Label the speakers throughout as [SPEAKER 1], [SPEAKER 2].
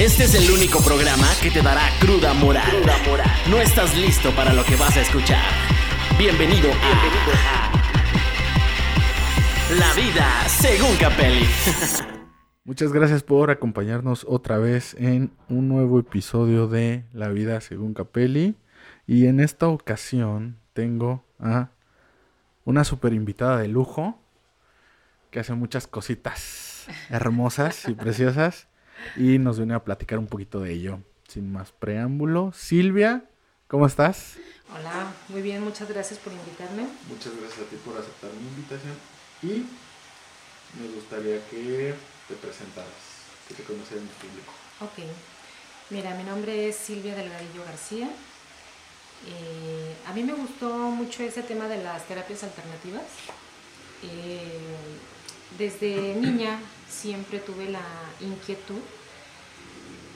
[SPEAKER 1] Este es el único programa que te dará cruda moral. No estás listo para lo que vas a escuchar. Bienvenido a, La vida según Capelli.
[SPEAKER 2] Muchas gracias por acompañarnos otra vez en un nuevo episodio de La vida según Capelli. Y en esta ocasión tengo a una super invitada de lujo que hace muchas cositas hermosas y preciosas y nos viene a platicar un poquito de ello. Sin más preámbulo, Silvia, ¿cómo estás?
[SPEAKER 3] Hola, muy bien, muchas gracias por invitarme.
[SPEAKER 2] Muchas gracias a ti por aceptar mi invitación y me gustaría que te presentaras, que te conocieran el público.
[SPEAKER 3] Ok, mira, mi nombre es Silvia Delgadillo García. Eh, a mí me gustó mucho ese tema de las terapias alternativas. Eh, desde niña siempre tuve la inquietud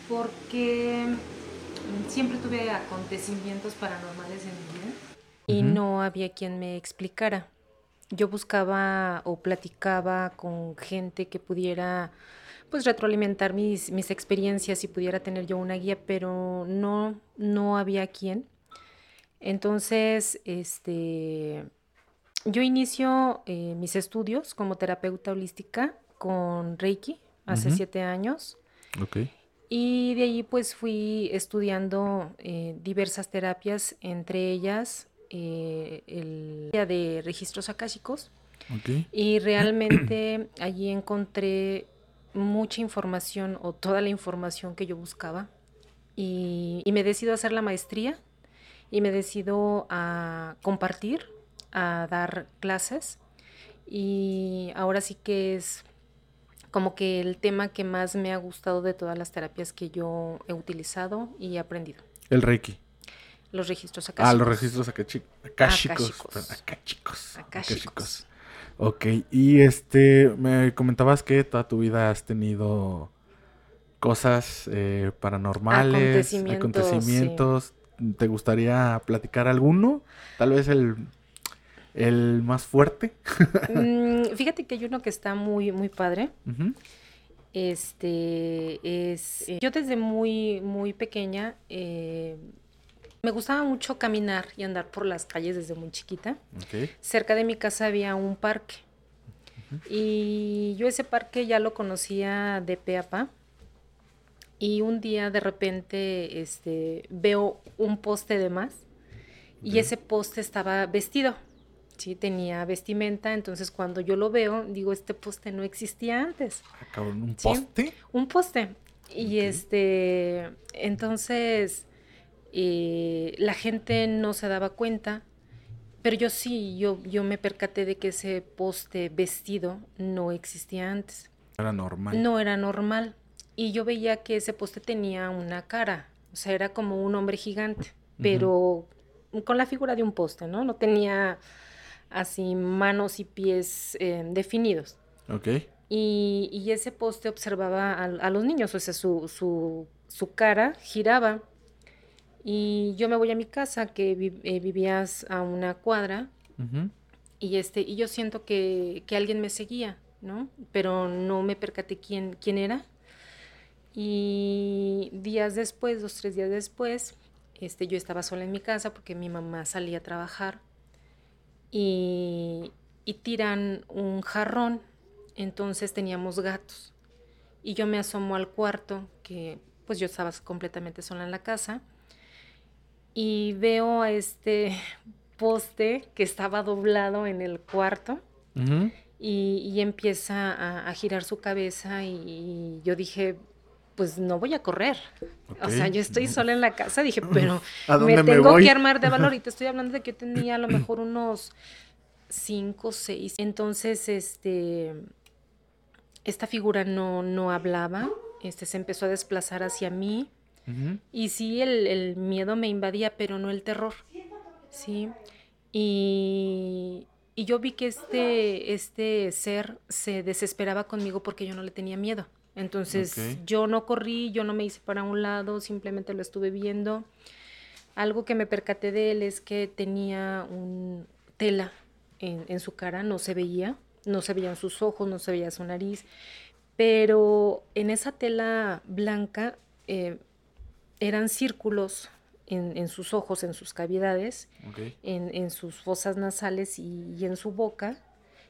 [SPEAKER 3] porque siempre tuve acontecimientos paranormales en mi vida y no había quien me explicara. Yo buscaba o platicaba con gente que pudiera pues retroalimentar mis, mis experiencias y pudiera tener yo una guía, pero no, no había quien. Entonces, este, yo inicio eh, mis estudios como terapeuta holística con Reiki hace siete años. Y de allí pues fui estudiando eh, diversas terapias, entre ellas eh, el de registros akáshicos. Y realmente allí encontré mucha información o toda la información que yo buscaba. Y, y me decido a hacer la maestría y me decido a compartir a dar clases y ahora sí que es como que el tema que más me ha gustado de todas las terapias que yo he utilizado y he aprendido.
[SPEAKER 2] El Reiki.
[SPEAKER 3] Los registros akáshicos.
[SPEAKER 2] Ah, los registros akáshicos. Akáshicos. Akáshicos. Ok, y este, me comentabas que toda tu vida has tenido cosas eh, paranormales, acontecimientos. ¿Te gustaría platicar alguno? Tal vez el el más fuerte.
[SPEAKER 3] Mm, fíjate que hay uno que está muy, muy padre. Este es. Eh, yo desde muy, muy pequeña eh, me gustaba mucho caminar y andar por las calles desde muy chiquita. Cerca de mi casa había un parque. Y yo ese parque ya lo conocía de pe a pa. Y un día de repente este, veo un poste de más. Y ese poste estaba vestido sí tenía vestimenta, entonces cuando yo lo veo, digo, este poste no existía antes.
[SPEAKER 2] Ah, ¿un poste?
[SPEAKER 3] Un poste. Y este, entonces, eh, la gente no se daba cuenta, pero yo sí, yo, yo me percaté de que ese poste vestido no existía antes.
[SPEAKER 2] Era normal.
[SPEAKER 3] No era normal. Y yo veía que ese poste tenía una cara, o sea, era como un hombre gigante, pero con la figura de un poste, ¿no? No tenía así manos y pies eh, definidos.
[SPEAKER 2] Ok.
[SPEAKER 3] Y, ese poste observaba a, los niños, o sea, su, su, cara giraba. Y yo me voy a mi casa, que eh, vivías a una cuadra, y, este, y yo siento que, que, alguien me seguía, ¿no? Pero no me percaté quién, quién era. Y días después, dos, tres días después, este, yo estaba sola en mi casa porque mi mamá salía a trabajar y, tiran un jarrón. Entonces teníamos gatos. Y yo me asomo al cuarto, que pues yo estaba completamente sola en la casa, y veo a este poste que estaba doblado en el cuarto. y, empieza a, girar su cabeza y, yo dije, pues no voy a correr. O sea, yo estoy sola en la casa, dije, pero me tengo que armar de valor. Y te estoy hablando de que yo tenía a lo mejor unos cinco, seis. Entonces, este, esta figura no, no hablaba, este, se empezó a desplazar hacia mí. Y sí, el, miedo me invadía, pero no el terror. Sí. Y, y yo vi que este, este ser se desesperaba conmigo porque yo no le tenía miedo. Entonces yo no corrí, yo no me hice para un lado, simplemente lo estuve viendo. Algo que me percaté de él es que tenía un tela en, su cara, no se veía, no se veían sus ojos, no se veía su nariz, Pero en esa tela blanca eh, eran círculos en, sus ojos, en sus cavidades, en, sus fosas nasales y, en su boca.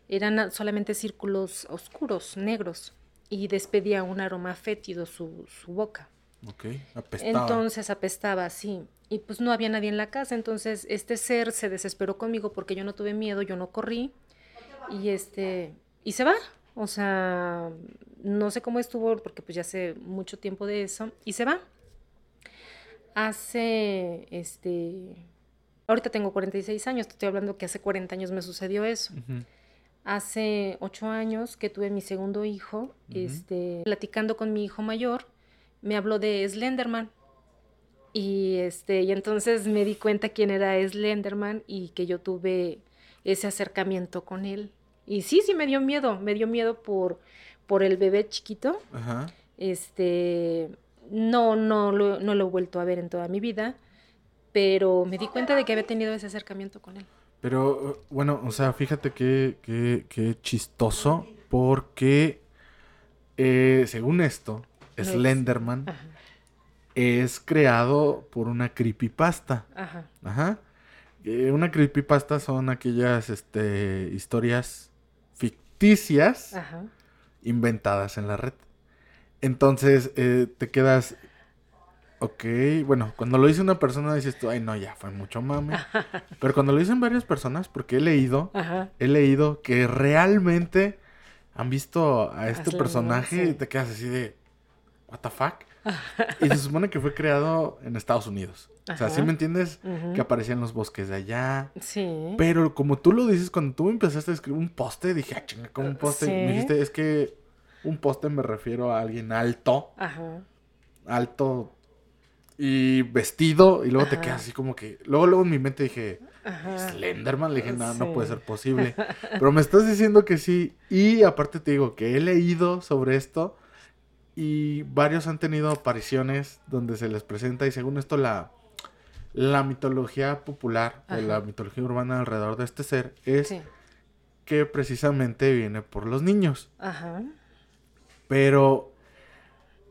[SPEAKER 3] Eran solamente círculos oscuros, negros, y despedía un aroma fétido su, su boca.
[SPEAKER 2] Ok, apestaba.
[SPEAKER 3] Entonces apestaba, sí. Y pues no había nadie en la casa, entonces este ser se desesperó conmigo porque yo no tuve miedo, yo no corrí, y este, y se va. O sea, no sé cómo estuvo porque pues ya hace mucho tiempo de eso, y se va. Hace, este, ahorita tengo 46 años, te estoy hablando que hace 40 años me sucedió eso. Hace 8 años que tuve mi segundo hijo, este, platicando con mi hijo mayor, me habló de Slenderman. Y, este, y entonces me di cuenta quién era Slenderman y que yo tuve ese acercamiento con él. Y sí, sí me dio miedo, me dio miedo por, por el bebé chiquito. Este, no, no lo, no lo he vuelto a ver en toda mi vida, pero me di cuenta de que había tenido ese acercamiento con él.
[SPEAKER 2] Pero, bueno, o sea, fíjate que, que, chistoso, porque eh, según esto, Slenderman es creado por una creepypasta. Ajá. Ajá. Eh, una creepypasta son aquellas este, historias ficticias inventadas en la red. Entonces eh, te quedas, ok, bueno, cuando lo dice una persona dices tú, ay no, ya fue mucho mame. Pero cuando lo dicen varias personas, porque he leído, he leído que realmente han visto a este personaje y te quedas así de, what the fuck. y se supone que fue creado en Estados Unidos. O sea, ¿sí me entiendes? Que aparecía en los bosques de allá. Sí. Pero como tú lo dices, cuando tú empezaste a escribir un poste, dije, ah, chinga, como un poste. Me dijiste, es que un poste me refiero a alguien alto. Ajá. Alto y vestido. Y luego te quedas así como que. Luego, luego en mi mente dije. Slenderman. Le dije, no, no puede ser posible. Pero me estás diciendo que sí. Y aparte te digo que he leído sobre esto. Y varios han tenido apariciones donde se les presenta. Y según esto, la, la mitología popular o la mitología urbana alrededor de este ser es que precisamente viene por los niños. Ajá. Pero,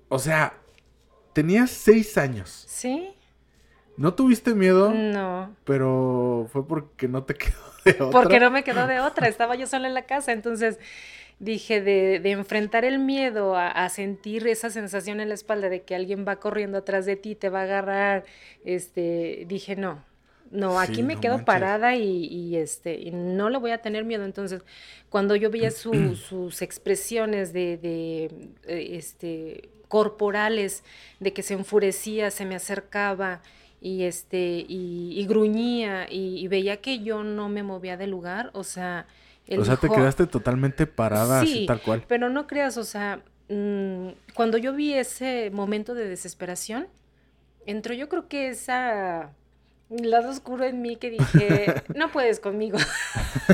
[SPEAKER 2] o sea, tenías seis años. Sí. ¿No tuviste miedo? No. Pero fue porque no te quedó de otra.
[SPEAKER 3] Porque no me quedó de otra. Estaba yo sola en la casa. Entonces dije de, de enfrentar el miedo a, a, sentir esa sensación en la espalda de que alguien va corriendo atrás de ti, te va a agarrar. Este, dije no no, aquí me quedo parada y, este, y no le voy a tener miedo. Entonces, cuando yo veía sus expresiones de, de, eh, este, corporales, de que se enfurecía, se me acercaba y, este, y, gruñía y, veía que yo no me movía del lugar, o sea...
[SPEAKER 2] o sea, te quedaste totalmente parada así tal cual.
[SPEAKER 3] pero no creas, o sea, mm, cuando yo vi ese momento de desesperación, entró yo creo que esa lado oscuro en mí que dije, no puedes conmigo.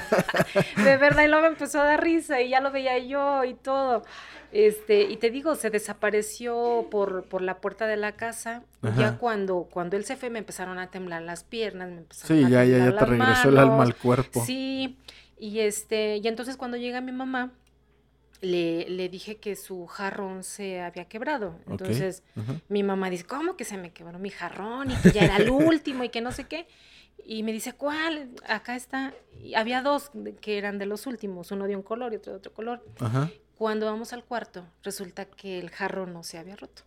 [SPEAKER 3] de verdad, y luego me empezó a dar risa y ya lo veía yo y todo. Este, y te digo, se desapareció por, por la puerta de la casa. Ya cuando, cuando él se fue, me empezaron a temblar las piernas, me empezaron
[SPEAKER 2] sí, ya, ya, ya te regresó el alma al cuerpo.
[SPEAKER 3] Sí, y este, y entonces cuando llega mi mamá, le, le, dije que su jarrón se había quebrado. Entonces mi mamá dice, ¿cómo que se me quebró mi jarrón? Y que ya era el último y que no sé qué. Y me dice, ¿cuál? Acá está. Y había dos que eran de los últimos, uno de un color y otro de otro color. Cuando vamos al cuarto, resulta que el jarrón no se había roto.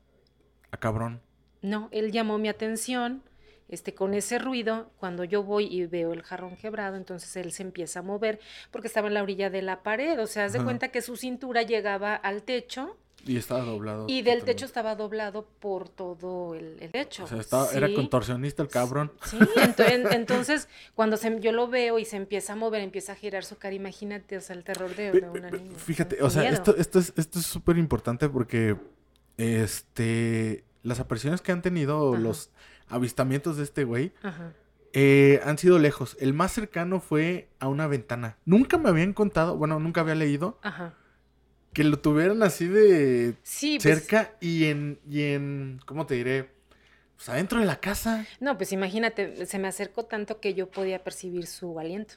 [SPEAKER 2] ¿A cabrón?
[SPEAKER 3] No, él llamó mi atención este, con ese ruido, cuando yo voy y veo el jarrón quebrado, entonces él se empieza a mover porque estaba en la orilla de la pared, o sea, haz de cuenta que su cintura llegaba al techo.
[SPEAKER 2] Y estaba doblado.
[SPEAKER 3] Y del techo estaba doblado por todo el, techo.
[SPEAKER 2] O sea, estaba, era contorsionista el cabrón.
[SPEAKER 3] Sí, entonces cuando yo lo veo y se empieza a mover, empieza a girar su cara, imagínate, o sea, el terror de, una niña.
[SPEAKER 2] Fíjate, o sea, esto, esto es esto es súper importante porque este las apariciones que han tenido los avistamientos de este güey eh, han sido lejos. El más cercano fue a una ventana. Nunca me habían contado, bueno, nunca había leído que lo tuvieran así de pues cerca y en, y en, ¿cómo te diré? Pues adentro de la casa.
[SPEAKER 3] No, pues imagínate, se me acercó tanto que yo podía percibir su aliento.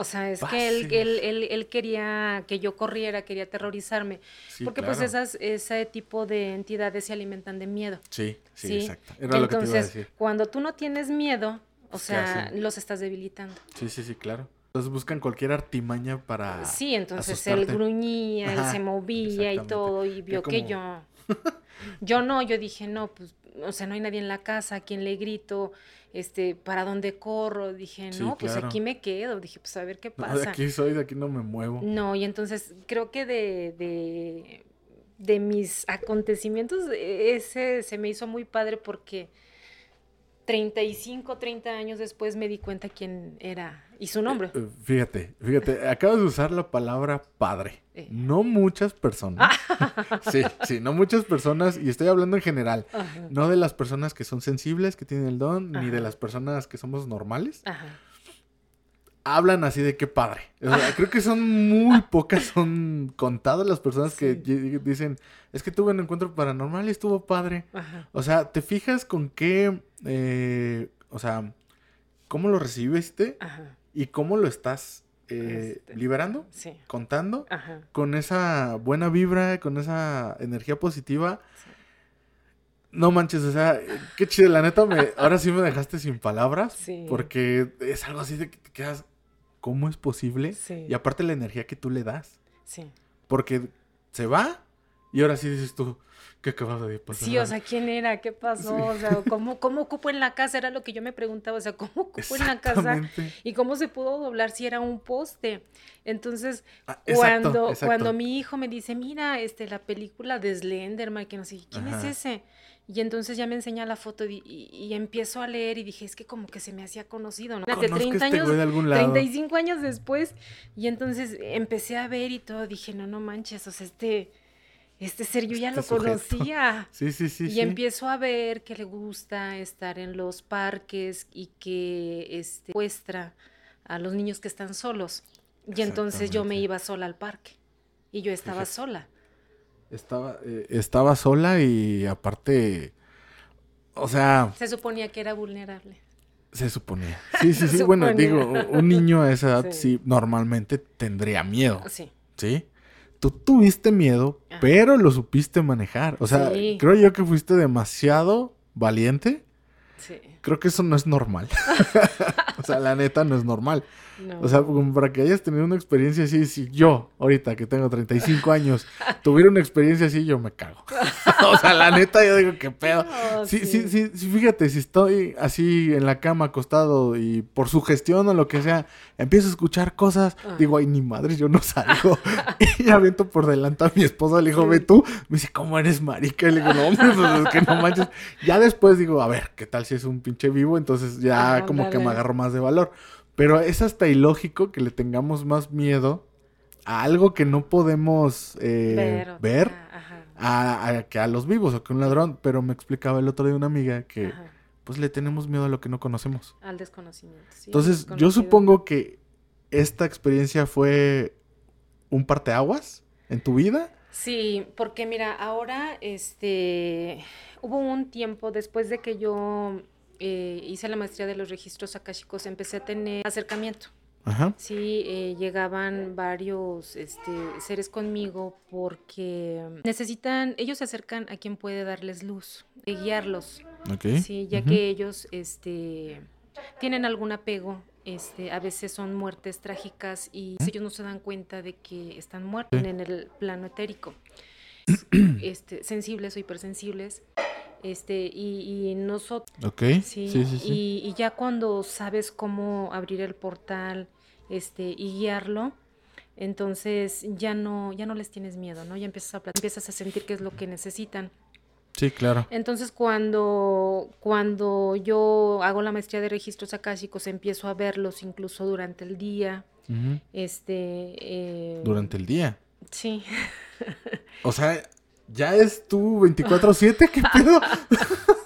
[SPEAKER 3] O sea, es que él, él, él, él, quería que yo corriera, quería aterrorizarme. porque pues esas, ese tipo de entidades se alimentan de miedo.
[SPEAKER 2] Sí, sí, exacto.
[SPEAKER 3] Era Entonces, lo que te iba a decir. cuando tú no tienes miedo, o sea, los estás debilitando.
[SPEAKER 2] Sí, sí, sí, claro. Entonces buscan cualquier artimaña para.
[SPEAKER 3] Sí, entonces él gruñía, él se movía y todo, y vio que yo. Yo no, yo dije, no, pues, o sea, no hay nadie en la casa, a quien le grito, este, ¿para dónde corro? Dije, no, pues aquí me quedo. Dije, pues a ver qué pasa.
[SPEAKER 2] de aquí soy, de aquí no me muevo.
[SPEAKER 3] No, y entonces creo que de, de, de mis acontecimientos, ese se me hizo muy padre porque 35, 30 años después me di cuenta quién era y su nombre. Eh,
[SPEAKER 2] fíjate, fíjate, acabas de usar la palabra padre. Eh. No muchas personas. sí, sí, no muchas personas, y estoy hablando en general, no de las personas que son sensibles, que tienen el don, ni de las personas que somos normales. Hablan así de qué padre. creo que son muy pocas, son contadas las personas que dicen, es que tuve un encuentro paranormal y estuvo padre. O sea, ¿te fijas con qué, eh, o sea, cómo lo recibiste? Ajá y cómo lo estás eh, este, liberando, contando, con esa buena vibra, con esa energía positiva. No manches, o sea, qué chido, la neta, me, ahora sí me dejaste sin palabras, porque es algo así de que te quedas, ¿cómo es posible? Y aparte la energía que tú le das. Porque se va y ahora sí dices tú, ¿Qué acababa de pasar?
[SPEAKER 3] Sí, o sea, ¿quién era? ¿Qué pasó? O sea, ¿cómo, ¿cómo ocupo en la casa? Era lo que yo me preguntaba, o sea, ¿cómo ocupo en la casa? ¿Y cómo se pudo doblar si era un poste? Entonces, ah, cuando, cuando mi hijo me dice, mira, este, la película de Slenderman, que no sé, ¿quién es ese? Y entonces ya me enseña la foto y, empiezo a leer y dije, es que como que se me hacía conocido, ¿no? De 30 este años, de algún 35 años después. Y entonces empecé a ver y todo, dije, no, no manches, o sea, este este ser yo ya este lo conocía.
[SPEAKER 2] Sí, sí, sí.
[SPEAKER 3] Y empiezo a ver que le gusta estar en los parques y que este, muestra a los niños que están solos. Y entonces yo me iba sola al parque. Y yo estaba sola.
[SPEAKER 2] Estaba, eh, estaba sola y aparte, o sea...
[SPEAKER 3] Se suponía que era vulnerable.
[SPEAKER 2] Se suponía. Sí, sí, sí. bueno, digo, un niño a esa edad sí normalmente tendría miedo. Sí. ¿Sí? tú tuviste miedo, pero lo supiste manejar. O sea, creo yo que fuiste demasiado valiente. Sí. Creo que eso no es normal. o sea, la neta no es normal. O sea, como para que hayas tenido una experiencia así, si yo, ahorita que tengo 35 años, tuviera una experiencia así, yo me cago. o sea, la neta, yo digo, qué pedo. sí, sí, sí, sí, fíjate, si estoy así en la cama acostado y por su gestión o lo que sea, empiezo a escuchar cosas, ah. digo, ay, ni madre, yo no salgo. y aviento por delante a mi esposa, le digo, ve tú. Me dice, ¿cómo eres marica? Y le digo, no, hombre, pues es que no manches. Ya después digo, a ver, ¿qué tal si es un pinche vivo? Entonces ya como que me agarro más de valor. Pero es hasta ilógico que le tengamos más miedo a algo que no podemos eh, ver, a, que a los vivos o que un ladrón. Pero me explicaba el otro día una amiga que pues le tenemos miedo a lo que no conocemos.
[SPEAKER 3] Al desconocimiento.
[SPEAKER 2] Entonces yo supongo que esta experiencia fue un parteaguas en tu vida.
[SPEAKER 3] Sí, porque mira, ahora este hubo un tiempo después de que yo eh, hice la maestría de los registros akashicos, empecé a tener acercamiento. Ajá. Sí, eh, llegaban varios este, seres conmigo porque necesitan, ellos se acercan a quien puede darles luz, de guiarlos. Okay. Sí, ya que ellos este, tienen algún apego este, a veces son muertes trágicas y ellos no se dan cuenta de que están muertos en el plano etérico. Este, sensibles o hipersensibles este y, nosotros
[SPEAKER 2] Ok. sí, sí, sí,
[SPEAKER 3] Y, ya cuando sabes cómo abrir el portal este y guiarlo entonces ya no ya no les tienes miedo no ya empiezas a empiezas a sentir qué es lo que necesitan.
[SPEAKER 2] Sí claro.
[SPEAKER 3] Entonces cuando cuando yo hago la maestría de registros akáshicos empiezo a verlos incluso durante el día este
[SPEAKER 2] eh, durante el día
[SPEAKER 3] sí.
[SPEAKER 2] O sea ¿Ya es tu 24-7? ¿Qué pedo?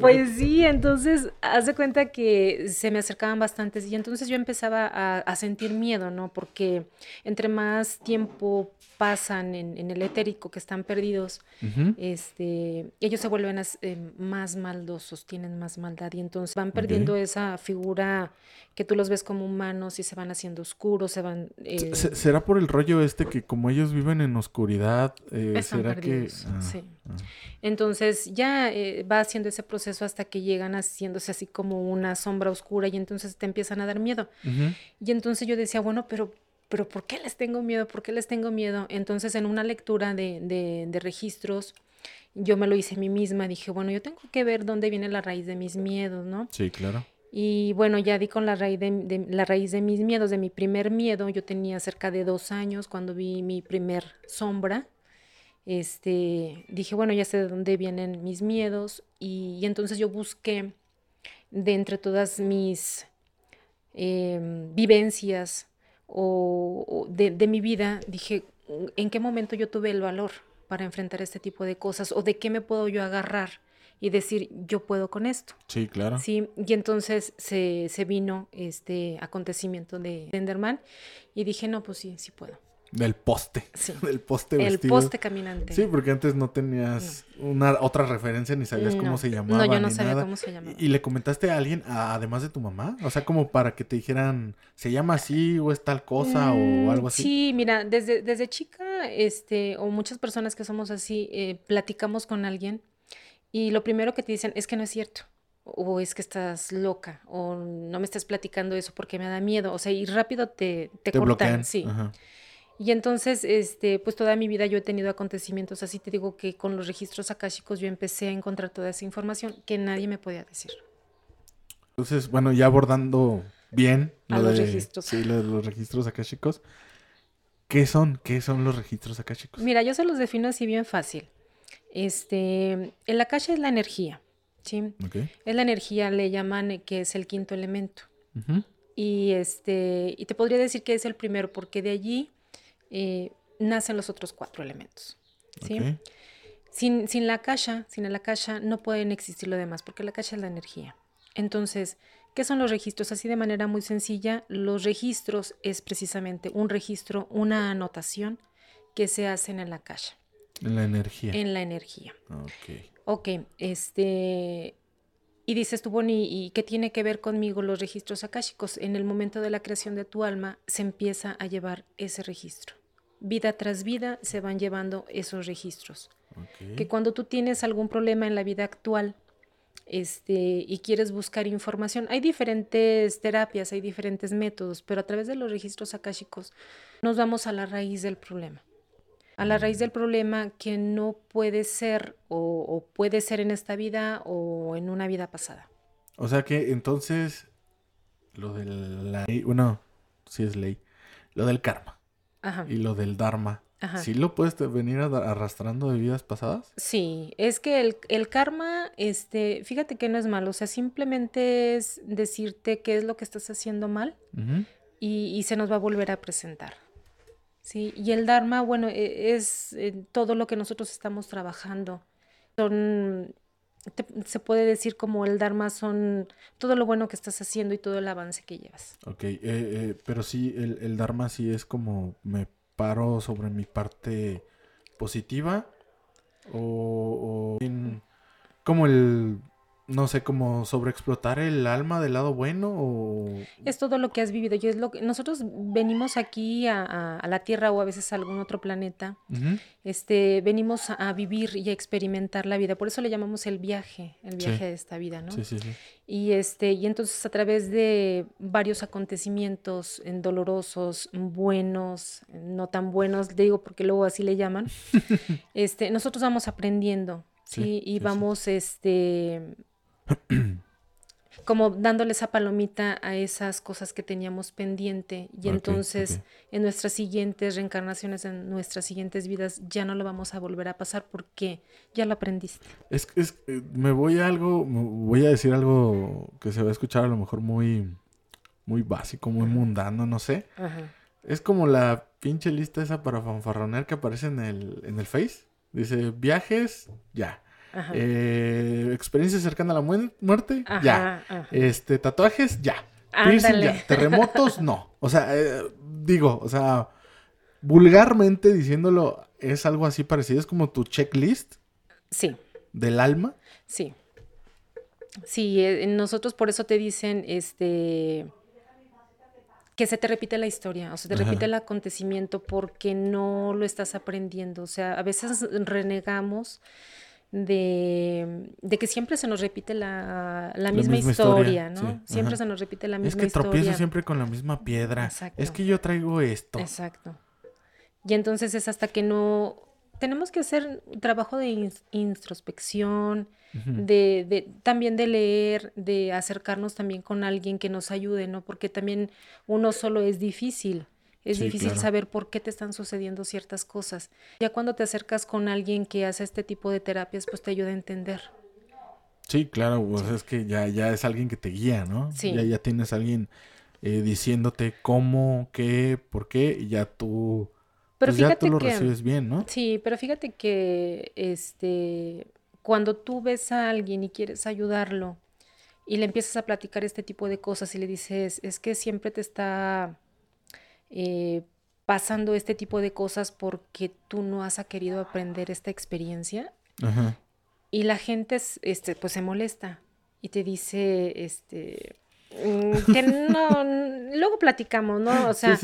[SPEAKER 3] Pues sí, entonces, haz de cuenta que se me acercaban bastantes y entonces yo empezaba a, sentir miedo, ¿no? Porque entre más tiempo pasan en, el etérico que están perdidos, este, ellos se vuelven eh, más maldosos, tienen más maldad y entonces van perdiendo esa figura que tú los ves como humanos y se van haciendo oscuros, se van...
[SPEAKER 2] Eh, ¿Será por el rollo este que como ellos viven en oscuridad, eh, será que...
[SPEAKER 3] Ah, sí. Ah. Entonces ya va haciendo ese proceso hasta que llegan haciéndose así como una sombra oscura y entonces te empiezan a dar miedo. Y entonces yo decía, bueno, pero pero ¿por qué les tengo miedo? ¿Por qué les tengo miedo? Entonces en una lectura de, de, de, registros, yo me lo hice a mí misma, dije, bueno, yo tengo que ver dónde viene la raíz de mis miedos, ¿no?
[SPEAKER 2] Sí, claro.
[SPEAKER 3] Y bueno, ya di con la raíz de, la raíz de mis miedos, de mi primer miedo. Yo tenía cerca de dos años cuando vi mi primer sombra. Este, dije, bueno, ya sé de dónde vienen mis miedos. Y, entonces yo busqué de entre todas mis em, vivencias o, de, de mi vida, dije, ¿en qué momento yo tuve el valor para enfrentar este tipo de cosas? ¿O de qué me puedo yo agarrar? y decir, yo puedo con esto.
[SPEAKER 2] Sí, claro.
[SPEAKER 3] Sí, y entonces se, se vino este acontecimiento de Enderman y dije, no, pues sí, sí puedo.
[SPEAKER 2] Del poste. Sí. Del poste
[SPEAKER 3] El poste caminante.
[SPEAKER 2] Sí, porque antes no tenías una otra referencia ni sabías cómo se llamaba.
[SPEAKER 3] No, yo no sabía cómo se llamaba.
[SPEAKER 2] ¿Y le comentaste a alguien, además de tu mamá? O sea, como para que te dijeran, ¿se llama así o es tal cosa o mm, algo así?
[SPEAKER 3] Sí, mira, desde, desde chica, este, o muchas personas que somos así, eh, platicamos con alguien y lo primero que te dicen es que no es cierto, o es que estás loca, o no me estás platicando eso porque me da miedo, o sea, y rápido te, te, cortan, sí. Y entonces, este, pues toda mi vida yo he tenido acontecimientos así, te digo que con los registros akáshicos yo empecé a encontrar toda esa información que nadie me podía decir.
[SPEAKER 2] Entonces, bueno, ya abordando bien
[SPEAKER 3] lo los registros.
[SPEAKER 2] Sí, lo de los registros akáshicos. ¿Qué son? ¿Qué son los registros akáshicos?
[SPEAKER 3] Mira, yo se los defino así bien fácil. Este, el Akasha es la energía, ¿sí? Es la energía, le llaman que es el quinto elemento. Y este, y te podría decir que es el primero, porque de allí eh, nacen los otros cuatro elementos. ¿sí? Sin, sin, la Akasha, sin el Akasha, no pueden existir lo demás, porque la Akasha es la energía. Entonces, ¿qué son los registros? Así de manera muy sencilla, los registros es precisamente un registro, una anotación que se hace en la Akasha.
[SPEAKER 2] En la energía.
[SPEAKER 3] En la energía.
[SPEAKER 2] Ok.
[SPEAKER 3] Ok, este... Y dices tú, Bonnie, ¿y qué tiene que ver conmigo los registros akáshicos? En el momento de la creación de tu alma se empieza a llevar ese registro. Vida tras vida se van llevando esos registros. Que cuando tú tienes algún problema en la vida actual este, y quieres buscar información, hay diferentes terapias, hay diferentes métodos, pero a través de los registros akáshicos nos vamos a la raíz del problema a la raíz del problema que no puede ser o, puede ser en esta vida o en una vida pasada.
[SPEAKER 2] O sea que entonces lo de la ley, bueno, sí es ley, lo del karma y lo del dharma, ¿sí lo puedes venir arrastrando de vidas pasadas?
[SPEAKER 3] Sí, es que el, el, karma, este, fíjate que no es malo, o sea, simplemente es decirte qué es lo que estás haciendo mal y se nos va a volver a presentar. Sí, y el Dharma, bueno, e, es eh, todo lo que nosotros estamos trabajando. Son, se puede decir como el Dharma son todo lo bueno que estás haciendo y todo el avance que llevas.
[SPEAKER 2] Ok, eh, eh, pero sí, el, el Dharma sí es como me paro sobre mi parte positiva o, o como el no sé, cómo sobreexplotar el alma del lado bueno o...
[SPEAKER 3] Es todo lo que has vivido y es lo que nosotros venimos aquí a, la Tierra o a veces a algún otro planeta, este, venimos a, vivir y a experimentar la vida, por eso le llamamos el viaje, el viaje de esta vida, ¿no?
[SPEAKER 2] Sí, sí, sí.
[SPEAKER 3] Y, este, y entonces a través de varios acontecimientos dolorosos, buenos, no tan buenos, digo porque luego así le llaman, este, nosotros vamos aprendiendo, ¿sí? y vamos, este como dándole esa palomita a esas cosas que teníamos pendiente y entonces en nuestras siguientes reencarnaciones, en nuestras siguientes vidas ya no lo vamos a volver a pasar porque ya lo aprendiste.
[SPEAKER 2] Es, es eh, me voy a algo, voy a decir algo que se va a escuchar a lo mejor muy, muy básico, muy mundano, no sé. Es como la pinche lista esa para fanfarronear que aparece en el, en el Face. Dice viajes, ya. Eh, experiencia cercana a la muerte, ya. Este, tatuajes, ya. Terremotos, no. O sea, eh, digo, o sea, vulgarmente diciéndolo, es algo así parecido. Es como tu checklist.
[SPEAKER 3] Sí.
[SPEAKER 2] Del alma.
[SPEAKER 3] Sí. Sí, eh, nosotros por eso te dicen, este, que se te repite la historia, o se te repite el acontecimiento porque no lo estás aprendiendo. O sea, a veces renegamos de, que siempre se nos repite la, misma, historia, ¿no? Siempre se nos repite la misma historia. Es que tropiezo
[SPEAKER 2] siempre con la misma piedra. Es que yo traigo esto.
[SPEAKER 3] Exacto. Y entonces es hasta que no... Tenemos que hacer trabajo de introspección, de, de, también de leer, de acercarnos también con alguien que nos ayude, ¿no? Porque también uno solo es difícil. Es difícil saber por qué te están sucediendo ciertas cosas. Ya cuando te acercas con alguien que hace este tipo de terapias, pues te ayuda a entender.
[SPEAKER 2] Sí, claro, pues es que ya, ya es alguien que te guía, ¿no? Sí. Ya, ya tienes alguien eh, diciéndote cómo, qué, por qué, y ya tú, pero pues ya tú lo recibes bien, ¿no?
[SPEAKER 3] Sí, pero fíjate que este, cuando tú ves a alguien y quieres ayudarlo y le empiezas a platicar este tipo de cosas y le dices, es que siempre te está eh, pasando este tipo de cosas porque tú no has querido aprender esta experiencia. Y la gente este, pues se molesta y te dice, este, mm, que no, luego platicamos, ¿no? O sea,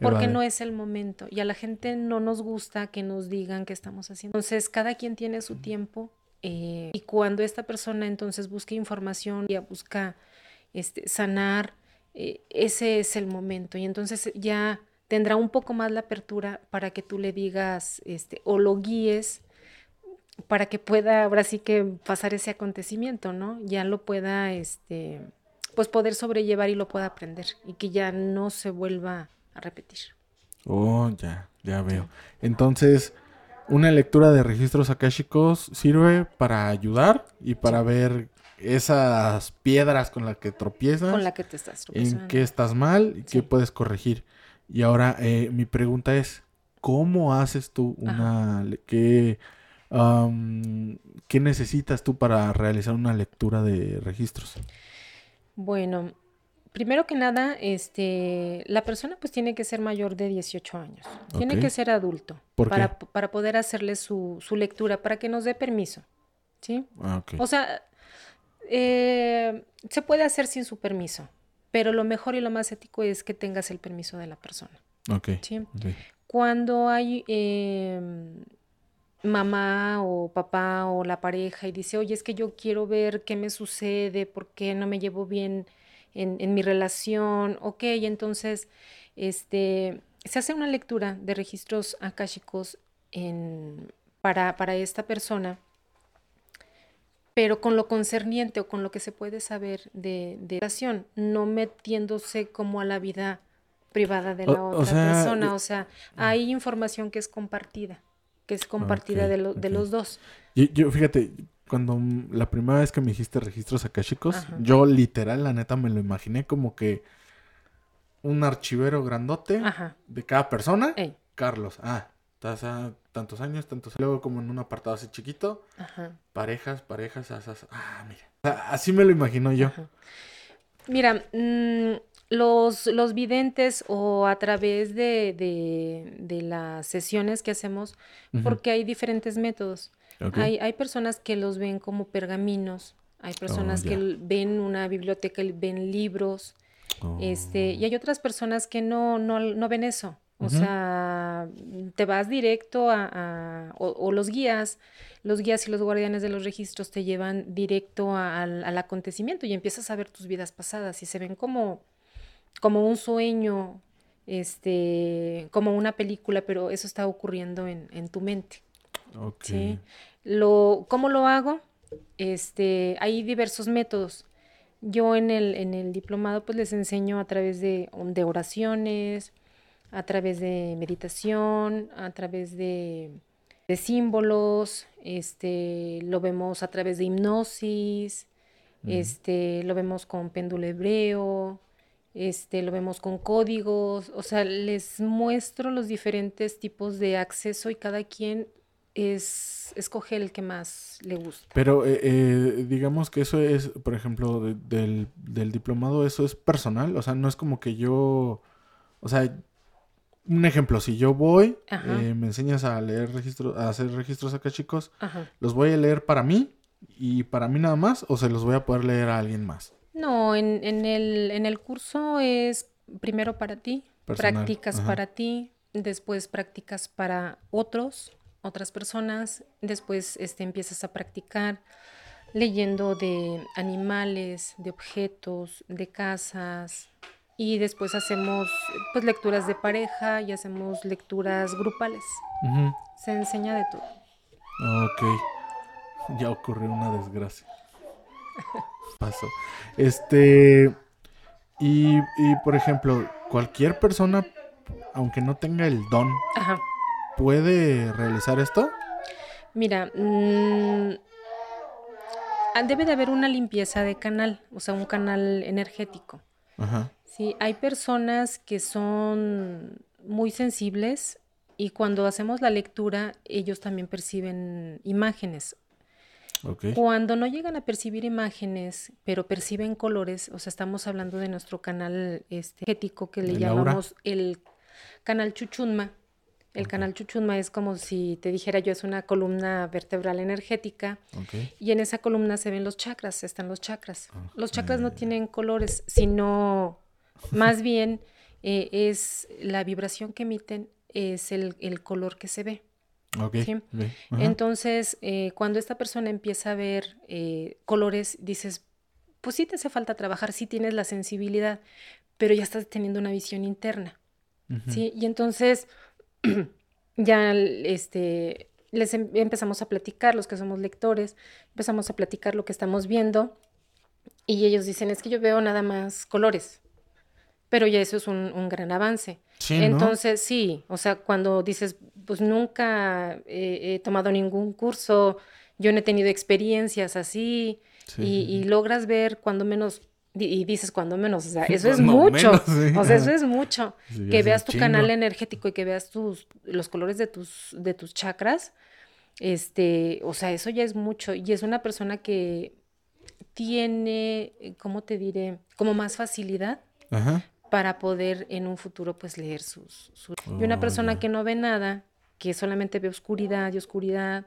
[SPEAKER 3] porque, no es el momento y a la gente no nos gusta que nos digan qué estamos haciendo. Entonces, cada quien tiene su tiempo eh, y cuando esta persona entonces busca información y busca este, sanar, eh, ese es el momento y entonces ya tendrá un poco más la apertura para que tú le digas este, o lo guíes para que pueda ahora sí que pasar ese acontecimiento, ¿no? Ya lo pueda, este, pues poder sobrellevar y lo pueda aprender y que ya no se vuelva a repetir.
[SPEAKER 2] Oh, ya, ya veo. Entonces, una lectura de registros akáshicos sirve para ayudar y para ver esas piedras con las que tropiezas.
[SPEAKER 3] Con la que te estás tropiezando.
[SPEAKER 2] En qué estás mal y qué puedes corregir. Y ahora eh, mi pregunta es, ¿cómo haces tú una... ¿qué, ¿Qué necesitas tú para realizar una lectura de registros?
[SPEAKER 3] Bueno, primero que nada, este, la persona pues tiene que ser mayor de 18 años. Tiene que ser adulto. para, para poder hacerle su, su, lectura, para que nos dé permiso. ¿Sí? Ah, o sea, eh, se puede hacer sin su permiso, pero lo mejor y lo más ético es que tengas el permiso de la persona.
[SPEAKER 2] Ok.
[SPEAKER 3] Cuando hay em, mamá o papá o la pareja y dice, oye, es que yo quiero ver qué me sucede, por qué no me llevo bien en, mi relación, ok, entonces este, se hace una lectura de registros akáshicos en, para, para esta persona pero con lo concerniente o con lo que se puede saber de, de relación, no metiéndose como a la vida privada de la otra persona. Eh, o sea, hay información que es compartida, que es compartida de, de, los dos.
[SPEAKER 2] Y, yo, fíjate, cuando la primera vez que me dijiste registros akashicos, yo literal, la neta, me lo imaginé como que un archivero grandote de cada persona. Carlos, ah, estás a tantos años, tantos Luego como en un apartado así chiquito. Parejas, parejas, asas. Ah, mira. así me lo imagino yo.
[SPEAKER 3] Mira, mm, los, los videntes o a través de, de, las sesiones que hacemos, porque hay diferentes métodos. Hay, hay personas que los ven como pergaminos, hay personas oh, que ven una biblioteca, ven libros, este, y hay otras personas que no, no, no ven eso. O sea, te vas directo a, o, los guías, los guías y los guardianes de los registros te llevan directo al acontecimiento y empiezas a ver tus vidas pasadas y se ven como, como un sueño, este, como una película, pero eso está ocurriendo en, tu mente. ¿sí? Lo, ¿Cómo lo hago? Este, hay diversos métodos. Yo en el, en el diplomado pues les enseño a través de, de oraciones, a través de meditación, a través de, símbolos, este, lo vemos a través de hipnosis, este, lo vemos con péndulo hebreo, este, lo vemos con códigos, o sea, les muestro los diferentes tipos de acceso y cada quien es escoge el que más le gusta.
[SPEAKER 2] Pero eh, eh, digamos que eso es, por ejemplo, del, del diplomado, eso es personal, o sea, no es como que yo, o sea, un ejemplo, si yo voy, eh, me enseñas a leer registros, a hacer registros acá, chicos, ¿los voy a leer para mí y para mí nada más o se los voy a poder leer a alguien más?
[SPEAKER 3] No, en, en, el, en el curso es primero para ti, practicas para ti, después practicas para otros, otras personas, después este, empiezas a practicar leyendo de animales, de objetos, de casas, y después hacemos pues lecturas de pareja y hacemos lecturas grupales. Se enseña de todo.
[SPEAKER 2] Ok. Ya ocurrió una desgracia. Pasó. Este. Y, y, por ejemplo, cualquier persona, aunque no tenga el don, ¿puede realizar esto?
[SPEAKER 3] Mira, mm, debe de haber una limpieza de canal, o sea, un canal energético. Ajá. Sí, hay personas que son muy sensibles y cuando hacemos la lectura ellos también perciben imágenes. Cuando no llegan a percibir imágenes, pero perciben colores, o sea, estamos hablando de nuestro canal estético que le llamamos el canal Chuchunma. El canal Chuchunma es como si te dijera yo, es una columna vertebral energética. Y en esa columna se ven los chakras, están los chakras. Los chakras no tienen colores, sino más bien eh, es la vibración que emiten, es el, color que se ve. Entonces, eh, cuando esta persona empieza a ver eh, colores, dices, pues sí te hace falta trabajar, sí tienes la sensibilidad, pero ya estás teniendo una visión interna. ¿sí? Y entonces, ya este, les em, empezamos a platicar, los que somos lectores, empezamos a platicar lo que estamos viendo, y ellos dicen, es que yo veo nada más colores pero ya eso es un, gran avance. Entonces, sí, o sea, cuando dices, pues nunca he tomado ningún curso, yo no he tenido experiencias así, y, logras ver cuando menos, y dices cuando menos, o sea, eso es mucho, o sea, eso es mucho, que veas tu canal energético y que veas tus, los colores de tus, de tus chakras, este, o sea, eso ya es mucho, y es una persona que tiene, ¿cómo te diré? Como más facilidad Ajá para poder en un futuro pues leer sus... y una persona que no ve nada, que solamente ve oscuridad y oscuridad,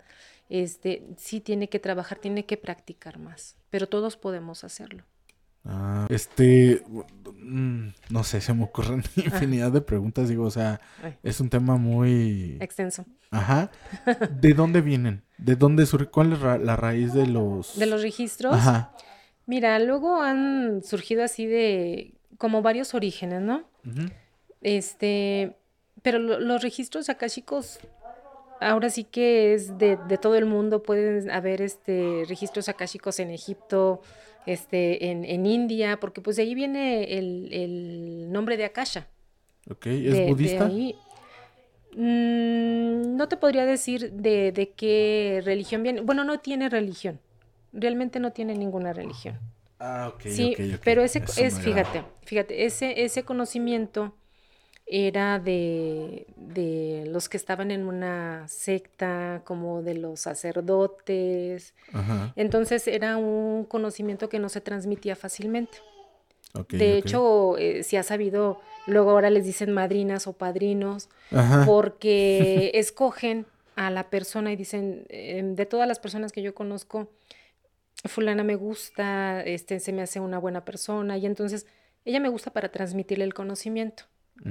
[SPEAKER 3] este, sí tiene que trabajar, tiene que practicar más, pero todos podemos hacerlo.
[SPEAKER 2] Ah, este, mm, no sé, se me ocurren infinidad de preguntas, digo, o sea, es un tema muy...
[SPEAKER 3] Extenso.
[SPEAKER 2] Ajá. ¿De dónde vienen? ¿De dónde surge? ¿Cuál es la raíz de los...
[SPEAKER 3] De los registros? Ajá. Mira, luego han surgido así de como varios orígenes, ¿no? Este, pero los registros chicos, ahora sí que es de, todo el mundo, pueden haber este registros chicos en Egipto, este, en, India, porque pues de ahí viene el, nombre de Akasha.
[SPEAKER 2] Ok, ¿es budista?
[SPEAKER 3] Mm, no te podría decir de, de qué religión viene. Bueno, no tiene religión. Realmente no tiene ninguna religión.
[SPEAKER 2] Ah, ok.
[SPEAKER 3] Sí, pero ese es, fíjate, fíjate, ese, ese conocimiento era de, de, los que estaban en una secta, como de los sacerdotes. Entonces era un conocimiento que no se transmitía fácilmente. de hecho, eh, si has sabido, luego ahora les dicen madrinas o padrinos, porque escogen a la persona y dicen, em, de todas las personas que yo conozco, fulana me gusta, este, se me hace una buena persona y entonces ella me gusta para transmitirle el conocimiento.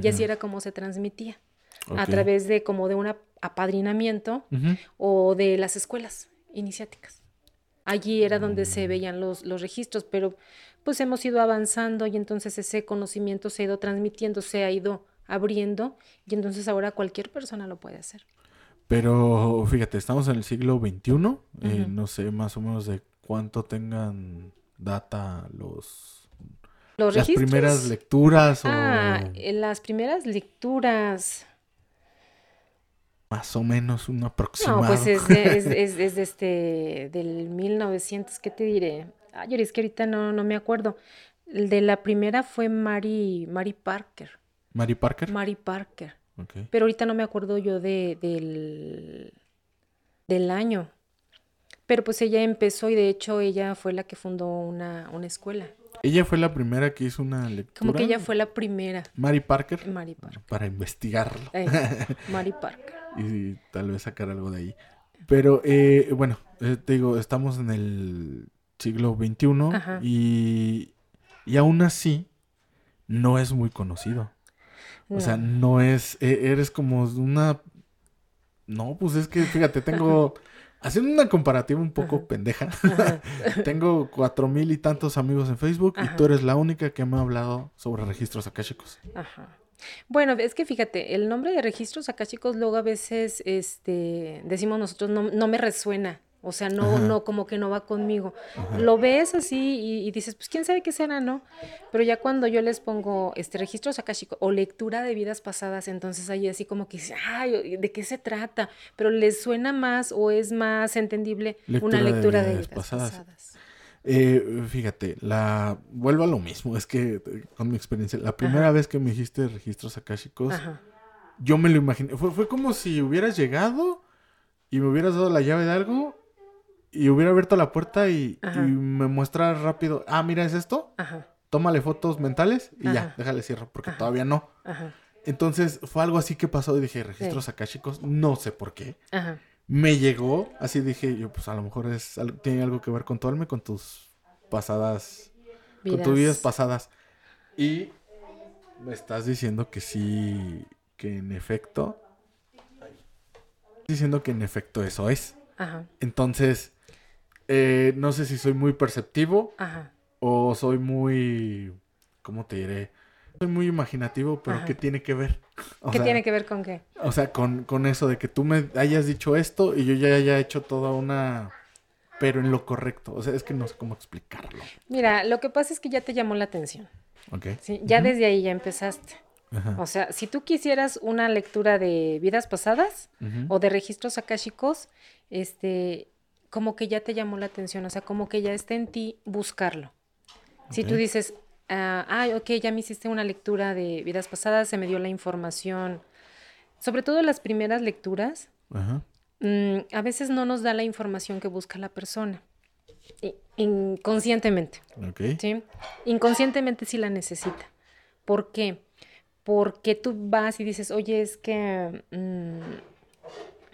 [SPEAKER 3] Y así era como se transmitía, a través de como de un apadrinamiento o de las escuelas iniciáticas. Allí era donde se mm. veían los, los registros, pero pues hemos ido avanzando y entonces ese conocimiento se ha ido transmitiendo, se ha ido abriendo y entonces ahora cualquier persona lo puede hacer.
[SPEAKER 2] Pero fíjate, estamos en el siglo XXI, eh, no sé más o menos de cuánto tengan data los...
[SPEAKER 3] ¿Los
[SPEAKER 2] las primeras lecturas o...
[SPEAKER 3] Ah, las primeras lecturas...
[SPEAKER 2] Más o menos un aproximado.
[SPEAKER 3] No, pues es, de, es, es, este, del 1900, ¿qué te diré? Ay, es que ahorita no, no me acuerdo. El de la primera fue Mary, Mary Parker.
[SPEAKER 2] ¿Mary Parker?
[SPEAKER 3] Mary Parker. Okay. Pero ahorita no me acuerdo yo de, del del año. Pero pues ella empezó y de hecho ella fue la que fundó una, una escuela.
[SPEAKER 2] Ella fue la primera que hizo una lectura.
[SPEAKER 3] Como que ella fue la primera.
[SPEAKER 2] Mary Parker.
[SPEAKER 3] Mary Parker.
[SPEAKER 2] Para investigarlo.
[SPEAKER 3] Mary Parker.
[SPEAKER 2] y tal vez sacar algo de ahí. Pero eh, bueno, eh, te digo, estamos en el siglo XXI
[SPEAKER 3] Ajá.
[SPEAKER 2] y, y aún así no es muy conocido. O sea,
[SPEAKER 3] No.
[SPEAKER 2] no es, e- eres como una... No, pues es que, fíjate, tengo... Haciendo una comparativa un poco
[SPEAKER 3] Ajá.
[SPEAKER 2] pendeja, tengo cuatro mil y tantos amigos en Facebook y tú eres la única que me ha hablado sobre registros akáshicos.
[SPEAKER 3] Ajá. Bueno, es que fíjate, el nombre de registros acá, chicos, luego a veces este, decimos nosotros, no, no me resuena. O sea, no,
[SPEAKER 2] Ajá.
[SPEAKER 3] no, como que no va conmigo.
[SPEAKER 2] Ajá.
[SPEAKER 3] Lo ves así y, y dices, pues quién sabe qué será, ¿no? Pero ya cuando yo les pongo este registros akáshicos o lectura de vidas pasadas, entonces ahí así como que, dice, ay, ¿de qué se trata? Pero les suena más o es más entendible
[SPEAKER 2] Lectura
[SPEAKER 3] una lectura de
[SPEAKER 2] vidas
[SPEAKER 3] vidas
[SPEAKER 2] pasadas.
[SPEAKER 3] pasadas.
[SPEAKER 2] Eh, fíjate, la vuelvo a lo mismo, es que eh, con mi experiencia, la primera vez que me dijiste registros akáshicos,
[SPEAKER 3] Ajá.
[SPEAKER 2] yo me lo imaginé, fue, fue como si hubieras llegado y me hubieras dado la llave de algo y hubiera abierto la puerta y, me muestra rápido, ah, mira, es esto,
[SPEAKER 3] Ajá.
[SPEAKER 2] tómale fotos mentales y ya, déjale cierro, porque
[SPEAKER 3] Ajá.
[SPEAKER 2] todavía no. Entonces fue algo así que pasó y dije, registros akáshicos, no sé por qué.
[SPEAKER 3] Ajá.
[SPEAKER 2] Me llegó, así dije yo, pues a lo mejor es, tiene algo que ver con tu alma y con tus pasadas con tus vidas pasadas. Y me estás diciendo que sí, que en efecto. Diciendo que en efecto eso es.
[SPEAKER 3] Ajá.
[SPEAKER 2] Entonces, eh, no sé si soy muy perceptivo
[SPEAKER 3] Ajá.
[SPEAKER 2] o soy muy. ¿Cómo te diré? Soy muy imaginativo, pero
[SPEAKER 3] Ajá.
[SPEAKER 2] ¿qué tiene que ver? O
[SPEAKER 3] ¿Qué
[SPEAKER 2] sea,
[SPEAKER 3] tiene que ver con qué?
[SPEAKER 2] O sea, con, con eso de que tú me hayas dicho esto y yo ya haya hecho toda una. Pero en lo correcto. O sea, es que no sé cómo explicarlo.
[SPEAKER 3] Mira, lo que pasa es que ya te llamó la atención.
[SPEAKER 2] ¿Ok?
[SPEAKER 3] ¿sí? Ya desde ahí ya empezaste.
[SPEAKER 2] Ajá.
[SPEAKER 3] O sea, si tú quisieras una lectura de vidas pasadas o de registros akáshicos, este, como que ya te llamó la atención, o sea, como que ya está en ti buscarlo. Si tú dices, ah, ay, ok, ya me hiciste una lectura de vidas pasadas, se me dio la información, sobre todo las primeras lecturas,
[SPEAKER 2] Ajá.
[SPEAKER 3] mm, a veces no nos da la información que busca la persona, inconscientemente.
[SPEAKER 2] Ok.
[SPEAKER 3] ¿sí? Inconscientemente sí la necesita. ¿Por qué? Porque tú vas y dices, oye, es que mm,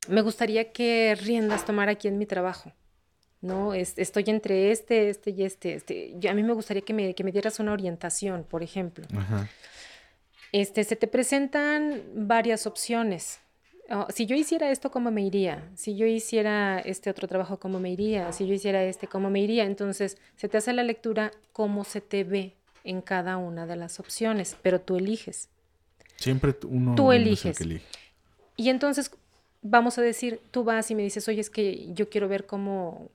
[SPEAKER 3] me gustaría que riendas tomar aquí en mi trabajo. ¿No? Es- estoy entre este, este y este. este. Yo- a mí me gustaría que me, que me dieras una orientación, por ejemplo.
[SPEAKER 2] Ajá.
[SPEAKER 3] Este, se te presentan varias opciones. Si yo hiciera esto, ¿cómo me iría? Si yo hiciera este otro trabajo, ¿cómo me iría? Si yo hiciera este, ¿cómo me iría? Entonces, se te hace la lectura cómo se te ve en cada una de las opciones, pero tú eliges.
[SPEAKER 2] Siempre uno,
[SPEAKER 3] Tú
[SPEAKER 2] uno es el
[SPEAKER 3] eliges.
[SPEAKER 2] que elige.
[SPEAKER 3] Y entonces, vamos a decir, tú vas y me dices, oye, es que yo quiero ver cómo,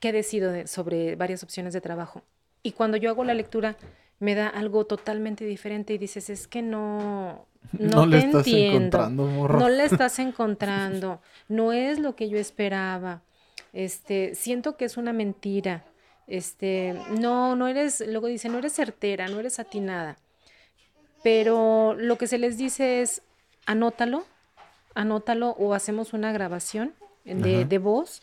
[SPEAKER 3] qué decido de- sobre varias opciones de trabajo. Y cuando yo hago la lectura, me da algo totalmente diferente y dices, es que no, no,
[SPEAKER 2] No le
[SPEAKER 3] te
[SPEAKER 2] estás
[SPEAKER 3] entiendo.
[SPEAKER 2] encontrando, morro.
[SPEAKER 3] No le estás encontrando. No es lo que yo esperaba. Este, siento que es una mentira. Este, no, no eres, luego dice, no eres certera, no eres atinada. Pero lo que se les dice es, anótalo, anótalo o hacemos una grabación de, voz.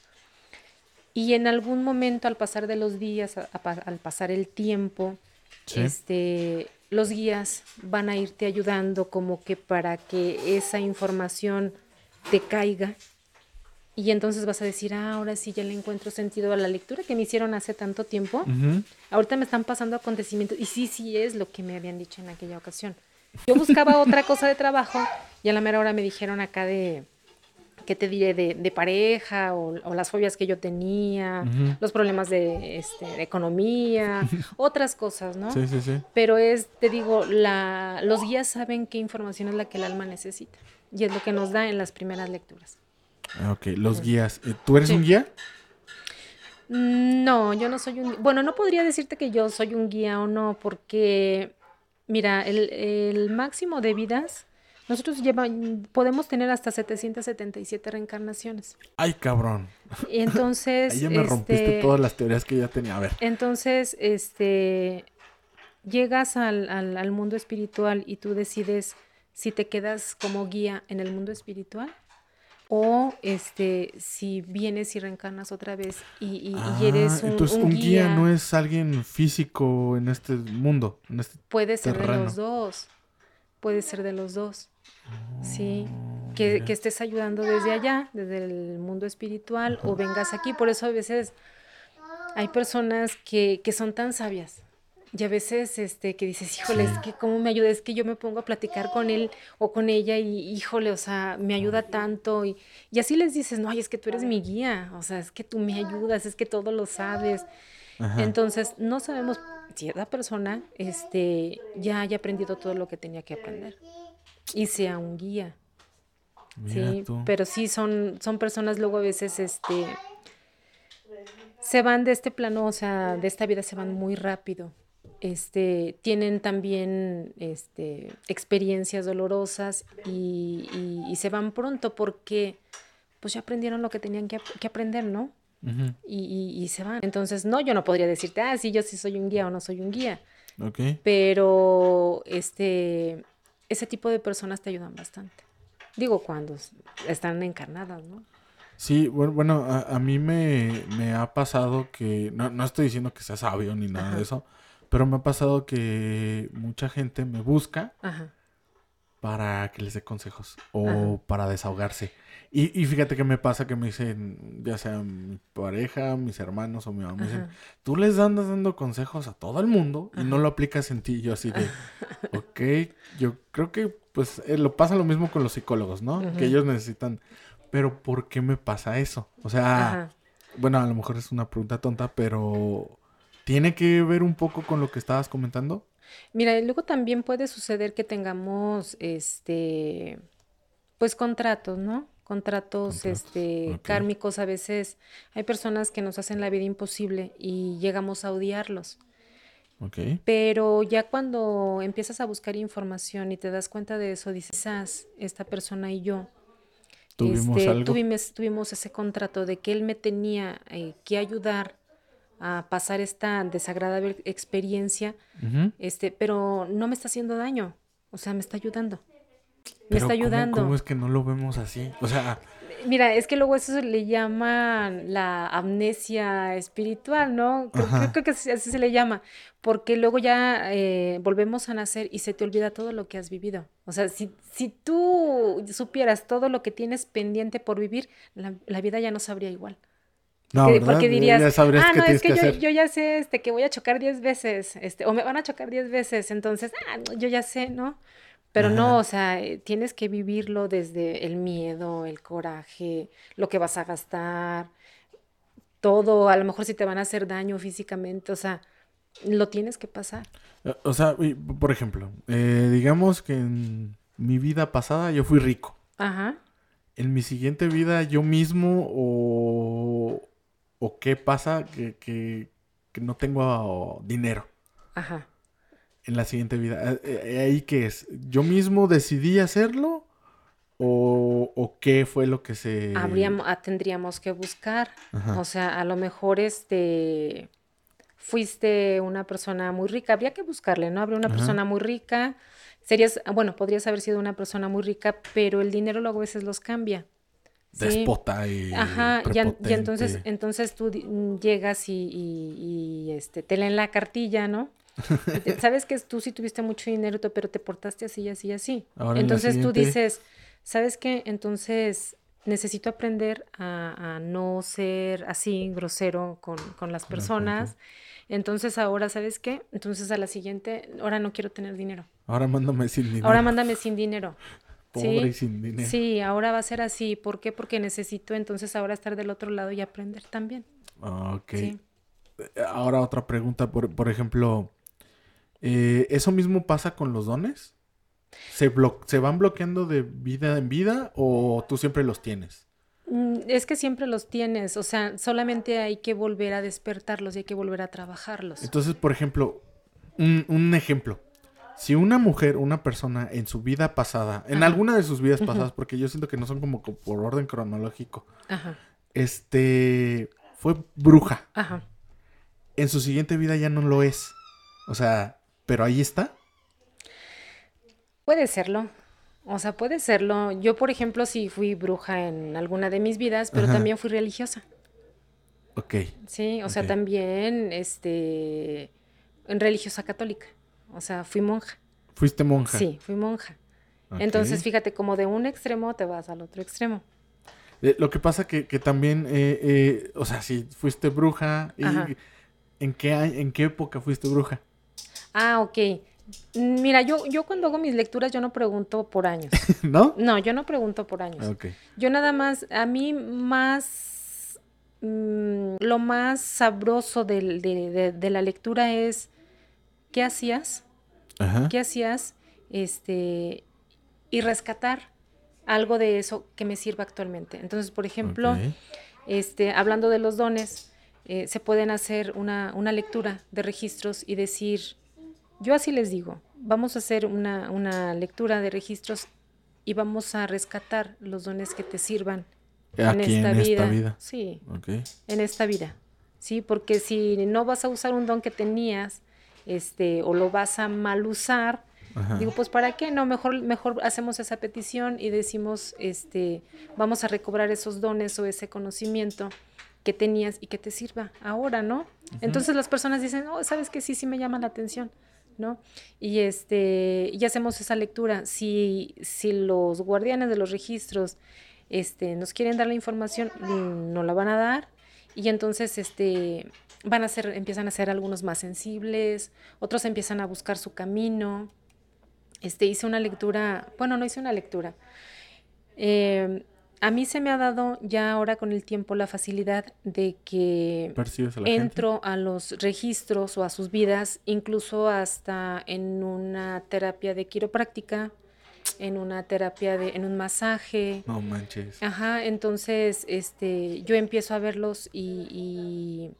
[SPEAKER 3] Y en algún momento, al pasar de los días, a- al pasar el tiempo,
[SPEAKER 2] Sí.
[SPEAKER 3] este, los guías van a irte ayudando como que para que esa información te caiga. Y entonces vas a decir, ah, ahora sí ya le encuentro sentido a la lectura que me hicieron hace tanto tiempo. Ahorita me están pasando acontecimientos y sí, sí es lo que me habían dicho en aquella ocasión. Yo buscaba otra cosa de trabajo y a la mera hora me dijeron acá de, ¿qué te diré? De, de pareja o, o las fobias que yo tenía, los problemas de, este, de economía, otras cosas, ¿no?
[SPEAKER 2] Sí, sí, sí.
[SPEAKER 3] Pero es, te digo, la, los guías saben qué información es la que el alma necesita y es lo que nos da en las primeras lecturas.
[SPEAKER 2] Ah, ok, los guías. Eh, ¿Tú eres
[SPEAKER 3] Sí.
[SPEAKER 2] un guía?
[SPEAKER 3] No, yo no soy un... Bueno, no podría decirte que yo soy un guía o no, porque, mira, el, el máximo de vidas, nosotros lleva, podemos tener hasta 777 reencarnaciones.
[SPEAKER 2] Ay, cabrón.
[SPEAKER 3] Y entonces...
[SPEAKER 2] Ahí ya me rompiste
[SPEAKER 3] este,
[SPEAKER 2] todas las teorías que ya tenía. A ver.
[SPEAKER 3] Entonces, este, llegas al, al- al mundo espiritual y tú decides si te quedas como guía en el mundo espiritual o este si vienes y reencarnas otra vez y, eres
[SPEAKER 2] ah, un, entonces un, guía. no es alguien físico en este mundo en este
[SPEAKER 3] puede ser de los dos puede ser de los dos sí oh, que, que, estés ayudando desde allá desde el mundo espiritual o vengas aquí. Por eso a veces hay personas que, que son tan sabias y a veces, este, que dices, híjole, es que cómo me ayuda, es que yo me pongo a platicar con él o con ella y, híjole, o sea, me ayuda tanto. Y, y así les dices, no, ay, es que tú eres mi guía, o sea, es que tú me ayudas, es que todo lo sabes. Entonces, no sabemos si esa persona, este, ya haya aprendido todo lo que tenía que aprender y sea un guía. sí, pero sí son, son personas luego a veces, este, se van de este plano, o sea, de esta vida se van muy rápido este, tienen también este, experiencias dolorosas y, se van pronto porque pues ya aprendieron lo que tenían que, aprender, ¿no? y, se van. Entonces, no, yo no podría decirte, ah, sí, yo sí soy un guía o no soy un guía. Pero este, ese tipo de personas te ayudan bastante. Digo, cuando están encarnadas, ¿no?
[SPEAKER 2] Sí, bueno, a, mí me, ha pasado que, no, no estoy diciendo que sea sabio ni nada de eso, pero me ha pasado que mucha gente me busca para que les dé consejos o para desahogarse. Y, y, fíjate que me pasa que me dicen, ya sea mi pareja, mis hermanos o mi mamá, me dicen, tú les andas dando consejos a todo el mundo y no lo aplicas en ti. Yo así de, ok, yo creo que pues eh, lo pasa lo mismo con los psicólogos, ¿no? Que ellos necesitan, pero ¿por qué me pasa eso? O sea, bueno, a lo mejor es una pregunta tonta, pero ¿Tiene que ver un poco con lo que estabas comentando?
[SPEAKER 3] Mira, luego también puede suceder que tengamos este pues contratos, ¿no? Contratos, este kármicos a veces hay personas que nos hacen la vida imposible y llegamos a odiarlos. Okay. Pero ya cuando empiezas a buscar información y te das cuenta de eso, dices, ah, esta persona y yo ¿Tuvimos, este, tuvimos, tuvimos, ese contrato de que él me tenía eh, que ayudar a pasar esta desagradable experiencia, este, pero no me está haciendo daño, o sea, me está ayudando. Me está ayudando.
[SPEAKER 2] ¿cómo, es que no lo vemos así? O sea,
[SPEAKER 3] Mira, es que luego eso se le llama la amnesia espiritual, ¿no? Creo, que así, se le llama, porque luego ya eh, volvemos a nacer y se te olvida todo lo que has vivido. O sea, si, si tú supieras todo lo que tienes pendiente por vivir, la vida ya no sabría igual. No, porque dirías, ah, no, es que, yo, yo, ya sé este, que voy a chocar 10 veces, este, o me van a chocar 10 veces, entonces, ah, yo ya sé, ¿no? Pero no, o sea, eh, tienes que vivirlo desde el miedo, el coraje, lo que vas a gastar, todo, a lo mejor si te van a hacer daño físicamente, o sea, lo tienes que pasar.
[SPEAKER 2] Eh, o sea, por ejemplo, eh, digamos que en mi vida pasada yo fui rico. Ajá. En mi siguiente vida yo mismo o ¿O qué pasa que, que, no tengo dinero? Ajá. En la siguiente vida. Eh, eh, ¿Ahí qué es? ¿Yo mismo decidí hacerlo? ¿O, o qué fue lo que se...?
[SPEAKER 3] Habríamos, ah, tendríamos que buscar. O sea, a lo mejor este... Fuiste una persona muy rica. Habría que buscarle, ¿no? Habría una persona muy rica. Serías... Bueno, podrías haber sido una persona muy rica, pero el dinero luego a veces los cambia
[SPEAKER 2] despota y
[SPEAKER 3] Ajá, y, entonces, entonces tú llegas y, este, te leen la cartilla, ¿no? Sabes que tú sí tuviste mucho dinero, pero te portaste así, así, así. entonces tú dices, ¿sabes qué? Entonces necesito aprender a, no ser así grosero con, con las personas. Entonces ahora, ¿sabes qué? Entonces a la siguiente, ahora no quiero tener dinero.
[SPEAKER 2] Ahora mándame sin dinero.
[SPEAKER 3] Ahora mándame sin dinero
[SPEAKER 2] pobre y sin dinero.
[SPEAKER 3] Sí, ahora va a ser así. ¿Por qué? Porque necesito entonces ahora estar del otro lado y aprender también.
[SPEAKER 2] Ok. Ahora otra pregunta, por, por ejemplo, eh, ¿eso mismo pasa con los dones? ¿Se, ¿Se van bloqueando de vida en vida o tú siempre los tienes?
[SPEAKER 3] Mm, es que siempre los tienes, o sea, solamente hay que volver a despertarlos y hay que volver a trabajarlos.
[SPEAKER 2] Entonces, por ejemplo, un, un ejemplo si una mujer, una persona en su vida pasada, en alguna de sus vidas pasadas, porque yo siento que no son como por orden cronológico, este, fue bruja. Ajá. En su siguiente vida ya no lo es. O sea, pero ahí está.
[SPEAKER 3] Puede serlo. O sea, puede serlo. Yo, por ejemplo, sí fui bruja en alguna de mis vidas, pero también fui religiosa.
[SPEAKER 2] Ok.
[SPEAKER 3] Sí, o sea, también, este, en religiosa católica. O sea, fui monja.
[SPEAKER 2] ¿Fuiste monja?
[SPEAKER 3] Sí, fui monja. Entonces, fíjate, como de un extremo te vas al otro extremo.
[SPEAKER 2] Eh, lo que pasa que, que también, eh, eh, o sea, si fuiste bruja, y, ¿en, qué, ¿en qué época fuiste bruja?
[SPEAKER 3] Ah, ok. Mira, yo, yo cuando hago mis lecturas yo no pregunto por años.
[SPEAKER 2] ¿No?
[SPEAKER 3] No, yo no pregunto por años.
[SPEAKER 2] Okay.
[SPEAKER 3] Yo nada más, a mí más, mm, lo más sabroso de, de, de, la lectura es, ¿qué hacías? Ajá. ¿Qué hacías? Este, y rescatar algo de eso que me sirva actualmente. Entonces, por ejemplo, este, hablando de los dones, eh, se pueden hacer una, una lectura de registros y decir, yo así les digo, vamos a hacer una, una lectura de registros y vamos a rescatar los dones que te sirvan
[SPEAKER 2] en, esta, vida.
[SPEAKER 3] Sí, en esta vida. Sí, porque si no vas a usar un don que tenías, este, o lo vas a mal usar, digo, pues para qué, no, mejor, mejor hacemos esa petición y decimos, este, vamos a recobrar esos dones o ese conocimiento que tenías y que te sirva ahora, ¿no? Entonces las personas dicen, oh, sabes que sí, sí me llama la atención. ¿no? Y este, y hacemos esa lectura. Si, si los guardianes de los registros este, nos quieren dar la información, mm, no la van a dar. Y entonces este, van a ser, empiezan a ser algunos más sensibles, otros empiezan a buscar su camino. Este, hice una lectura, bueno, no hice una lectura. Eh, a mí se me ha dado ya ahora con el tiempo la facilidad de que entro a los registros o a sus vidas, incluso hasta en una terapia de quiropráctica, en una terapia de, en un masaje.
[SPEAKER 2] No manches.
[SPEAKER 3] Ajá, entonces, este, yo empiezo a verlos y, y,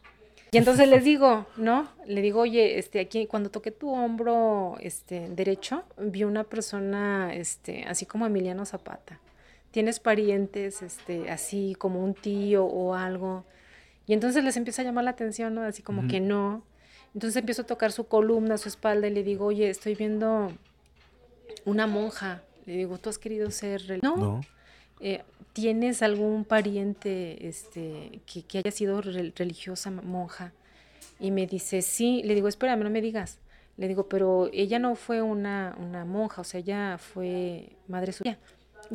[SPEAKER 3] y entonces les digo, ¿no? Le digo, oye, este, aquí cuando toqué tu hombro, este, derecho, vi una persona, este, así como Emiliano Zapata tienes parientes este, así como un tío o algo. Y entonces les empieza a llamar la atención, ¿no? Así como que no. Entonces empiezo a tocar su columna, su espalda y le digo, oye, estoy viendo una monja. Le digo, ¿tú has querido ser No. no. Eh, ¿Tienes algún pariente este, que, que haya sido religiosa, monja? Y me dice, sí. Le digo, espérame, no me digas. Le digo, pero ella no fue una, una monja, o sea, ella fue madre suya.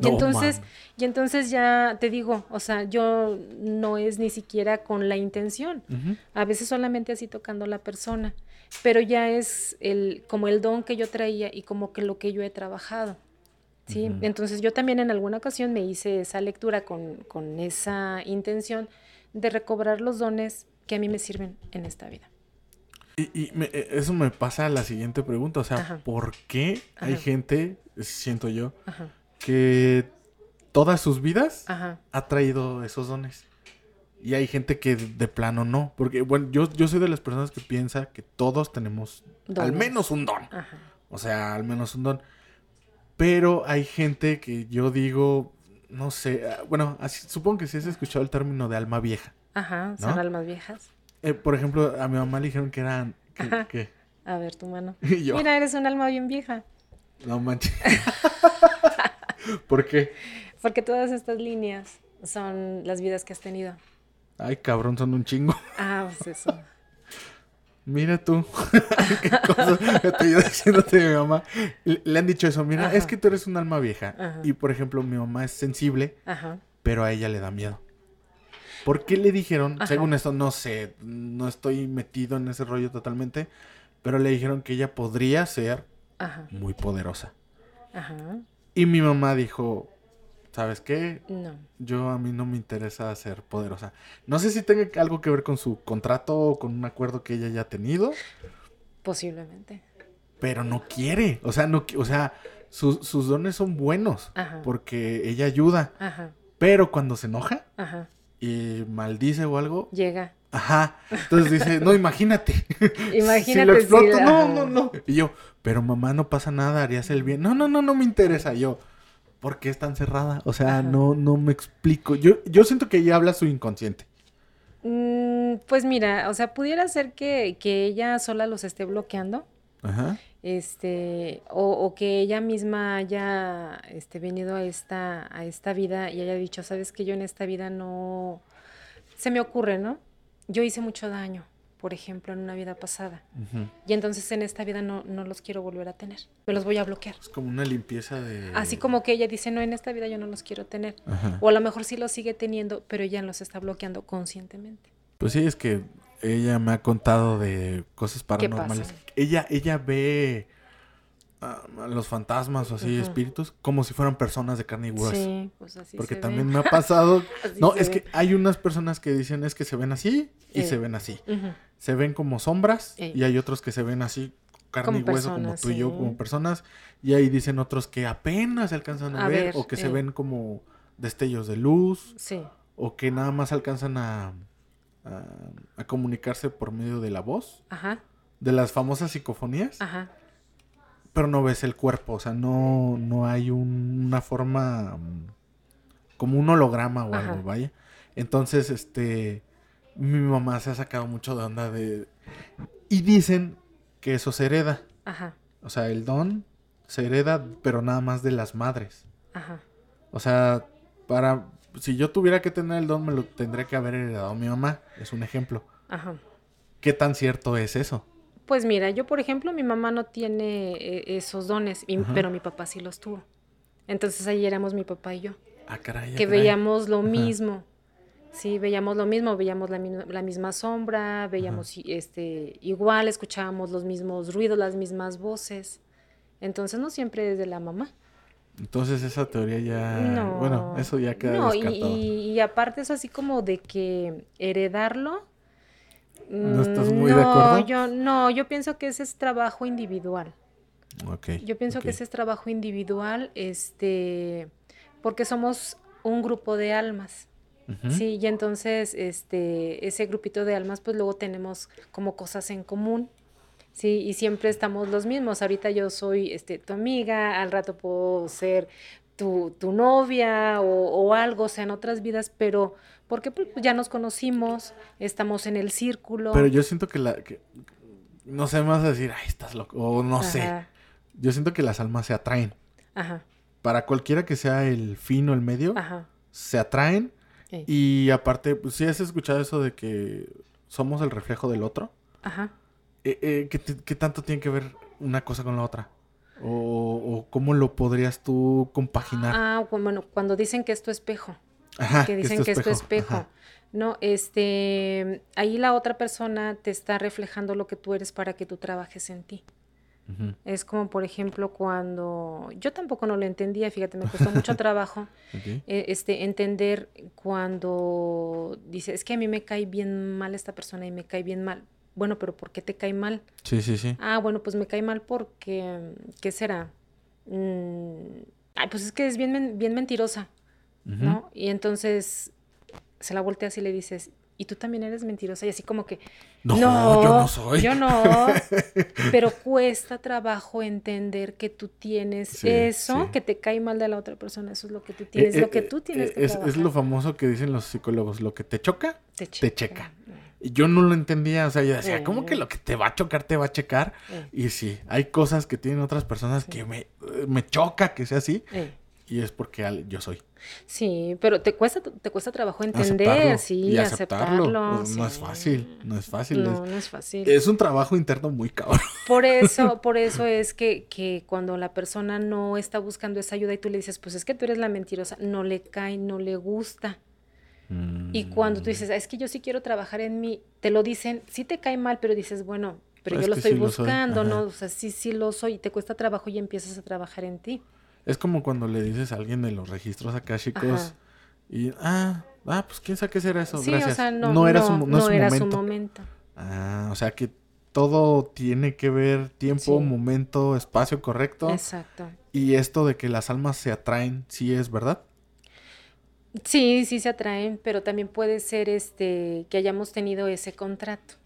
[SPEAKER 3] Y entonces, y entonces ya te digo, o sea, yo no es ni siquiera con la intención. A veces solamente así tocando la persona, pero ya es el como el don que yo traía y como que lo que yo he trabajado. ¿Sí? Entonces yo también en alguna ocasión me hice esa lectura con, con esa intención de recobrar los dones que a mí me sirven en esta vida.
[SPEAKER 2] Y, y e, eso me pasa a la siguiente pregunta, o sea, ¿por qué hay gente, siento yo, que todas sus vidas ha traído esos dones. Y hay gente que de plano no. Porque, bueno, yo, yo soy de las personas que piensa que todos tenemos al menos un don. O sea, al menos un don. Pero hay gente que yo digo, no sé, ah, bueno, así, supongo que si has escuchado el término de alma vieja.
[SPEAKER 3] Ajá, son almas viejas.
[SPEAKER 2] Eh, por ejemplo, a mi mamá le dijeron que eran... Que,
[SPEAKER 3] A ver, tu mano. Mira, eres un alma bien vieja.
[SPEAKER 2] No manches. ¿Por qué?
[SPEAKER 3] Porque todas estas líneas son las vidas que has tenido.
[SPEAKER 2] Ay, cabrón, son un chingo.
[SPEAKER 3] Ah, pues eso.
[SPEAKER 2] Mira tú, qué cosa te iba diciéndote mi mamá. Le, han dicho eso, mira, es que tú eres un alma vieja. Y por ejemplo, mi mamá es sensible, pero a ella le da miedo. ¿Por qué le dijeron? Según esto, no sé, no estoy metido en ese rollo totalmente, pero le dijeron que ella podría ser muy poderosa. Ajá. Y mi mamá dijo, ¿sabes qué?
[SPEAKER 3] No.
[SPEAKER 2] Yo a mí no me interesa ser poderosa. No sé si tenga algo que ver con su contrato o con un acuerdo que ella haya tenido.
[SPEAKER 3] Posiblemente.
[SPEAKER 2] Pero no quiere. O sea, no, o sea, sus dones son buenos. Porque ella ayuda. Ajá. Pero cuando se enoja Ajá. y maldice o algo.
[SPEAKER 3] Llega.
[SPEAKER 2] Ajá. Entonces dice, no, imagínate.
[SPEAKER 3] Imagínate. si lo exploto,
[SPEAKER 2] no, no, no. Y yo, pero mamá, no pasa nada, harías el bien. No, no, no, no me interesa. yo, ¿por qué es tan cerrada? O sea, no, no me explico. Yo, yo siento que ella habla su inconsciente.
[SPEAKER 3] Mm, pues mira, o sea, pudiera ser que, que ella sola los esté bloqueando. Ajá. este, o, que ella misma haya este, venido a esta, a esta vida y haya dicho, sabes que yo en esta vida no, se me ocurre, ¿no? Yo hice mucho daño, por ejemplo, en una vida pasada. Y entonces en esta vida no, no los quiero volver a tener. Me los voy a bloquear.
[SPEAKER 2] Es como una limpieza de...
[SPEAKER 3] Así como que ella dice, no, en esta vida yo no los quiero tener. O a lo mejor sí los sigue teniendo, pero ella los está bloqueando conscientemente.
[SPEAKER 2] Pues sí, es que ella me ha contado de cosas paranormales. Ella, ella ve a los fantasmas o así, espíritus, como si fueran personas de carne y hueso. Sí, pues así Porque también me ha pasado. no, es que hay unas personas que dicen es que se ven así y se ven así. Se ven como sombras y hay otros que se ven así, carne y hueso, como tú y yo, como personas. Y ahí dicen otros que apenas se alcanzan a, ver, o que se ven como destellos de luz. O que nada más alcanzan a a, comunicarse por medio de la voz. Ajá. De las famosas psicofonías. Ajá. Pero no ves el cuerpo, o sea, no, no hay una forma mm, como un holograma o algo, vaya. Entonces, este, mi mamá se ha sacado mucho de onda de... Y dicen que eso se hereda. Ajá. O sea, el don se hereda, pero nada más de las madres. Ajá. O sea, para si yo tuviera que tener el don, me lo tendría que haber heredado mi mamá. Es un ejemplo. Ajá. ¿Qué tan cierto es eso?
[SPEAKER 3] Pues mira, yo por ejemplo, mi mamá no tiene eh, esos dones, pero mi papá sí los tuvo. Entonces ahí éramos mi papá y yo. Ah, caray. Que veíamos lo mismo. Sí, veíamos lo mismo, veíamos la, la misma sombra, veíamos este igual, escuchábamos los mismos ruidos, las mismas voces. Entonces no siempre es de la mamá.
[SPEAKER 2] Entonces esa teoría ya, bueno, eso ya queda no,
[SPEAKER 3] descartado. Y, y, aparte es así como de que heredarlo. ¿No estás muy de acuerdo? Yo, no, yo pienso que ese es trabajo individual. Okay, yo pienso que ese es trabajo individual, este, porque somos un grupo de almas. Sí, y entonces este, ese grupito de almas, pues luego tenemos como cosas en común. Sí, y siempre estamos los mismos. Ahorita yo soy este, tu amiga, al rato puedo ser tu, tu novia o, algo, o sea, en otras vidas, pero porque pues, ya nos conocimos, estamos en el círculo.
[SPEAKER 2] Pero yo siento que la... Que, no sé, más decir, ay, estás loco, o no sé. Yo siento que las almas se atraen. Ajá. Para cualquiera que sea el fin o el medio, se atraen. Y aparte, pues sí has escuchado eso de que somos el reflejo del otro. Ajá. Eh, eh, ¿qué, tanto tiene que ver una cosa con la otra? O, cómo lo podrías tú compaginar?
[SPEAKER 3] Ah, bueno, cuando dicen que es tu espejo. Ajá, que dicen que es tu espejo. No, este, ahí la otra persona te está reflejando lo que tú eres para que tú trabajes en ti. Es como, por ejemplo, cuando yo tampoco no lo entendía, fíjate, me costó mucho trabajo eh, este, entender cuando dice, es que a mí me cae bien mal esta persona y me cae bien mal bueno, pero ¿por qué te cae mal?
[SPEAKER 2] Sí, sí, sí.
[SPEAKER 3] Ah, bueno, pues me cae mal porque, ¿qué será? Mm, ay, pues es que es bien, bien mentirosa, ¿no? Y entonces se la volteas y le dices, y tú también eres mentirosa. Y así como que, no, yo no soy. Yo no. Pero cuesta trabajo entender que tú tienes eso, que te cae mal de la otra persona. Eso es lo que tú tienes, eh, lo que eh, tú tienes
[SPEAKER 2] que es, es, lo famoso que dicen los psicólogos, lo que te choca, te, te checa. Y yo no lo entendía, o sea, yo decía, ¿cómo que lo que te va a chocar te va a checar? Y sí, hay cosas que tienen otras personas que me, me choca que sea así. Y es porque yo soy.
[SPEAKER 3] Sí, pero te cuesta, te cuesta trabajo entender, sí, y aceptarlo.
[SPEAKER 2] no es fácil, no es fácil.
[SPEAKER 3] No, no es fácil.
[SPEAKER 2] Es un trabajo interno muy cabrón.
[SPEAKER 3] Por eso, por eso es que, que cuando la persona no está buscando esa ayuda y tú le dices, pues es que tú eres la mentirosa, no le cae, no le gusta. Y cuando tú dices, es que yo sí quiero trabajar en mí, te lo dicen, sí te cae mal, pero dices, bueno, pero yo lo estoy buscando, ¿no? O sea, sí, sí lo soy, y te cuesta trabajo y empiezas a trabajar en ti.
[SPEAKER 2] Es como cuando le dices a alguien de los registros acá, chicos, y, ah, ah, pues quién sabe qué será eso, sí, O sea, no, no era, su, no, era su momento. Ah, o sea que todo tiene que ver tiempo, momento, espacio correcto. Exacto. Y esto de que las almas se atraen, sí es verdad.
[SPEAKER 3] Sí, sí se atraen, pero también puede ser este que hayamos tenido ese contrato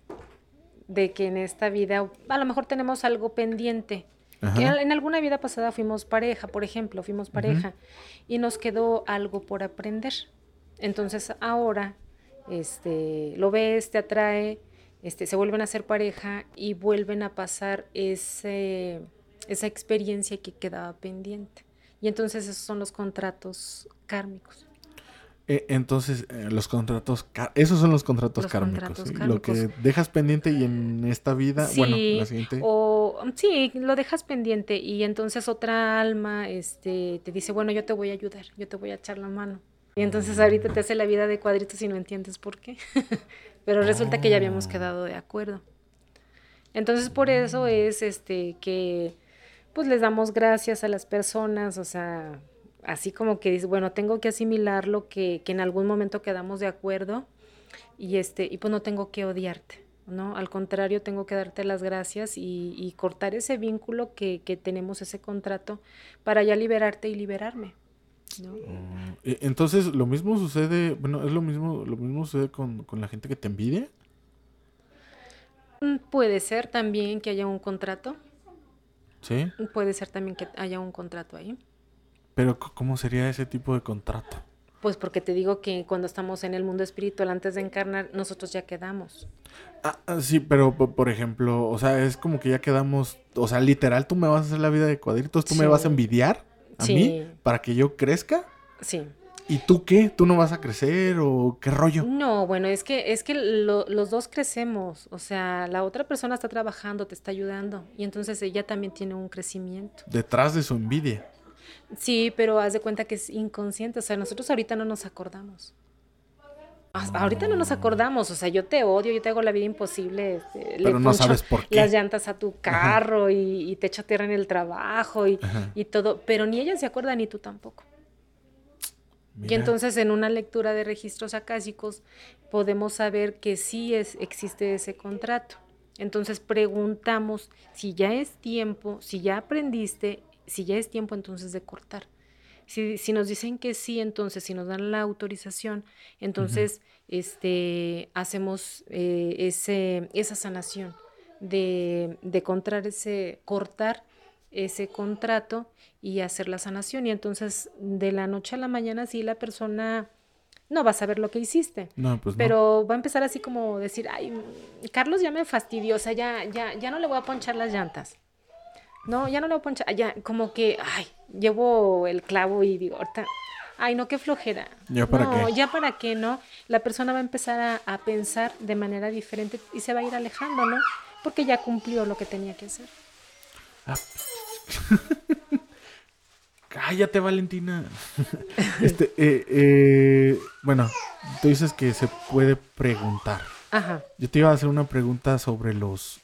[SPEAKER 3] de que en esta vida a lo mejor tenemos algo pendiente. En alguna vida pasada fuimos pareja, por ejemplo, fuimos pareja y nos quedó algo por aprender. Entonces ahora este lo ves, te atrae este, se vuelven a ser pareja y vuelven a pasar ese, esa experiencia que quedaba pendiente. Y entonces esos son los contratos kármicos.
[SPEAKER 2] Eh, entonces, eh, los contratos, esos son los contratos, kármicos, Lo que dejas pendiente y en esta vida, bueno, la siguiente.
[SPEAKER 3] O, sí, lo dejas pendiente y entonces otra alma este, te dice, bueno, yo te voy a ayudar, yo te voy a echar la mano. Y entonces ahorita te hace la vida de cuadritos y no entiendes por qué. Pero resulta que ya habíamos oh. quedado de acuerdo. Entonces por eso es este que pues les damos gracias a las personas, o sea, así como que dice, bueno, tengo que asimilar lo que, que en algún momento quedamos de acuerdo y, este, y pues no tengo que odiarte, ¿no? Al contrario, tengo que darte las gracias y, y cortar ese vínculo que, que, tenemos, ese contrato, para ya liberarte y liberarme. ¿no?
[SPEAKER 2] Mm, e, entonces, lo mismo sucede, bueno, es lo mismo, lo mismo sucede con, con la gente que te envidia.
[SPEAKER 3] Mm, puede ser también que haya un contrato.
[SPEAKER 2] Sí.
[SPEAKER 3] Puede ser también que haya un contrato ahí.
[SPEAKER 2] Pero ¿cómo sería ese tipo de contrato?
[SPEAKER 3] Pues porque te digo que cuando estamos en el mundo espiritual antes de encarnar, nosotros ya quedamos.
[SPEAKER 2] Ah, ah sí, pero por ejemplo, o sea, es como que ya quedamos, o sea, literal, tú me vas a hacer la vida de cuadritos, tú me vas a envidiar a mí para que yo crezca.
[SPEAKER 3] Sí.
[SPEAKER 2] ¿Y tú qué? ¿Tú no vas a crecer o qué rollo?
[SPEAKER 3] No, bueno, es que es que los dos crecemos, o sea, la otra persona está trabajando, te está ayudando y entonces ella también tiene un crecimiento.
[SPEAKER 2] Detrás de su envidia.
[SPEAKER 3] Sí, pero haz de cuenta que es inconsciente. O sea, nosotros ahorita no nos acordamos. Ahorita no nos acordamos, o sea, yo te odio, yo te hago la vida imposible.
[SPEAKER 2] Este, pero no sabes por qué.
[SPEAKER 3] Las llantas a tu carro y, te echo tierra en el trabajo y, todo, pero ni ella se acuerda ni tú tampoco. Y entonces en una lectura de registros acásicos podemos saber que sí es, existe ese contrato. Entonces preguntamos si ya es tiempo, si ya aprendiste si ya es tiempo entonces de cortar. Si, si, nos dicen que sí, entonces, si nos dan la autorización, entonces este, hacemos eh, ese, esa sanación de, de contrar ese, cortar ese contrato y hacer la sanación. Y entonces, de la noche a la mañana, sí, la persona no va a saber lo que hiciste.
[SPEAKER 2] No, pues
[SPEAKER 3] pero va a empezar así como decir, ay, Carlos ya me fastidió, o sea, ya, ya, ya no le voy a ponchar las llantas. No, ya no le voy a ponchar. Ya, como que, ay, llevo el clavo y digo, ahorita, ay, no, qué flojera.
[SPEAKER 2] ¿Ya para
[SPEAKER 3] no, ya para qué, ¿no? La persona va a empezar a, pensar de manera diferente y se va a ir alejando, ¿no? Porque ya cumplió lo que tenía que hacer. Ah.
[SPEAKER 2] Cállate, Valentina. este, eh, eh, bueno, tú dices que se puede preguntar.
[SPEAKER 3] Ajá.
[SPEAKER 2] Yo te iba a hacer una pregunta sobre los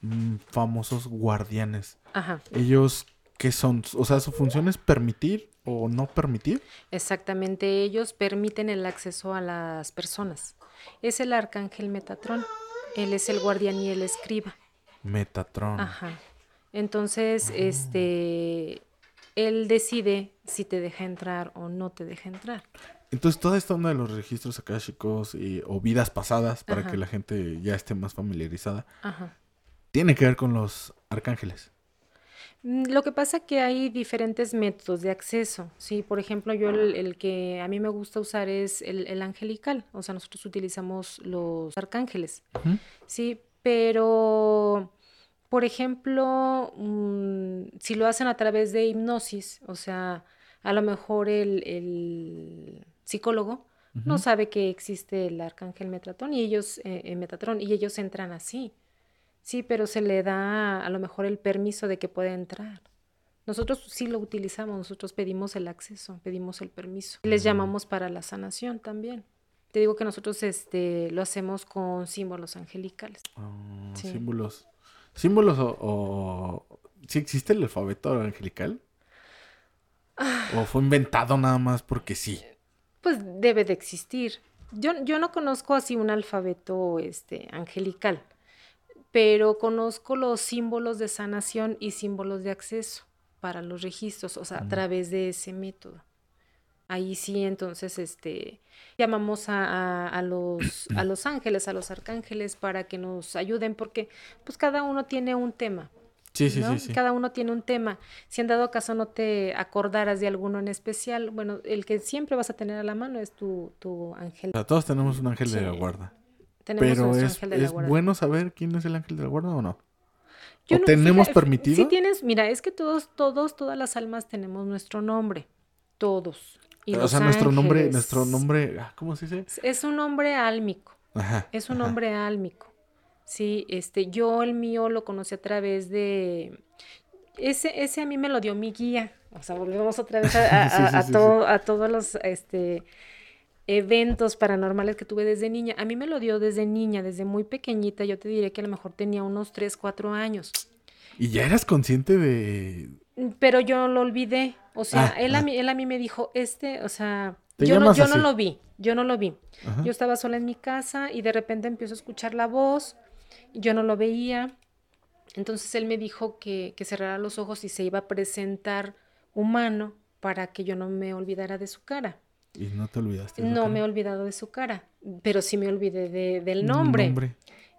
[SPEAKER 2] mm, famosos guardianes.
[SPEAKER 3] Ajá.
[SPEAKER 2] Ellos, ¿qué son? O sea, su función es permitir o no permitir.
[SPEAKER 3] Exactamente, ellos permiten el acceso a las personas. Es el arcángel Metatrón. Él es el guardián y el escriba.
[SPEAKER 2] Metatrón.
[SPEAKER 3] Ajá. Entonces, este, él decide si te deja entrar o no te deja entrar.
[SPEAKER 2] Entonces, toda esta onda de los registros akáshicos y, o vidas pasadas, para que la gente ya esté más familiarizada,
[SPEAKER 3] Ajá.
[SPEAKER 2] tiene que ver con los arcángeles.
[SPEAKER 3] Mm, lo que pasa es que hay diferentes métodos de acceso, ¿sí? Por ejemplo, yo el, que a mí me gusta usar es el, angelical, o sea, nosotros utilizamos los arcángeles, ¿sí? Pero, por ejemplo, mm, si lo hacen a través de hipnosis, o sea, a lo mejor el, psicólogo no sabe que existe el arcángel Metatron y ellos, eh, eh, Metatron, y ellos entran así. Sí, pero se le da a lo mejor el permiso de que pueda entrar. Nosotros sí lo utilizamos, nosotros pedimos el acceso, pedimos el permiso. Les llamamos para la sanación también. Te digo que nosotros este, lo hacemos con símbolos angelicales.
[SPEAKER 2] Ah, símbolos. ¿Símbolos o, ¿Sí existe el alfabeto angelical? Ah. ¿O fue inventado nada más porque sí?
[SPEAKER 3] Pues debe de existir. Yo, yo no conozco así un alfabeto este, angelical pero conozco los símbolos de sanación y símbolos de acceso para los registros, o sea, a través de ese método. Ahí sí, entonces, este, llamamos a, los, a los ángeles, a los arcángeles para que nos ayuden, porque pues cada uno tiene un tema.
[SPEAKER 2] Sí, sí, sí,
[SPEAKER 3] Cada uno tiene un tema. Si en dado caso no te acordaras de alguno en especial, bueno, el que siempre vas a tener a la mano es tu, tu ángel.
[SPEAKER 2] O sea, todos tenemos un ángel de la guarda.
[SPEAKER 3] Tenemos
[SPEAKER 2] Pero
[SPEAKER 3] nuestro
[SPEAKER 2] es,
[SPEAKER 3] ángel de la
[SPEAKER 2] es
[SPEAKER 3] guarda.
[SPEAKER 2] bueno saber quién es el ángel de la guarda o no.
[SPEAKER 3] Yo
[SPEAKER 2] ¿O
[SPEAKER 3] no-
[SPEAKER 2] tenemos permitido?
[SPEAKER 3] Sí tienes, mira, es que todos, todos, todas las almas tenemos nuestro nombre. Todos. Y
[SPEAKER 2] o sea, nuestro nombre, nuestro nombre, ah, ¿cómo se dice?
[SPEAKER 3] Es un nombre álmico.
[SPEAKER 2] Ajá.
[SPEAKER 3] Es un
[SPEAKER 2] ajá.
[SPEAKER 3] nombre álmico. Sí, este, yo el mío lo conocí a través de. Ese, ese a mí me lo dio mi guía. O sea, volvemos otra vez a, a-
[SPEAKER 2] Sí, sí,
[SPEAKER 3] a
[SPEAKER 2] sí,
[SPEAKER 3] todo- a todos los este, eventos paranormales que tuve desde niña. A mí me lo dio desde niña, desde muy pequeñita. Yo te diré que a lo mejor tenía unos 3, 4 años.
[SPEAKER 2] ¿Y ya eras consciente de...?
[SPEAKER 3] Pero yo lo olvidé. O sea,
[SPEAKER 2] Ah,
[SPEAKER 3] él,
[SPEAKER 2] ah.
[SPEAKER 3] A mí, él a mí me dijo, este, o sea, yo, no, yo no lo vi, yo no lo vi.
[SPEAKER 2] Ajá.
[SPEAKER 3] Yo estaba sola en mi casa y de repente empiezo a escuchar la voz, yo no lo veía. Entonces él me dijo que, que cerrara los ojos y se iba a presentar humano para que yo no me olvidara de su cara.
[SPEAKER 2] Y no te olvidaste. de
[SPEAKER 3] No me he olvidado de su cara, pero sí me olvidé de- del nombre.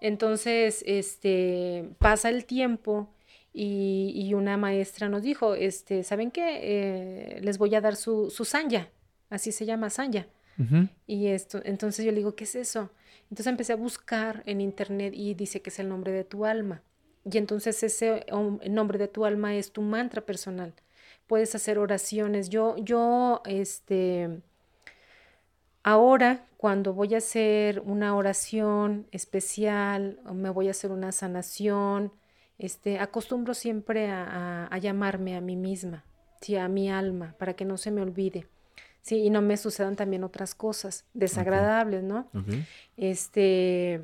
[SPEAKER 3] Entonces, este, pasa el tiempo y, y una maestra nos dijo, este, ¿saben qué? Eh, les voy a dar su, su sanya, así se llama sanya. Y esto, entonces yo le digo, ¿qué es eso? Entonces empecé a buscar en internet y dice que es el nombre de tu alma. Y entonces ese nombre de tu alma es tu mantra personal. Puedes hacer oraciones. Yo, yo, este, ahora cuando voy a hacer una oración especial o me voy a hacer una sanación, este, acostumbro siempre a, a- a llamarme a mí misma, sí, a mi alma, para que no se me olvide. Sí, y no me sucedan también otras cosas desagradables, ¿no? Este,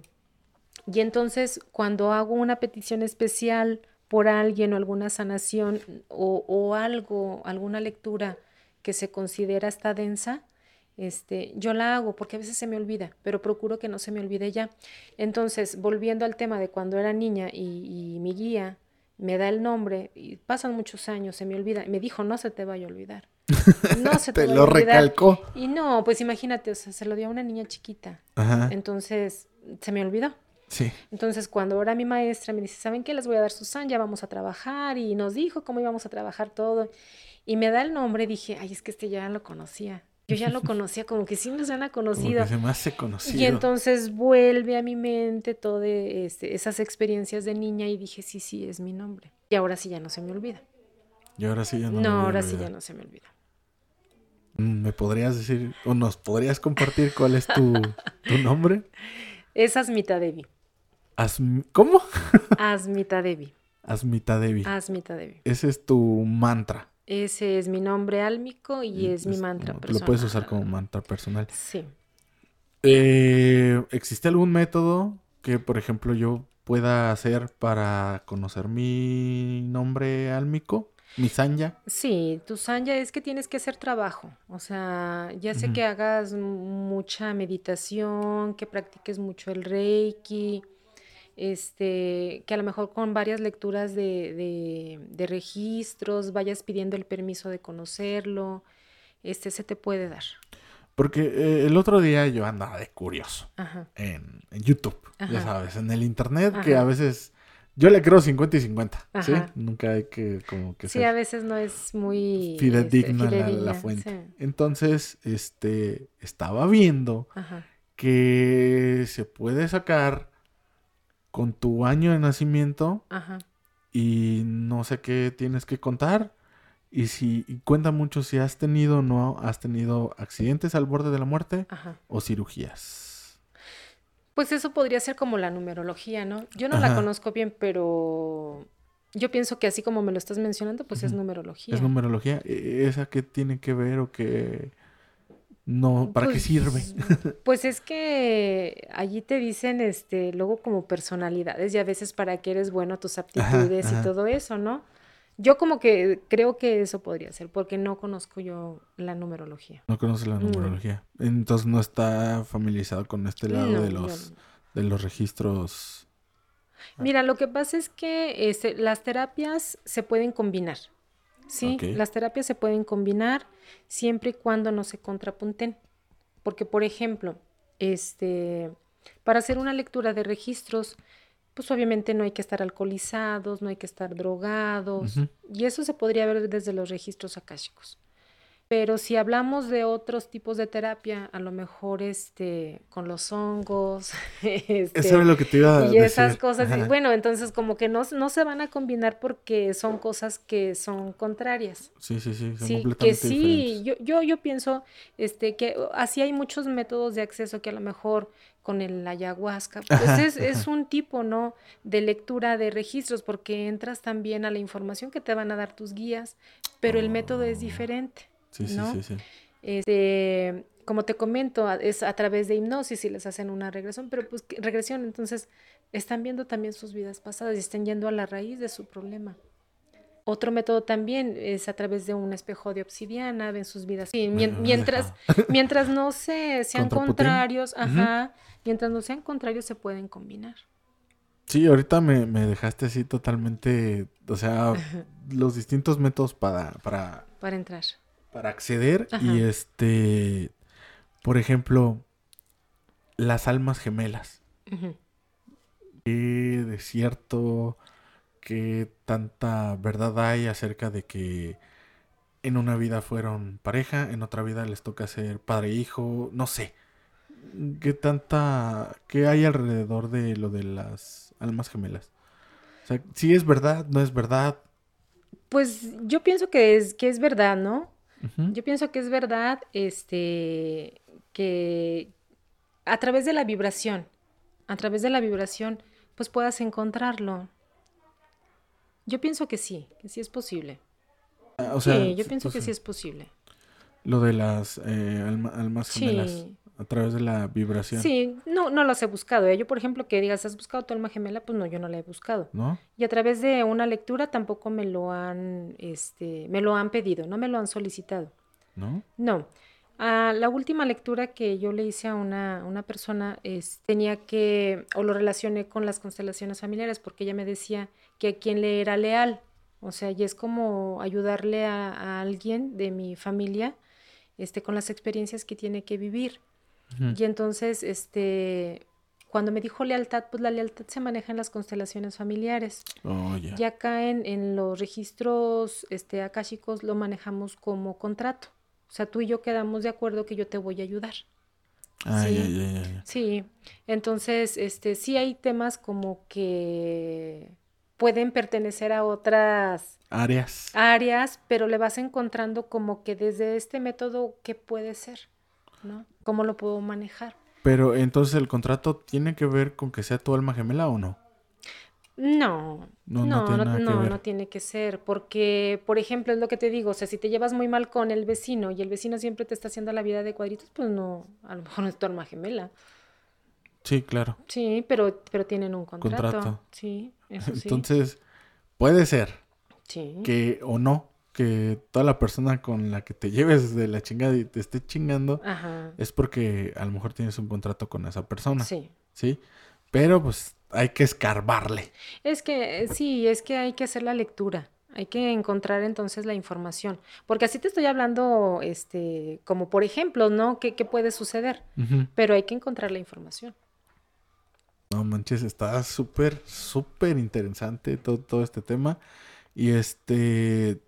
[SPEAKER 3] y entonces cuando hago una petición especial por alguien o alguna sanación o, o algo, alguna lectura que se considera está densa, este, yo la hago porque a veces se me olvida, pero procuro que no se me olvide ya. Entonces, volviendo al tema de cuando era niña y, y mi guía me da el nombre y pasan muchos años, se me olvida, me dijo, no se te vaya a olvidar. No se te,
[SPEAKER 2] Te lo
[SPEAKER 3] a olvidar".
[SPEAKER 2] recalcó.
[SPEAKER 3] Y no, pues imagínate, o sea, se lo dio a una niña chiquita.
[SPEAKER 2] Ajá.
[SPEAKER 3] Entonces, se me olvidó.
[SPEAKER 2] Sí.
[SPEAKER 3] Entonces, cuando ahora mi maestra me dice, ¿saben qué? Les voy a dar Susan, ya vamos a trabajar. Y nos dijo cómo íbamos a trabajar todo. Y me da el nombre, dije, ay, es que este ya lo conocía. Yo ya lo conocía, como que sí me suena
[SPEAKER 2] Como
[SPEAKER 3] conocido.
[SPEAKER 2] que se me hace conocido.
[SPEAKER 3] Y entonces vuelve a mi mente todas esas experiencias de niña y dije, sí, sí, es mi nombre. Y ahora sí ya no se me olvida.
[SPEAKER 2] Y ahora sí ya no.
[SPEAKER 3] No,
[SPEAKER 2] me
[SPEAKER 3] ahora sí ya no se me olvida.
[SPEAKER 2] Mm, ¿Me podrías decir o nos podrías compartir cuál es tu, tu nombre?
[SPEAKER 3] Es Asmita Devi.
[SPEAKER 2] Asm- ¿Cómo?
[SPEAKER 3] Asmita Devi.
[SPEAKER 2] Asmita Devi.
[SPEAKER 3] Asmita Devi.
[SPEAKER 2] Ese es tu mantra.
[SPEAKER 3] Ese es mi nombre álmico y es mi mantra
[SPEAKER 2] Lo
[SPEAKER 3] personal.
[SPEAKER 2] puedes usar como mantra personal.
[SPEAKER 3] Sí.
[SPEAKER 2] Eh, ¿Existe algún método que, por ejemplo, yo pueda hacer para conocer mi nombre álmico? Mi sanya.
[SPEAKER 3] Sí, tu sanya es que tienes que hacer trabajo. O sea, ya sé que hagas mucha meditación, que practiques mucho el reiki, este, que a lo mejor con varias lecturas de, de- de registros vayas pidiendo el permiso de conocerlo. Este se te puede dar.
[SPEAKER 2] Porque eh, el otro día yo andaba de curioso
[SPEAKER 3] Ajá.
[SPEAKER 2] en, en YouTube, ya sabes, en el internet, que a veces yo le creo 50 y 50, ¿sí? Nunca hay que como que
[SPEAKER 3] Sí,
[SPEAKER 2] ser
[SPEAKER 3] a veces no es muy este,
[SPEAKER 2] fidedigna la- fuente.
[SPEAKER 3] sí.
[SPEAKER 2] Entonces, este, estaba viendo que se puede sacar con tu año de nacimiento
[SPEAKER 3] Ajá.
[SPEAKER 2] y no sé qué tienes que contar. Y si y cuenta mucho si has tenido o no has tenido accidentes al borde de la muerte
[SPEAKER 3] Ajá.
[SPEAKER 2] o cirugías.
[SPEAKER 3] Pues eso podría ser como la numerología, ¿no? Yo no la conozco bien, pero yo pienso que así como me lo estás mencionando, pues es numerología.
[SPEAKER 2] ¿Es numerología? ¿E- ¿Esa qué tiene que ver o qué no? ¿Para qué
[SPEAKER 3] Pues,
[SPEAKER 2] sirve?
[SPEAKER 3] Pues es que allí te dicen, este, luego como personalidades y a veces para qué eres bueno, tus aptitudes
[SPEAKER 2] ajá.
[SPEAKER 3] y todo eso, ¿no? Yo como que creo que eso podría ser, porque no conozco yo la numerología.
[SPEAKER 2] No conoce la
[SPEAKER 3] No.
[SPEAKER 2] numerología. Entonces no está familiarizado con este lado
[SPEAKER 3] No,
[SPEAKER 2] de los
[SPEAKER 3] no.
[SPEAKER 2] de los registros.
[SPEAKER 3] Mira, lo que pasa es que este, las terapias se pueden combinar. Sí, las terapias se pueden combinar siempre y cuando no se contrapunten. Porque, por ejemplo, este, para hacer una lectura de registros, pues obviamente no hay que estar alcoholizados, no hay que estar drogados. Y eso se podría ver desde los registros akáshicos. Pero si hablamos de otros tipos de terapia, a lo mejor este con los hongos, este,
[SPEAKER 2] Eso es lo que te iba a
[SPEAKER 3] y esas cosas, y bueno, entonces como que no, no se van a combinar porque son cosas que son contrarias.
[SPEAKER 2] Sí, sí, sí, son
[SPEAKER 3] Sí, que sí, yo, yo, yo pienso este, que así hay muchos métodos de acceso que a lo mejor con el ayahuasca, pues
[SPEAKER 2] Ajá,
[SPEAKER 3] es, es un tipo, ¿no? De lectura de registros, porque entras también a la información que te van a dar tus guías, pero el método es diferente,
[SPEAKER 2] Sí, sí,
[SPEAKER 3] ¿no?
[SPEAKER 2] sí, sí.
[SPEAKER 3] Este, como te comento, es a través de hipnosis y les hacen una regresión, pero pues regresión, entonces están viendo también sus vidas pasadas y están yendo a la raíz de su problema. Otro método también es a través de un espejo de obsidiana, ven sus vidas. Sí,
[SPEAKER 2] Bueno,
[SPEAKER 3] mientras, mientras no se, sean
[SPEAKER 2] Contra Putin.
[SPEAKER 3] contrarios, ajá, mientras no sean contrarios se pueden combinar.
[SPEAKER 2] Sí, ahorita me, me dejaste así totalmente, o sea, los distintos métodos para, para,
[SPEAKER 3] para entrar.
[SPEAKER 2] Para acceder
[SPEAKER 3] Ajá.
[SPEAKER 2] y este, por ejemplo, las almas gemelas.
[SPEAKER 3] Ujú.
[SPEAKER 2] ¿Qué de cierto, qué tanta verdad hay acerca de que en una vida fueron pareja, en otra vida les toca ser padre e hijo? No sé. ¿Qué tanta, qué hay alrededor de lo de las almas gemelas? O sea, si es verdad, no es verdad.
[SPEAKER 3] Pues yo pienso que es, que es verdad, ¿no? Yo pienso que es verdad, este, que a través de la vibración, a través de la vibración, pues puedas encontrarlo. Yo pienso que sí, que sí es posible.
[SPEAKER 2] Ah, O sea,
[SPEAKER 3] sí, yo pienso que
[SPEAKER 2] entonces,
[SPEAKER 3] sí es posible.
[SPEAKER 2] Lo de las eh, alma- almas gemelas
[SPEAKER 3] Sí.
[SPEAKER 2] A través de la vibración,
[SPEAKER 3] Sí, no, no las he buscado. ¿eh? Yo, por ejemplo, que digas, ¿has buscado tu alma gemela? Pues no, yo no la he buscado.
[SPEAKER 2] ¿no?
[SPEAKER 3] Y a través de una lectura tampoco me lo han, este, me lo han pedido, no me lo han solicitado.
[SPEAKER 2] ¿No?
[SPEAKER 3] No. Ah, la última lectura que yo le hice a una, una persona es, tenía que, o lo relacioné con las constelaciones familiares, porque ella me decía que a quien le era leal. O sea, y es como ayudarle a, a alguien de mi familia este, con las experiencias que tiene que vivir. Y entonces, este, cuando me dijo lealtad, pues la lealtad se maneja en las constelaciones familiares.
[SPEAKER 2] Oh, ya.
[SPEAKER 3] Ya acá en, en los registros este, akáshicos lo manejamos como contrato. O sea, tú y yo quedamos de acuerdo que yo te voy a ayudar.
[SPEAKER 2] Ah,
[SPEAKER 3] sí. Sí, entonces, este, sí hay temas como que pueden pertenecer a otras
[SPEAKER 2] Áreas.
[SPEAKER 3] áreas, pero le vas encontrando como que desde este método, ¿qué puede ser? ¿No? ¿Cómo lo puedo manejar?
[SPEAKER 2] Pero entonces el contrato tiene que ver con que sea tu alma gemela o no?
[SPEAKER 3] No,
[SPEAKER 2] No, no
[SPEAKER 3] no,
[SPEAKER 2] tiene
[SPEAKER 3] no, no, tiene que ser, porque, por ejemplo, es lo que te digo, o sea, si te llevas muy mal con el vecino y el vecino siempre te está haciendo la vida de cuadritos, pues no, a lo mejor no es tu alma gemela.
[SPEAKER 2] Sí, claro.
[SPEAKER 3] Sí, pero, pero tienen un contrato.
[SPEAKER 2] Contrato.
[SPEAKER 3] Sí, eso sí.
[SPEAKER 2] Entonces, puede ser
[SPEAKER 3] sí.
[SPEAKER 2] que o no, que toda la persona con la que te lleves de la chingada y te esté chingando
[SPEAKER 3] Ajá.
[SPEAKER 2] es porque a lo mejor tienes un contrato con esa persona.
[SPEAKER 3] Sí.
[SPEAKER 2] ¿Sí? Pero pues hay que escarbarle.
[SPEAKER 3] Es que, eh, sí, es que hay que hacer la lectura. Hay que encontrar entonces la información. Porque así te estoy hablando, este, como por ejemplo, ¿no? ¿Qué, qué puede suceder? Pero hay que encontrar la información.
[SPEAKER 2] No manches, está súper, súper interesante todo, todo este tema. Y este.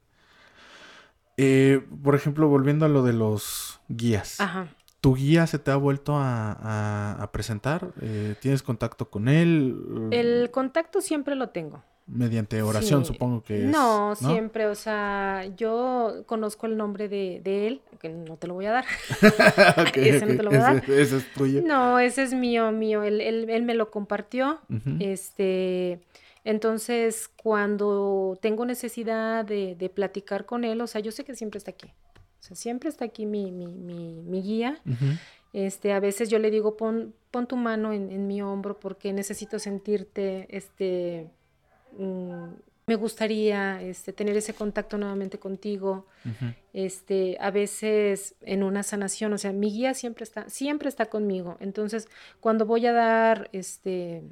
[SPEAKER 2] Eh, por ejemplo, volviendo a lo de los guías.
[SPEAKER 3] Ajá.
[SPEAKER 2] ¿Tu guía se te ha vuelto a, a- a presentar? Eh, ¿Tienes contacto con él?
[SPEAKER 3] El contacto siempre lo tengo.
[SPEAKER 2] Mediante oración,
[SPEAKER 3] Sí.
[SPEAKER 2] supongo que es.
[SPEAKER 3] No, siempre, o sea, yo conozco el nombre de, de él, que no te lo voy a dar.
[SPEAKER 2] Ok,
[SPEAKER 3] Ese no te lo voy a dar.
[SPEAKER 2] ese- ese es tuyo.
[SPEAKER 3] No, ese es mío, mío. Él, él- él me lo compartió. Este, entonces, cuando tengo necesidad de, de platicar con él, o sea, yo sé que siempre está aquí. O sea, siempre está aquí mi, mi, mi, mi guía. Este, a veces yo le digo, pon, pon tu mano en, en mi hombro porque necesito sentirte, este, mm, me gustaría este, tener ese contacto nuevamente contigo. Este, a veces en una sanación, o sea, mi guía siempre está, siempre está conmigo. Entonces, cuando voy a dar, este,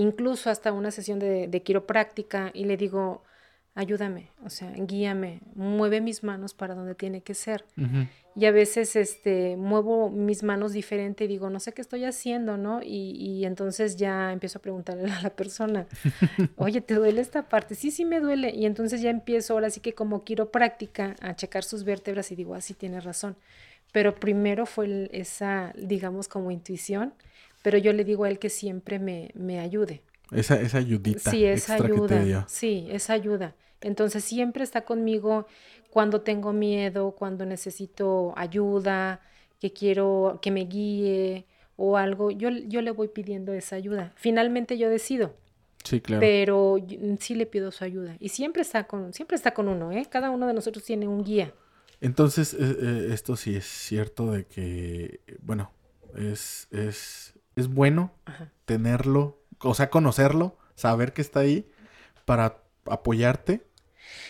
[SPEAKER 3] incluso hasta una sesión de, de quiropráctica y le digo, ayúdame, o sea, guíame, mueve mis manos para donde tiene que ser. Y a veces este, muevo mis manos diferente y digo, no sé qué estoy haciendo, ¿no? Y, y entonces ya empiezo a preguntarle a la persona, oye, ¿te duele esta parte? Sí, sí me duele. Y entonces ya empiezo ahora sí que como quiropráctica a checar sus vértebras y digo, ah, sí tienes razón. Pero primero fue el- esa, digamos, como intuición, pero yo le digo a él que siempre me, me ayude.
[SPEAKER 2] Esa, esa ayudita
[SPEAKER 3] Sí, esa
[SPEAKER 2] extra que te
[SPEAKER 3] ayuda.
[SPEAKER 2] dio.
[SPEAKER 3] Sí, esa ayuda. Entonces siempre está conmigo cuando tengo miedo, cuando necesito ayuda, que quiero que me guíe o algo. Yo, yo le voy pidiendo esa ayuda. Finalmente yo decido,
[SPEAKER 2] Sí, claro.
[SPEAKER 3] pero yo- sí le pido su ayuda. Y siempre está con, siempre está con uno, ¿eh? Cada uno de nosotros tiene un guía.
[SPEAKER 2] Entonces, eh, eh, esto sí es cierto de que, bueno, es, es, es bueno
[SPEAKER 3] Ajá.
[SPEAKER 2] tenerlo, o sea, conocerlo, saber que está ahí para apoyarte.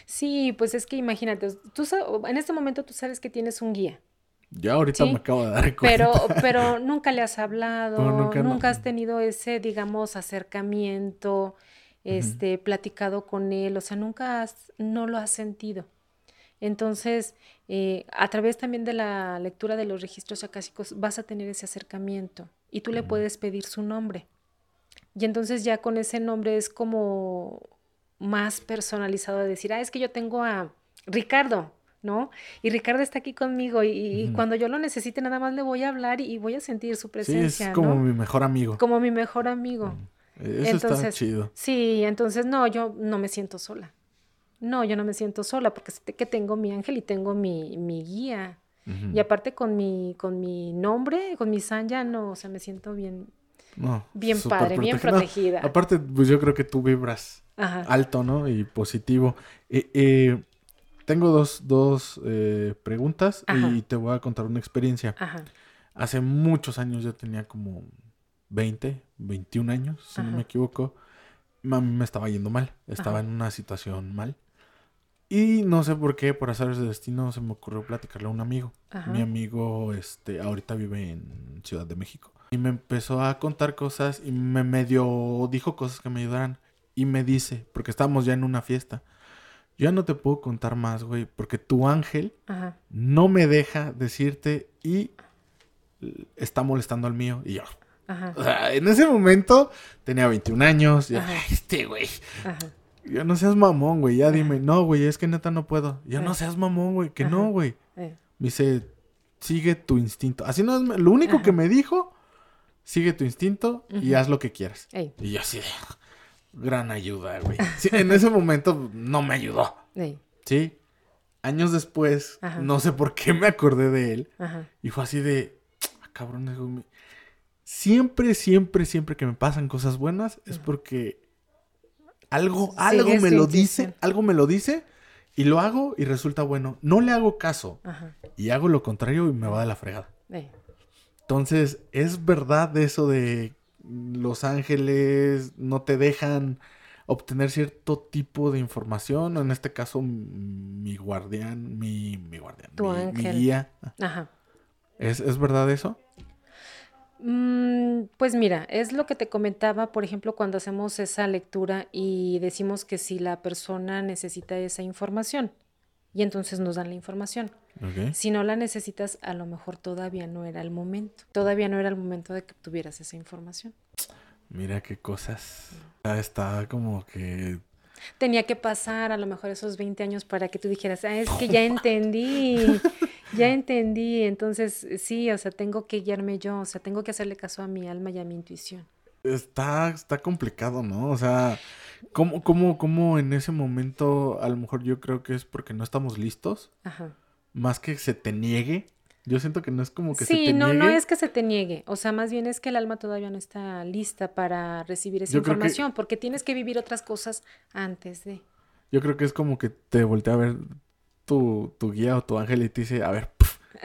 [SPEAKER 3] Sí, pues es que imagínate, tú en este momento tú sabes que tienes un guía.
[SPEAKER 2] Ya ahorita
[SPEAKER 3] Sí,
[SPEAKER 2] me acabo de dar cuenta.
[SPEAKER 3] Pero, pero nunca le has hablado,
[SPEAKER 2] Pero nunca
[SPEAKER 3] nunca,
[SPEAKER 2] no.
[SPEAKER 3] has tenido ese, digamos, acercamiento, este, platicado con él, o sea, nunca has, no lo has sentido. Entonces, eh, a través también de la lectura de los registros acásicos vas a tener ese acercamiento y tú le puedes pedir su nombre. Y entonces ya con ese nombre es como más personalizado de decir, ah, es que yo tengo a Ricardo, ¿no? Y Ricardo está aquí conmigo y, cuando yo lo necesite nada más le voy a hablar y voy a sentir su
[SPEAKER 2] Sí,
[SPEAKER 3] presencia,
[SPEAKER 2] es como
[SPEAKER 3] ¿no?
[SPEAKER 2] mi mejor amigo.
[SPEAKER 3] Como mi mejor amigo.
[SPEAKER 2] Eso está
[SPEAKER 3] Entonces,
[SPEAKER 2] chido.
[SPEAKER 3] Sí, entonces no, yo no me siento sola. No, yo no me siento sola porque sé que tengo mi ángel y tengo mi, mi guía. Y aparte con mi, con mi nombre, con mi sanya, no, o sea, me siento bien,
[SPEAKER 2] No,
[SPEAKER 3] bien padre, bien
[SPEAKER 2] protegida. No, aparte, pues yo creo que tú vibras
[SPEAKER 3] Ajá.
[SPEAKER 2] alto, ¿no? Y positivo. Eh, eh, tengo dos, dos eh, preguntas
[SPEAKER 3] Ajá.
[SPEAKER 2] y te voy a contar una experiencia.
[SPEAKER 3] Ajá.
[SPEAKER 2] Hace muchos años, yo tenía como 20, 21 años, si no me equivoco. A mí me estaba yendo mal, estaba en una situación mal. Y no sé por qué, por azares de destino, se me ocurrió platicarle a un amigo.
[SPEAKER 3] Ajá.
[SPEAKER 2] Mi amigo, este, ahorita vive en Ciudad de México. Y me empezó a contar cosas y me medio dijo cosas que me ayudaran. Y me dice, porque estábamos ya en una fiesta, yo ya no te puedo contar más, güey, porque tu ángel
[SPEAKER 3] Ajá.
[SPEAKER 2] no me deja decirte y está molestando al mío. Y yo,
[SPEAKER 3] Ajá.
[SPEAKER 2] o sea, en ese momento tenía 21 años. Y,
[SPEAKER 3] Ajá.
[SPEAKER 2] "Ay, este güey. Yo no seas mamón, güey. Ya dime, no, güey, es que neta no puedo. Yo no
[SPEAKER 3] Ajá.
[SPEAKER 2] seas mamón, güey, que
[SPEAKER 3] Ajá.
[SPEAKER 2] no, güey.
[SPEAKER 3] Eh,
[SPEAKER 2] Me dice, sigue tu instinto. Así no es, lo único que me dijo, sigue tu instinto y haz lo que quieras.
[SPEAKER 3] ey,
[SPEAKER 2] Y yo así de, gran ayuda, güey. Sí, en ese momento no me ayudó,
[SPEAKER 3] ey,
[SPEAKER 2] ¿sí? Años después, no sé por qué me acordé de él. Y fue así de, ah, cabrón, siempre, siempre, siempre que me pasan cosas buenas es porque algo, algo me lo dice, algo me lo dice y lo hago y resulta bueno. No le hago caso
[SPEAKER 3] Ajá.
[SPEAKER 2] y hago lo contrario y me va de la fregada. Entonces, ¿es verdad eso de los ángeles no te dejan obtener cierto tipo de información? En este caso, mi guardián, mi, mi guardián,
[SPEAKER 3] Tu
[SPEAKER 2] mi, guía.
[SPEAKER 3] Ajá.
[SPEAKER 2] ¿Es, ¿Es verdad eso?
[SPEAKER 3] Mm, Pues mira, es lo que te comentaba, por ejemplo, cuando hacemos esa lectura y decimos que si la persona necesita esa información y entonces nos dan la información. Si no la necesitas, a lo mejor todavía no era el momento. Todavía no era el momento de que tuvieras esa información.
[SPEAKER 2] Mira qué cosas. Ya Está como que...
[SPEAKER 3] Tenía que pasar a lo mejor esos 20 años para que tú dijeras, ah, es que ya entendí, ya entendí. Entonces, sí, o sea, tengo que guiarme yo, o sea, tengo que hacerle caso a mi alma y a mi intuición.
[SPEAKER 2] Está, está complicado, ¿no? O sea, ¿cómo, cómo, cómo en ese momento a lo mejor yo creo que es porque no estamos listos?
[SPEAKER 3] Ajá.
[SPEAKER 2] Más que se te niegue. Yo siento que no es como que se
[SPEAKER 3] Sí,
[SPEAKER 2] te
[SPEAKER 3] no,
[SPEAKER 2] niegue.
[SPEAKER 3] no es que se te niegue, o sea, más bien es que el alma todavía no está lista para recibir esa
[SPEAKER 2] Yo creo que-
[SPEAKER 3] información, porque tienes que vivir otras cosas antes de.
[SPEAKER 2] Yo creo que es como que te voltea a ver tu, tu guía o tu ángel y te dice, a ver,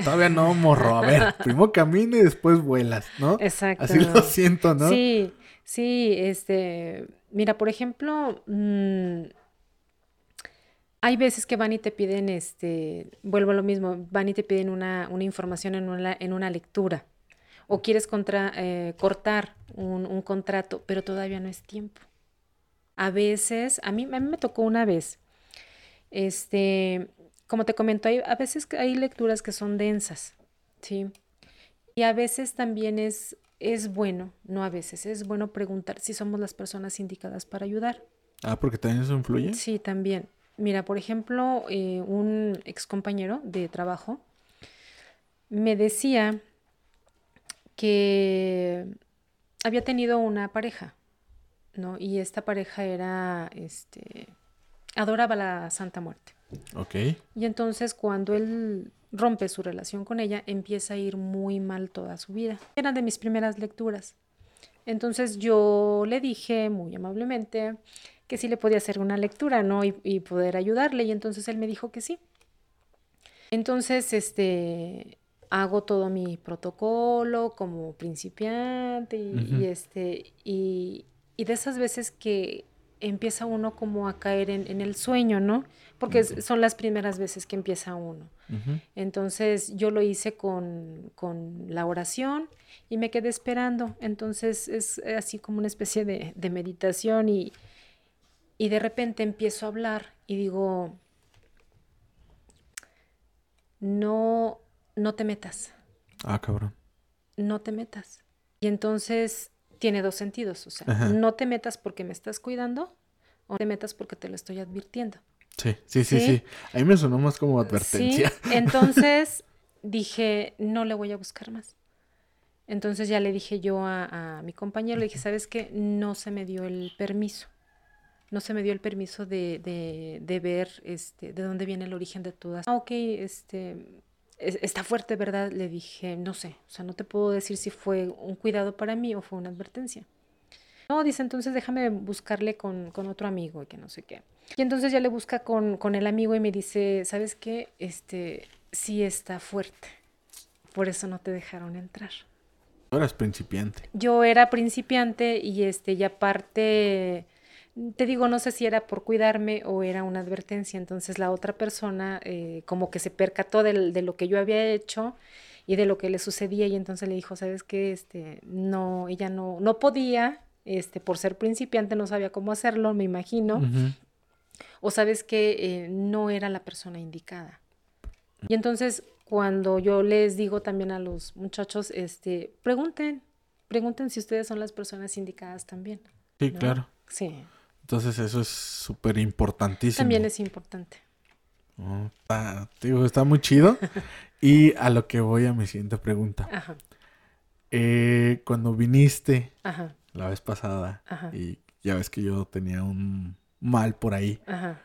[SPEAKER 2] todavía no, morro, a ver, primero camina y después vuelas, ¿no?
[SPEAKER 3] Exacto.
[SPEAKER 2] Así lo siento, ¿no?
[SPEAKER 3] Sí, sí, este, mira, por ejemplo, mm, hay veces que van y te piden, este, vuelvo a lo mismo, van y te piden una, una información en una, en una lectura, o quieres contra, eh, cortar un, un contrato, pero todavía no es tiempo. A veces, a mí, a mí me tocó una vez Este, como te comento, hay, a veces hay lecturas que son densas, ¿sí? Y a veces también es, es bueno, no a veces, es bueno preguntar si somos las personas indicadas para ayudar.
[SPEAKER 2] Ah, porque también eso influye.
[SPEAKER 3] Sí, también. Mira, por ejemplo, eh, un ex compañero de trabajo me decía que había tenido una pareja, ¿no? Y esta pareja era, este, adoraba la Santa Muerte.
[SPEAKER 2] Ok.
[SPEAKER 3] Y entonces cuando él rompe su relación con ella, empieza a ir muy mal toda su vida. Era de mis primeras lecturas. Entonces yo le dije muy amablemente que sí le podía hacer una lectura, ¿no? Y, poder ayudarle. Y entonces él me dijo que sí. Entonces, este, hago todo mi protocolo como principiante y, este, y, y de esas veces que empieza uno como a caer en, el sueño, ¿no? Porque son las primeras veces que empieza uno. Entonces yo lo hice con, la oración y me quedé esperando. Entonces es así como una especie de, meditación y, y de repente empiezo a hablar y digo, no, no te metas.
[SPEAKER 2] Ah, cabrón.
[SPEAKER 3] No te metas. Y entonces tiene dos sentidos. O sea, no te metas porque me estás cuidando o te metas porque te lo estoy advirtiendo.
[SPEAKER 2] Sí, sí, sí, sí. A mí me sonó más como advertencia.
[SPEAKER 3] Sí. Entonces dije, no le voy a buscar más. Entonces ya le dije yo a, mi compañero, le dije, ¿sabes qué? No se me dio el permiso. No se me dio el permiso de, de, de ver este, de dónde viene el origen de todas. Ah, ok, este, está fuerte, ¿verdad? Le dije, no sé, o sea, no te puedo decir si fue un cuidado para mí o fue una advertencia. No, dice, entonces déjame buscarle con, otro amigo y que no sé qué. Y entonces ya le busca con, con, el amigo y me dice, ¿sabes qué? Este, sí está fuerte. Por eso no te dejaron entrar.
[SPEAKER 2] Tú eras principiante.
[SPEAKER 3] Yo era principiante y este, y aparte te digo, no sé si era por cuidarme o era una advertencia. Entonces la otra persona eh, como que se percató de, de, lo que yo había hecho y de lo que le sucedía y entonces le dijo, ¿sabes qué? Este, no, ella no, no podía, este, por ser principiante no sabía cómo hacerlo, me imagino. O sabes que eh, no era la persona indicada. Y entonces cuando yo les digo también a los muchachos, este, pregunten, pregunten si ustedes son las personas indicadas también.
[SPEAKER 2] Sí, claro.
[SPEAKER 3] Sí.
[SPEAKER 2] Entonces eso es súper importantísimo.
[SPEAKER 3] También es importante.
[SPEAKER 2] Oh, está, digo, está muy chido. y a lo que voy a mi siguiente pregunta. Ajá. Eh, cuando viniste la vez pasada y ya ves que yo tenía un mal por ahí. Ajá.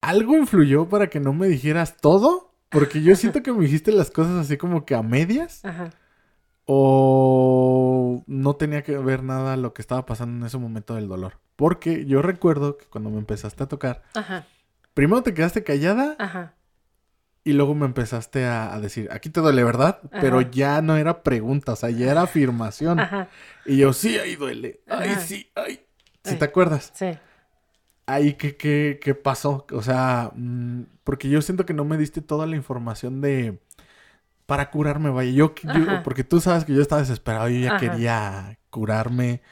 [SPEAKER 2] ¿Algo influyó para que no me dijeras todo? Porque yo siento que me dijiste las cosas así como que a medias. Ajá. O no tenía que ver nada lo que estaba pasando en ese momento del dolor. Porque yo recuerdo que cuando me empezaste a tocar, Ajá. primero te quedaste callada Ajá. y luego me empezaste a, decir, aquí te duele, ¿verdad? Pero ya no era pregunta, o sea, ya era afirmación. Ajá. Y yo, sí, ahí duele. Ay, sí, ay. ¿Sí te acuerdas?
[SPEAKER 3] Sí.
[SPEAKER 2] Ahí, ¿qué, qué, qué pasó? O sea, mm, porque yo siento que no me diste toda la información de para curarme, vaya. Yo, yo, porque tú sabes que yo estaba desesperado, yo ya quería curarme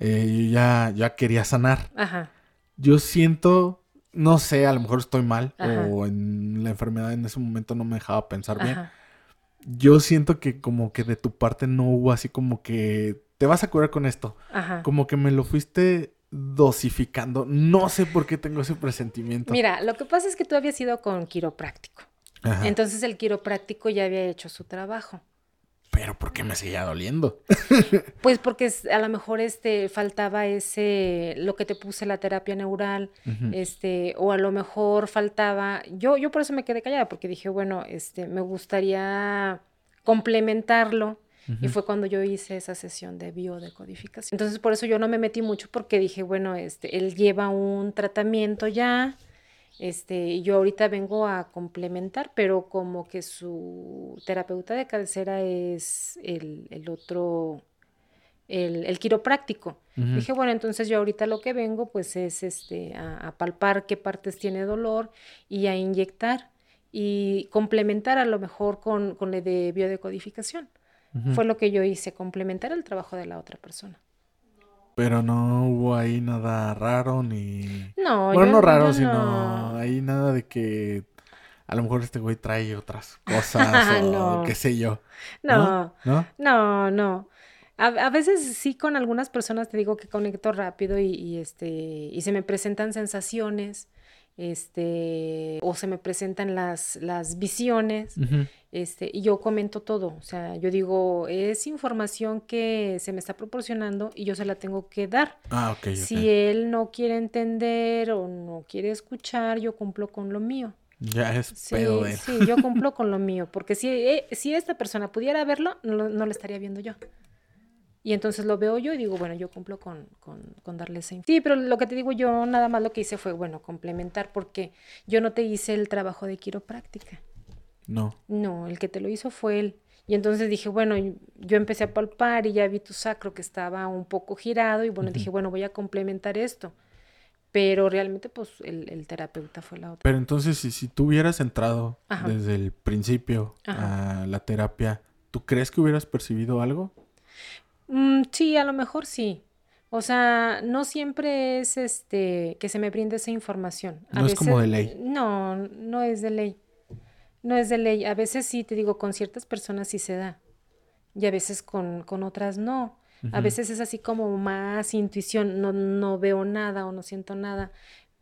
[SPEAKER 2] eh, yo ya, ya quería sanar. Ajá. Yo siento, no sé, a lo mejor estoy mal o en la enfermedad en ese momento no me dejaba pensar bien. Yo siento que como que de tu parte no hubo así como que te vas a curar con esto. Ajá. Como que me lo fuiste dosificando. No sé por qué tengo ese presentimiento.
[SPEAKER 3] Mira, lo que pasa es que tú habías ido con quiropráctico. Entonces el quiropráctico ya había hecho su trabajo.
[SPEAKER 2] Pero ¿por qué me seguía doliendo?
[SPEAKER 3] pues porque a lo mejor este faltaba ese lo que te puse la terapia neural, este o a lo mejor faltaba yo yo por eso me quedé callada porque dije, bueno, este me gustaría complementarlo y fue cuando yo hice esa sesión de biodecodificación. Entonces por eso yo no me metí mucho porque dije, bueno, este él lleva un tratamiento ya este, yo ahorita vengo a complementar, pero como que su terapeuta de cabecera es el, otro, el, quiropráctico. Dije, bueno, entonces yo ahorita lo que vengo pues es este, a, palpar qué partes tiene dolor y a inyectar y complementar a lo mejor con, con la de biodecodificación. Fue lo que yo hice, complementar el trabajo de la otra persona.
[SPEAKER 2] Pero no hubo ahí nada raro ni...
[SPEAKER 3] No,
[SPEAKER 2] Bueno,
[SPEAKER 3] yo-
[SPEAKER 2] no raro,
[SPEAKER 3] yo
[SPEAKER 2] sino
[SPEAKER 3] no.
[SPEAKER 2] ahí nada de que a lo mejor este güey trae otras cosas o
[SPEAKER 3] No.
[SPEAKER 2] qué sé yo.
[SPEAKER 3] No,
[SPEAKER 2] ¿No?
[SPEAKER 3] no, no. A, a veces sí con algunas personas te digo que conecto rápido y, y, este y se me presentan sensaciones, este, o se me presentan las, las visiones,
[SPEAKER 2] Ujú.
[SPEAKER 3] Este, y yo comento todo. O sea, yo digo, es información que se me está proporcionando y yo se la tengo que dar.
[SPEAKER 2] Ah, ok, ok.
[SPEAKER 3] Si él no quiere entender o no quiere escuchar, yo cumplo con lo mío.
[SPEAKER 2] Ya es
[SPEAKER 3] Sí,
[SPEAKER 2] pedo de él.
[SPEAKER 3] sí, yo cumplo con lo mío, porque si, eh, si esta persona pudiera verlo, no, lo- no lo estaría viendo yo. Y entonces lo veo yo y digo, bueno, yo cumplo con, con, con darle esa inf- Sí, pero lo que te digo yo, nada más lo que hice fue, bueno, complementar, porque yo no te hice el trabajo de quiropráctica.
[SPEAKER 2] No.
[SPEAKER 3] No, el que te lo hizo fue él. Y entonces dije, bueno, yo empecé a palpar y ya vi tu sacro que estaba un poco girado y bueno, dije, bueno, voy a complementar esto. Pero realmente, pues, el, el terapeuta fue la otra.
[SPEAKER 2] Pero entonces, si, si tú hubieras entrado
[SPEAKER 3] Ajá.
[SPEAKER 2] desde el principio
[SPEAKER 3] Ajá.
[SPEAKER 2] a la terapia, ¿tú crees que hubieras percibido algo?
[SPEAKER 3] Mm, sí, a lo mejor sí. O sea, no siempre es este que se me brinde esa información. A
[SPEAKER 2] No es como de ley.
[SPEAKER 3] No, no es de ley. No es de ley. A veces sí, te digo, con ciertas personas sí se da. Y a veces con, con otras no. A veces es así como más intuición, no, no veo nada o no siento nada.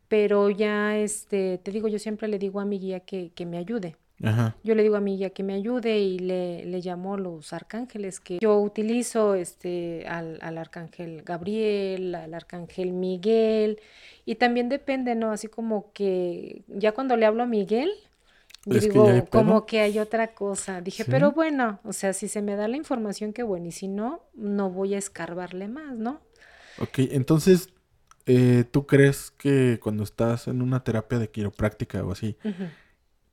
[SPEAKER 3] Pero ya, este, te digo, yo siempre le digo a mi guía que, que me ayude.
[SPEAKER 2] Ajá.
[SPEAKER 3] Yo le digo a mi guía que me ayude y le, le llamo los arcángeles que yo utilizo, este, al, al arcángel Gabriel, al arcángel Miguel, y también depende, ¿no? Así como que ya cuando le hablo a Miguel, yo
[SPEAKER 2] ¿Es que
[SPEAKER 3] digo,
[SPEAKER 2] hay
[SPEAKER 3] como que hay otra cosa. Dije,
[SPEAKER 2] ¿Sí?
[SPEAKER 3] pero bueno, o sea, si se me da la información, qué bueno, y si no, no voy a escarbarle más, ¿no?
[SPEAKER 2] Ok, entonces, eh, ¿tú crees que cuando estás en una terapia de quiropráctica o así,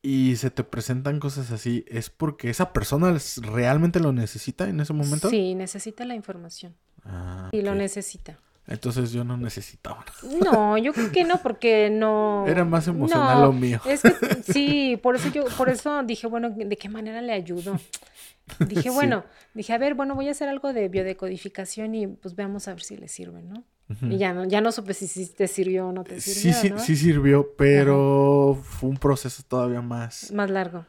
[SPEAKER 2] y se te presentan cosas así, es porque esa persona realmente lo necesita en ese momento?
[SPEAKER 3] Sí, necesita la información.
[SPEAKER 2] Ah,
[SPEAKER 3] Y lo necesita.
[SPEAKER 2] Entonces yo no necesitaba.
[SPEAKER 3] No, yo creo que no, porque no.
[SPEAKER 2] Era más emocional
[SPEAKER 3] No,
[SPEAKER 2] lo mío.
[SPEAKER 3] Es que sí, por eso yo, por eso dije, bueno, ¿de qué manera le ayudo? Dije,
[SPEAKER 2] Sí.
[SPEAKER 3] bueno, dije, a ver, bueno, voy a hacer algo de biodecodificación y pues veamos a ver si le sirve, ¿no? Y ya no, ya no supe si, si te sirvió o no te
[SPEAKER 2] Sí,
[SPEAKER 3] sirvió,
[SPEAKER 2] sí,
[SPEAKER 3] ¿no?
[SPEAKER 2] sí sirvió, pero fue un proceso todavía más,
[SPEAKER 3] Más largo.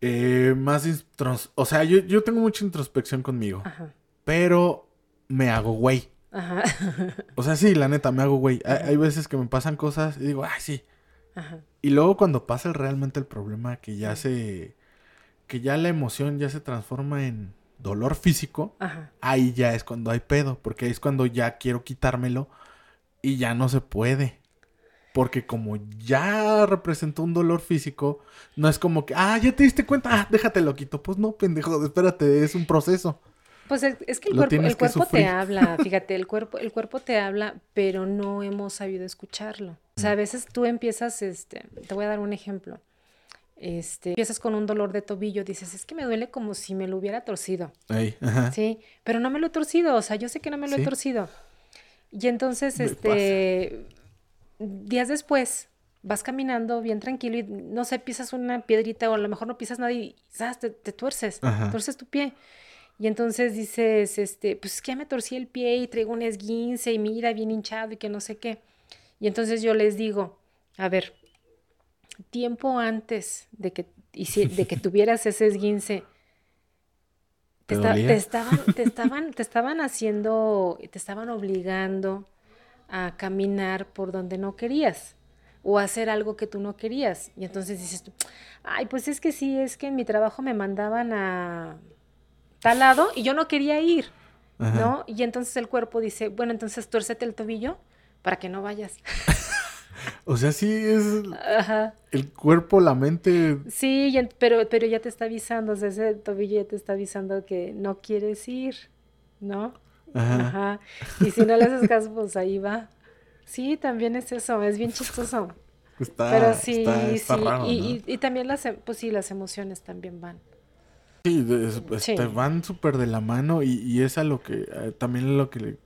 [SPEAKER 2] eh, más, intros- o sea, yo, yo tengo mucha introspección conmigo,
[SPEAKER 3] Ajá.
[SPEAKER 2] pero me hago güey.
[SPEAKER 3] Ajá.
[SPEAKER 2] O sea, sí, la neta, me hago güey. Hay, hay veces que me pasan cosas y digo, ay, sí.
[SPEAKER 3] Ajá.
[SPEAKER 2] Y luego cuando pasa realmente el problema, que ya se, que ya la emoción ya se transforma en dolor físico,
[SPEAKER 3] Ajá.
[SPEAKER 2] ahí ya es cuando hay pedo, porque ahí es cuando ya quiero quitármelo y ya no se puede. Porque como ya representó un dolor físico, no es como que, ah, ya te diste cuenta, ah, déjate lo quito. Pues no, pendejo, espérate, es un proceso.
[SPEAKER 3] Pues es, es que el
[SPEAKER 2] Lo
[SPEAKER 3] cuerpo, el te habla, fíjate, el cuerpo, el cuerpo te habla, pero no hemos sabido escucharlo. O sea, a veces tú empiezas, este, te voy a dar un ejemplo. Este, empiezas con un dolor de tobillo, dices, es que me duele como si me lo hubiera torcido,
[SPEAKER 2] Ey, ajá.
[SPEAKER 3] ¿sí? Pero no me lo he torcido, o sea, yo sé que no me lo
[SPEAKER 2] Sí.
[SPEAKER 3] he torcido. Y entonces,
[SPEAKER 2] Me
[SPEAKER 3] este, días después, vas caminando bien tranquilo y, no sé, pisas una piedrita o a lo mejor no pisas nada y, ¿sabes? Te, te tuerces,
[SPEAKER 2] Ajá.
[SPEAKER 3] tuerces tu pie. Y entonces dices, este, pues es que ya me torcí el pie y traigo un esguince y mira, bien hinchado y que no sé qué. Y entonces yo les digo, a ver, tiempo antes de que, de que tuvieras ese esguince,
[SPEAKER 2] ¿Te
[SPEAKER 3] estaban, te, estaban, te estaban haciendo, te estaban obligando a caminar por donde no querías o hacer algo que tú no querías. Y entonces dices tú, ay, pues es que sí, es que en mi trabajo me mandaban a tal lado y yo no quería ir,
[SPEAKER 2] Ajá.
[SPEAKER 3] ¿no? Y entonces el cuerpo dice, bueno, entonces tuércete el tobillo para que no vayas.
[SPEAKER 2] O sea, sí es
[SPEAKER 3] Ajá.
[SPEAKER 2] el cuerpo, la mente.
[SPEAKER 3] Sí, pero, pero ya te está avisando, o sea, ese tobillo ya te está avisando que no quieres ir, ¿no?
[SPEAKER 2] Ajá.
[SPEAKER 3] Ajá. Y si no le haces caso, pues ahí va. Sí, también es eso, es bien chistoso.
[SPEAKER 2] Está,
[SPEAKER 3] Pero sí,
[SPEAKER 2] está, está
[SPEAKER 3] sí.
[SPEAKER 2] raro,
[SPEAKER 3] y,
[SPEAKER 2] ¿no?
[SPEAKER 3] y, y también las, em- pues sí, las emociones también van.
[SPEAKER 2] Sí, de- es- pues,
[SPEAKER 3] Sí.
[SPEAKER 2] te van súper de la mano y, y es a lo que eh, también lo que le-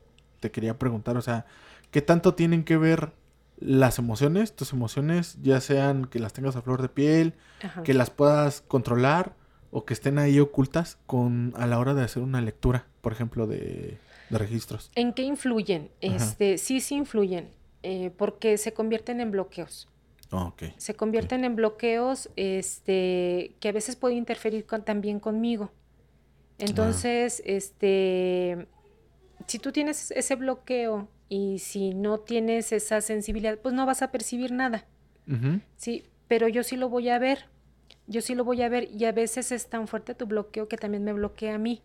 [SPEAKER 2] te quería preguntar, o sea, ¿qué tanto tienen que ver las emociones, tus emociones, ya sean que las tengas a flor de piel,
[SPEAKER 3] Ajá.
[SPEAKER 2] que las puedas controlar o que estén ahí ocultas con a la hora de hacer una lectura? por ejemplo, de, registros?
[SPEAKER 3] ¿En qué influyen? Este, sí, sí influyen, eh, porque se convierten en bloqueos. Se convierten en bloqueos este, que a veces pueden interferir también conmigo. Entonces, este, si tú tienes ese bloqueo y si no tienes esa sensibilidad, pues no vas a percibir nada. Sí, pero yo sí lo voy a ver. Yo sí lo voy a ver y a veces es tan fuerte tu bloqueo que también me bloquea a mí.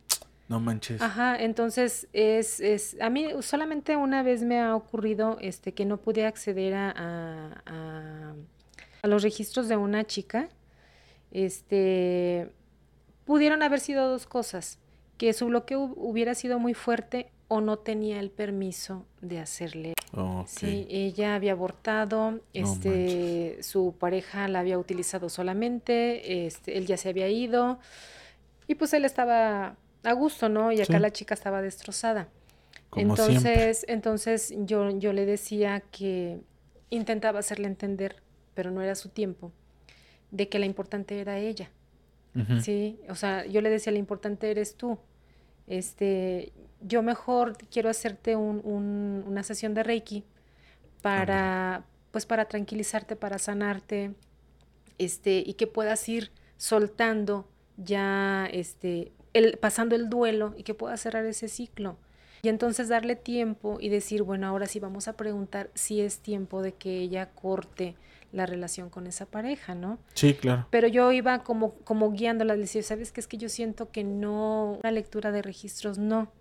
[SPEAKER 2] No manches.
[SPEAKER 3] Ajá, entonces es, es, a mí solamente una vez me ha ocurrido este que no pude acceder a, a, a los registros de una chica. Este, pudieron haber sido dos cosas, que su bloqueo hubiera sido muy fuerte o no tenía el permiso de hacerle. Sí, ella había abortado, este, su pareja la había utilizado solamente, este, él ya se había ido y pues él estaba a gusto, ¿no? Y acá la chica estaba destrozada. entonces, entonces yo, yo le decía que intentaba hacerle entender, pero no era su tiempo, de que la importante era ella. Sí, o sea, yo le decía, lo importante eres tú. Este, yo mejor quiero hacerte una sesión de Reiki para, pues para tranquilizarte, para sanarte, este, y que puedas ir soltando ya, este, el, pasando el duelo y que pueda cerrar ese ciclo. Y entonces darle tiempo y decir, bueno, ahora sí vamos a preguntar si es tiempo de que ella corte la relación con esa pareja, ¿no?
[SPEAKER 2] Sí, claro.
[SPEAKER 3] Pero yo iba como, como guiándola, le decía, ¿sabes qué? Es que yo siento que no, una lectura de registros no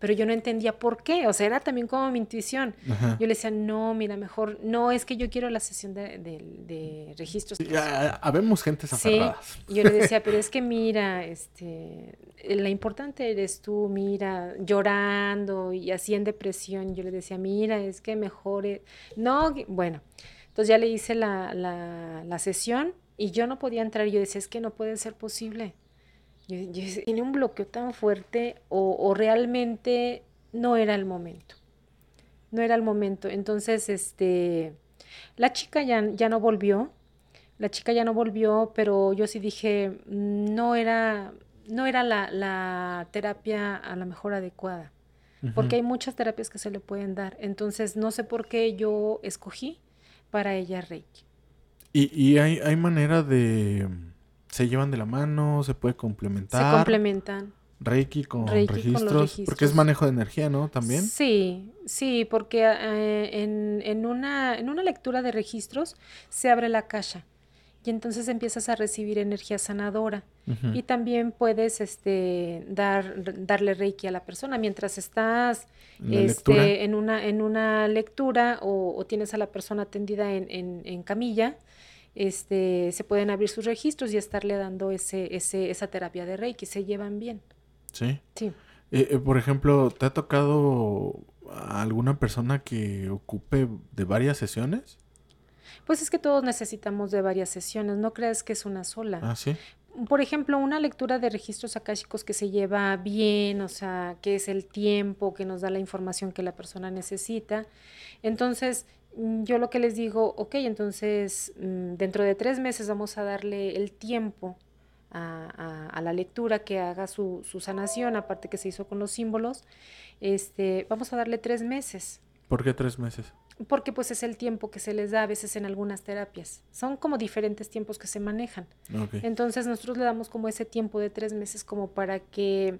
[SPEAKER 3] pero yo no entendía por qué, o sea, era también como mi intuición. Yo le decía, no, mira, mejor, no, es que yo quiero la sesión de, de, registros.
[SPEAKER 2] Ya, habemos gente aferradas.
[SPEAKER 3] Sí, yo le decía, pero es que mira, este, la importante eres tú, mira, llorando y así en depresión. Yo le decía, mira, es que mejor, no, bueno, entonces ya le hice la, la, la sesión y yo no podía entrar. Yo decía, es que no puede ser posible tiene un bloqueo tan fuerte o, realmente no era el momento. No era el momento. Entonces, este, la chica ya, ya no volvió. La chica ya no volvió, pero yo sí dije, no era, no era la, terapia a la mejor adecuada. Porque hay muchas terapias que se le pueden dar. Entonces, no sé por qué yo escogí para ella Reiki.
[SPEAKER 2] Y, y hay, hay manera de se llevan de la mano, se puede complementar.
[SPEAKER 3] Se complementan.
[SPEAKER 2] Reiki con, registros, porque es manejo de energía, ¿no? También.
[SPEAKER 3] Sí, sí, porque eh, en, en, una, en una lectura de registros se abre la caja y entonces empiezas a recibir energía sanadora y también puedes este dar darle reiki a la persona mientras estás este, en una en una lectura o, o, tienes a la persona atendida en, en, en camilla este, se pueden abrir sus registros y estarle dando ese, ese, esa terapia de Reiki, se llevan bien.
[SPEAKER 2] Sí.
[SPEAKER 3] Sí.
[SPEAKER 2] Eh, eh, por ejemplo, ¿te ha tocado alguna persona que ocupe de varias sesiones?
[SPEAKER 3] Pues es que todos necesitamos de varias sesiones, no creas que es una sola.
[SPEAKER 2] Ah, sí.
[SPEAKER 3] Por ejemplo, una lectura de registros akáshicos que se lleva bien, o sea, que es el tiempo, que nos da la información que la persona necesita. Entonces, yo lo que les digo, ok, entonces mm, dentro de tres meses vamos a darle el tiempo a, la lectura que haga su, sanación, aparte que se hizo con los símbolos, este, vamos a darle tres meses.
[SPEAKER 2] ¿Por qué tres meses?
[SPEAKER 3] Porque pues es el tiempo que se les da a veces en algunas terapias. Son como diferentes tiempos que se manejan. Entonces nosotros le damos como ese tiempo de tres meses como para que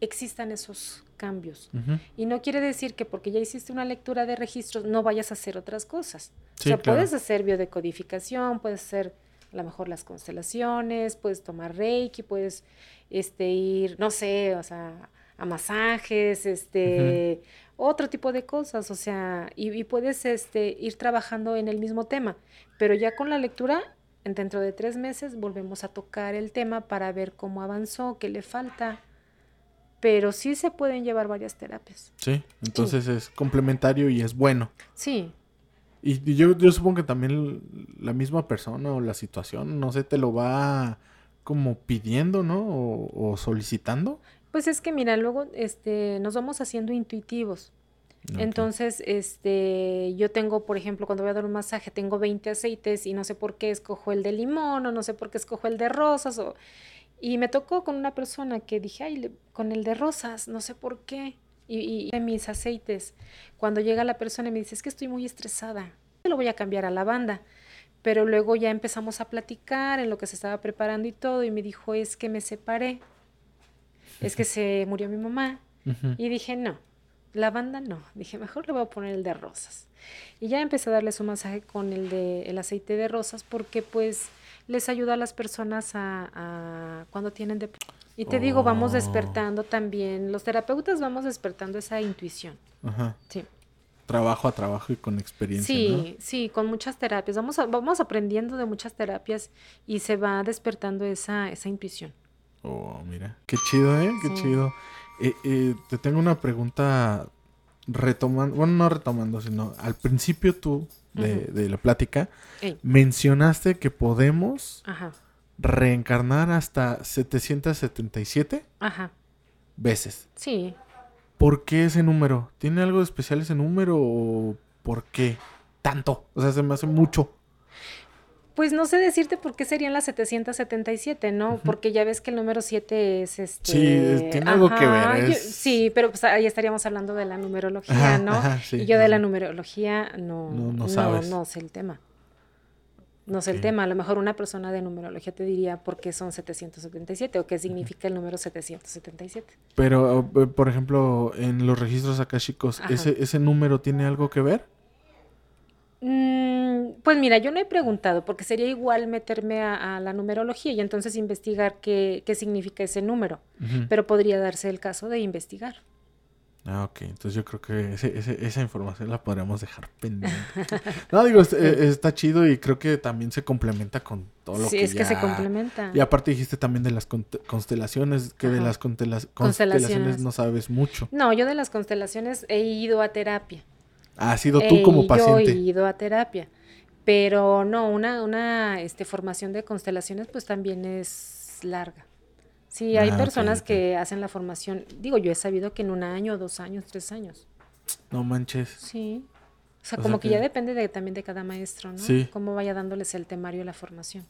[SPEAKER 3] existan esos cambios. Y no quiere decir que porque ya hiciste una lectura de registros no vayas a hacer otras cosas. o sea, puedes hacer biodecodificación, puedes hacer a lo mejor las constelaciones, puedes tomar reiki, puedes este, ir, no sé, o sea, a masajes, este, otro tipo de cosas, o sea, y, puedes este, ir trabajando en el mismo tema, pero ya con la lectura, dentro de tres meses volvemos a tocar el tema para ver cómo avanzó, qué le falta, pero sí se pueden llevar varias terapias.
[SPEAKER 2] Sí, entonces es complementario y es bueno.
[SPEAKER 3] Sí.
[SPEAKER 2] Y yo, yo supongo que también la misma persona o la situación, no sé, te lo va como pidiendo, ¿no? O, solicitando.
[SPEAKER 3] Pues es que mira, luego este, nos vamos haciendo intuitivos. Entonces, este, yo tengo, por ejemplo, cuando voy a dar un masaje, tengo 20 aceites y no sé por qué escojo el de limón o no sé por qué escojo el de rosas o Y me tocó con una persona que dije, ay, con el de rosas, no sé por qué. Y, y mis aceites. Cuando llega la persona y me dice, es que estoy muy estresada, lo voy a cambiar a lavanda. Pero luego ya empezamos a platicar en lo que se estaba preparando y todo, y me dijo, es que me separé, es que se murió mi mamá. Y dije, no, lavanda no. Dije, mejor le voy a poner el de rosas. Y ya empecé a darle su masaje con el de el aceite de rosas porque pues les ayuda a las personas a, cuando tienen depresión. Y te digo, vamos oh. despertando también, los terapeutas vamos despertando esa intuición. Ajá.
[SPEAKER 2] Sí. Trabajo a trabajo y con experiencia.
[SPEAKER 3] Sí, sí, con muchas terapias. Vamos, vamos aprendiendo de muchas terapias y se va despertando esa, esa intuición.
[SPEAKER 2] Oh, mira. Qué chido, ¿eh? Qué chido. Eh, eh, te tengo una pregunta retomando, bueno, no retomando, sino al principio tú de, la plática mencionaste que podemos reencarnar hasta 777 Ajá. veces. Sí. ¿Por qué ese número? ¿Tiene algo especial ese número o por qué tanto? O sea, se me hace mucho.
[SPEAKER 3] Pues no sé decirte por qué serían las 777, ¿no? Porque ya ves que el número 7 es este...
[SPEAKER 2] Sí, tiene algo que ver.
[SPEAKER 3] sí, pero pues ahí estaríamos hablando de la numerología, ¿no? y yo de la numerología no, no, no, no, sé el tema. No sé el tema. A lo mejor una persona de numerología te diría por qué son 777 o qué significa el número 777.
[SPEAKER 2] Pero, eh, por ejemplo, en los registros akashicos, ¿ese, ¿ese número tiene algo que ver?
[SPEAKER 3] Mm, pues mira, yo no he preguntado porque sería igual meterme a, la numerología y entonces investigar qué, significa ese número, pero podría darse el caso de investigar.
[SPEAKER 2] Ah, ok. Entonces yo creo que esa información la podríamos dejar pendiente. no, digo, eh, está chido y creo que también se complementa con todo lo que Sí,
[SPEAKER 3] es que se complementa.
[SPEAKER 2] Y aparte dijiste también de las constelaciones, que de las constelaciones no sabes mucho.
[SPEAKER 3] No, yo de las constelaciones he ido a terapia.
[SPEAKER 2] Ha sido tú como paciente.
[SPEAKER 3] Yo he ido a terapia. Pero no, una, una este, formación de constelaciones pues también es larga. Sí, hay ah, personas que hacen la formación, digo, yo he sabido que en un año, dos años, tres años.
[SPEAKER 2] No manches.
[SPEAKER 3] Sí. O sea, como que, ya depende de, también de cada maestro, ¿no? Sí. Cómo vaya dándoles el temario la formación.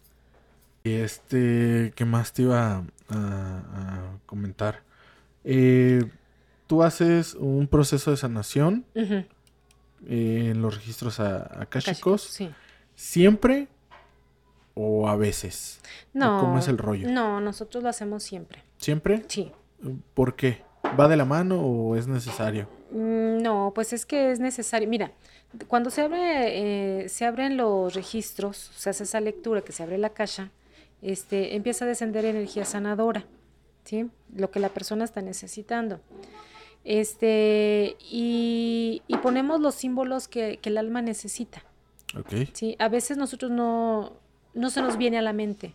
[SPEAKER 2] Y este, ¿qué más te iba a, comentar? Eh, tú haces un proceso de sanación en los registros akáshicos. Sí. ¿Siempre o a veces? No. ¿Cómo es el rollo?
[SPEAKER 3] No, nosotros lo hacemos siempre.
[SPEAKER 2] ¿Siempre?
[SPEAKER 3] Sí.
[SPEAKER 2] ¿Por qué? ¿Va de la mano o es necesario?
[SPEAKER 3] Mm, no, pues es que es necesario. Mira, cuando se abre, eh, se abren los registros, se hace esa lectura que se abre la caja, este, empieza a descender energía sanadora, ¿sí? Lo que la persona está necesitando. Este, y, ponemos los símbolos que, el alma necesita.
[SPEAKER 2] Okay.
[SPEAKER 3] Sí, a veces nosotros no, no se nos viene a la mente.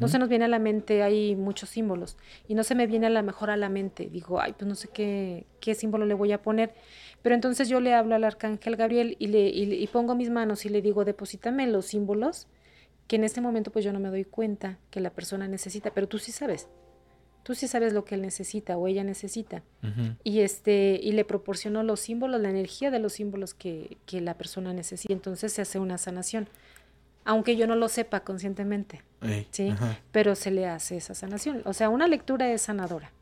[SPEAKER 3] No se nos viene a la mente, hay muchos símbolos. Y no se me viene a lo mejor a la mente. Digo, ay, pues no sé qué, qué símbolo le voy a poner. Pero entonces yo le hablo al arcángel Gabriel y le y, pongo mis manos y le digo, deposítame los símbolos que en este momento pues yo no me doy cuenta que la persona necesita, pero tú sí sabes tú sí sabes lo que él necesita o ella necesita. Y este, y le proporciono los símbolos, la energía de los símbolos que, que, la persona necesita. Entonces se hace una sanación. Aunque yo no lo sepa conscientemente. ¿sí? Pero se le hace esa sanación. O sea, una lectura es sanadora.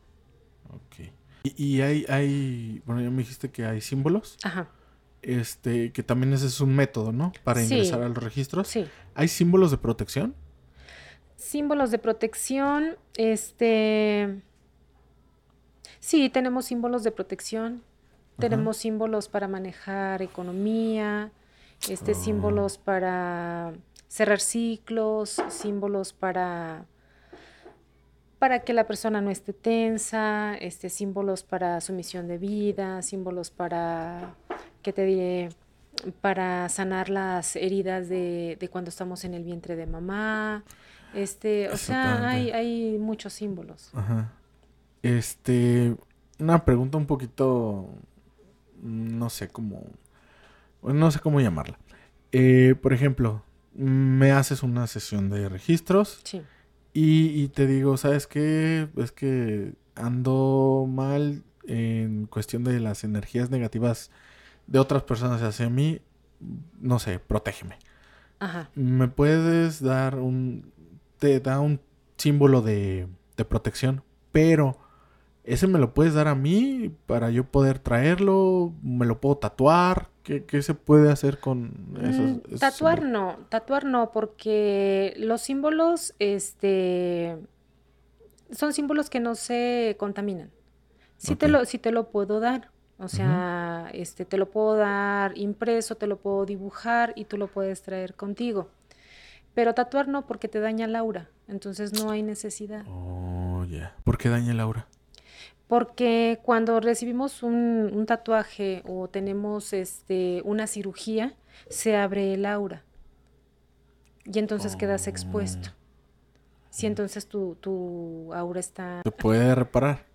[SPEAKER 2] Ok. Y, hay, hay, bueno, ya me dijiste que hay símbolos.
[SPEAKER 3] Ajá.
[SPEAKER 2] Este, que también ese es un método, ¿no? Para ingresar a los registros.
[SPEAKER 3] Sí.
[SPEAKER 2] ¿Hay símbolos de protección?
[SPEAKER 3] Símbolos de protección, este... Sí, tenemos símbolos de protección, tenemos símbolos para manejar economía, este, ah. símbolos para cerrar ciclos, símbolos para para que la persona no esté tensa, este, símbolos para sumisión de vida, símbolos para, ¿qué te diré? Para sanar las heridas de, de cuando estamos en el vientre de mamá, este, o sea, hay, hay muchos símbolos.
[SPEAKER 2] Ajá. Este, una pregunta un poquito, no sé cómo, no sé cómo llamarla. Eh, por ejemplo, me haces una sesión de registros.
[SPEAKER 3] Sí.
[SPEAKER 2] Y, te digo, ¿sabes qué? Es que ando mal en cuestión de las energías negativas de otras personas hacia mí. No sé, protégeme.
[SPEAKER 3] Ajá.
[SPEAKER 2] ¿Me puedes dar un, te da un símbolo de, de protección, pero ese me lo puedes dar a mí para yo poder traerlo, me lo puedo tatuar, ¿qué, qué se puede hacer con esos?
[SPEAKER 3] Mm,
[SPEAKER 2] esos
[SPEAKER 3] tatuar
[SPEAKER 2] símbolos?
[SPEAKER 3] no, tatuar no, porque los símbolos, este, son símbolos que no se contaminan. Sí te lo, sí te lo puedo dar. O sea, este, te lo puedo dar impreso, te lo puedo dibujar y tú lo puedes traer contigo. Pero tatuar no, porque te daña la aura. Entonces no hay necesidad.
[SPEAKER 2] Oh, ya. ¿Por qué daña el aura?
[SPEAKER 3] Porque cuando recibimos un, un tatuaje o tenemos este, una cirugía, se abre el aura. Y entonces quedas expuesto. Si entonces tu, tu aura está,
[SPEAKER 2] ¿Se puede reparar?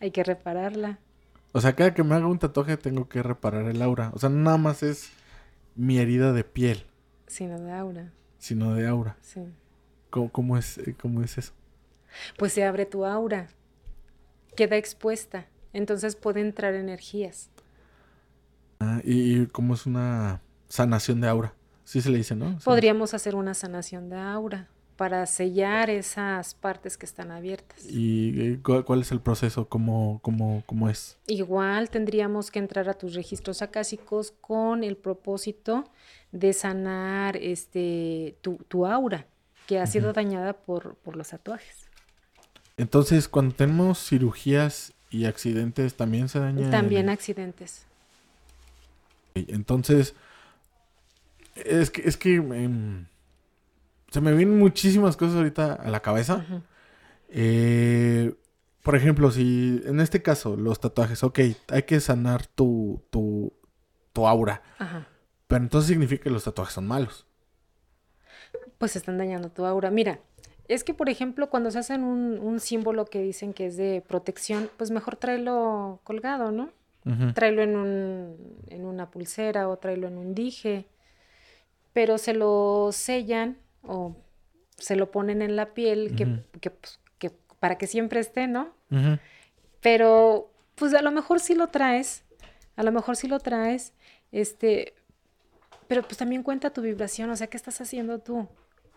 [SPEAKER 3] hay que repararla.
[SPEAKER 2] O sea, cada que me haga un tatuaje tengo que reparar el aura. O sea, nada más es mi herida de piel,
[SPEAKER 3] Sino de aura,
[SPEAKER 2] sino de aura.
[SPEAKER 3] sí.
[SPEAKER 2] ¿Cómo, cómo es, eh, cómo es eso?
[SPEAKER 3] Pues se abre tu aura, queda expuesta. Entonces puede entrar energías.
[SPEAKER 2] Ah, y, y cómo es una sanación de aura. Sí se le dice, ¿no? O sea,
[SPEAKER 3] Podríamos hacer una sanación de aura para sellar esas partes que están abiertas.
[SPEAKER 2] ¿Y eh, cuál, cuál es el proceso? ¿Cómo, cómo, cómo es?
[SPEAKER 3] Igual tendríamos que entrar a tus registros acásicos con el propósito de sanar este tu, tu aura que ha sido dañada por, por los tatuajes.
[SPEAKER 2] Entonces, cuando tenemos cirugías y accidentes, también se daña. el-
[SPEAKER 3] También accidentes.
[SPEAKER 2] Entonces, es que, es que em, se me vienen muchísimas cosas ahorita a la cabeza. Eh, por ejemplo, si en este caso los tatuajes, ok, hay que sanar tu, tu, tu aura,
[SPEAKER 3] Ajá.
[SPEAKER 2] Pero entonces significa que los tatuajes son malos.
[SPEAKER 3] Pues están dañando tu aura. Mira, es que por ejemplo cuando se hacen un, un símbolo que dicen que es de protección, pues mejor tráelo colgado, ¿no?
[SPEAKER 2] Ujú.
[SPEAKER 3] tráelo en, un, en una pulsera o tráelo en un dije, pero se lo sellan o se lo ponen en la piel que, que, pues, que para que siempre esté, ¿no? Pero pues a lo mejor sí lo traes, a lo mejor sí lo traes, este, pero pues también cuenta tu vibración, o sea, ¿qué estás haciendo tú?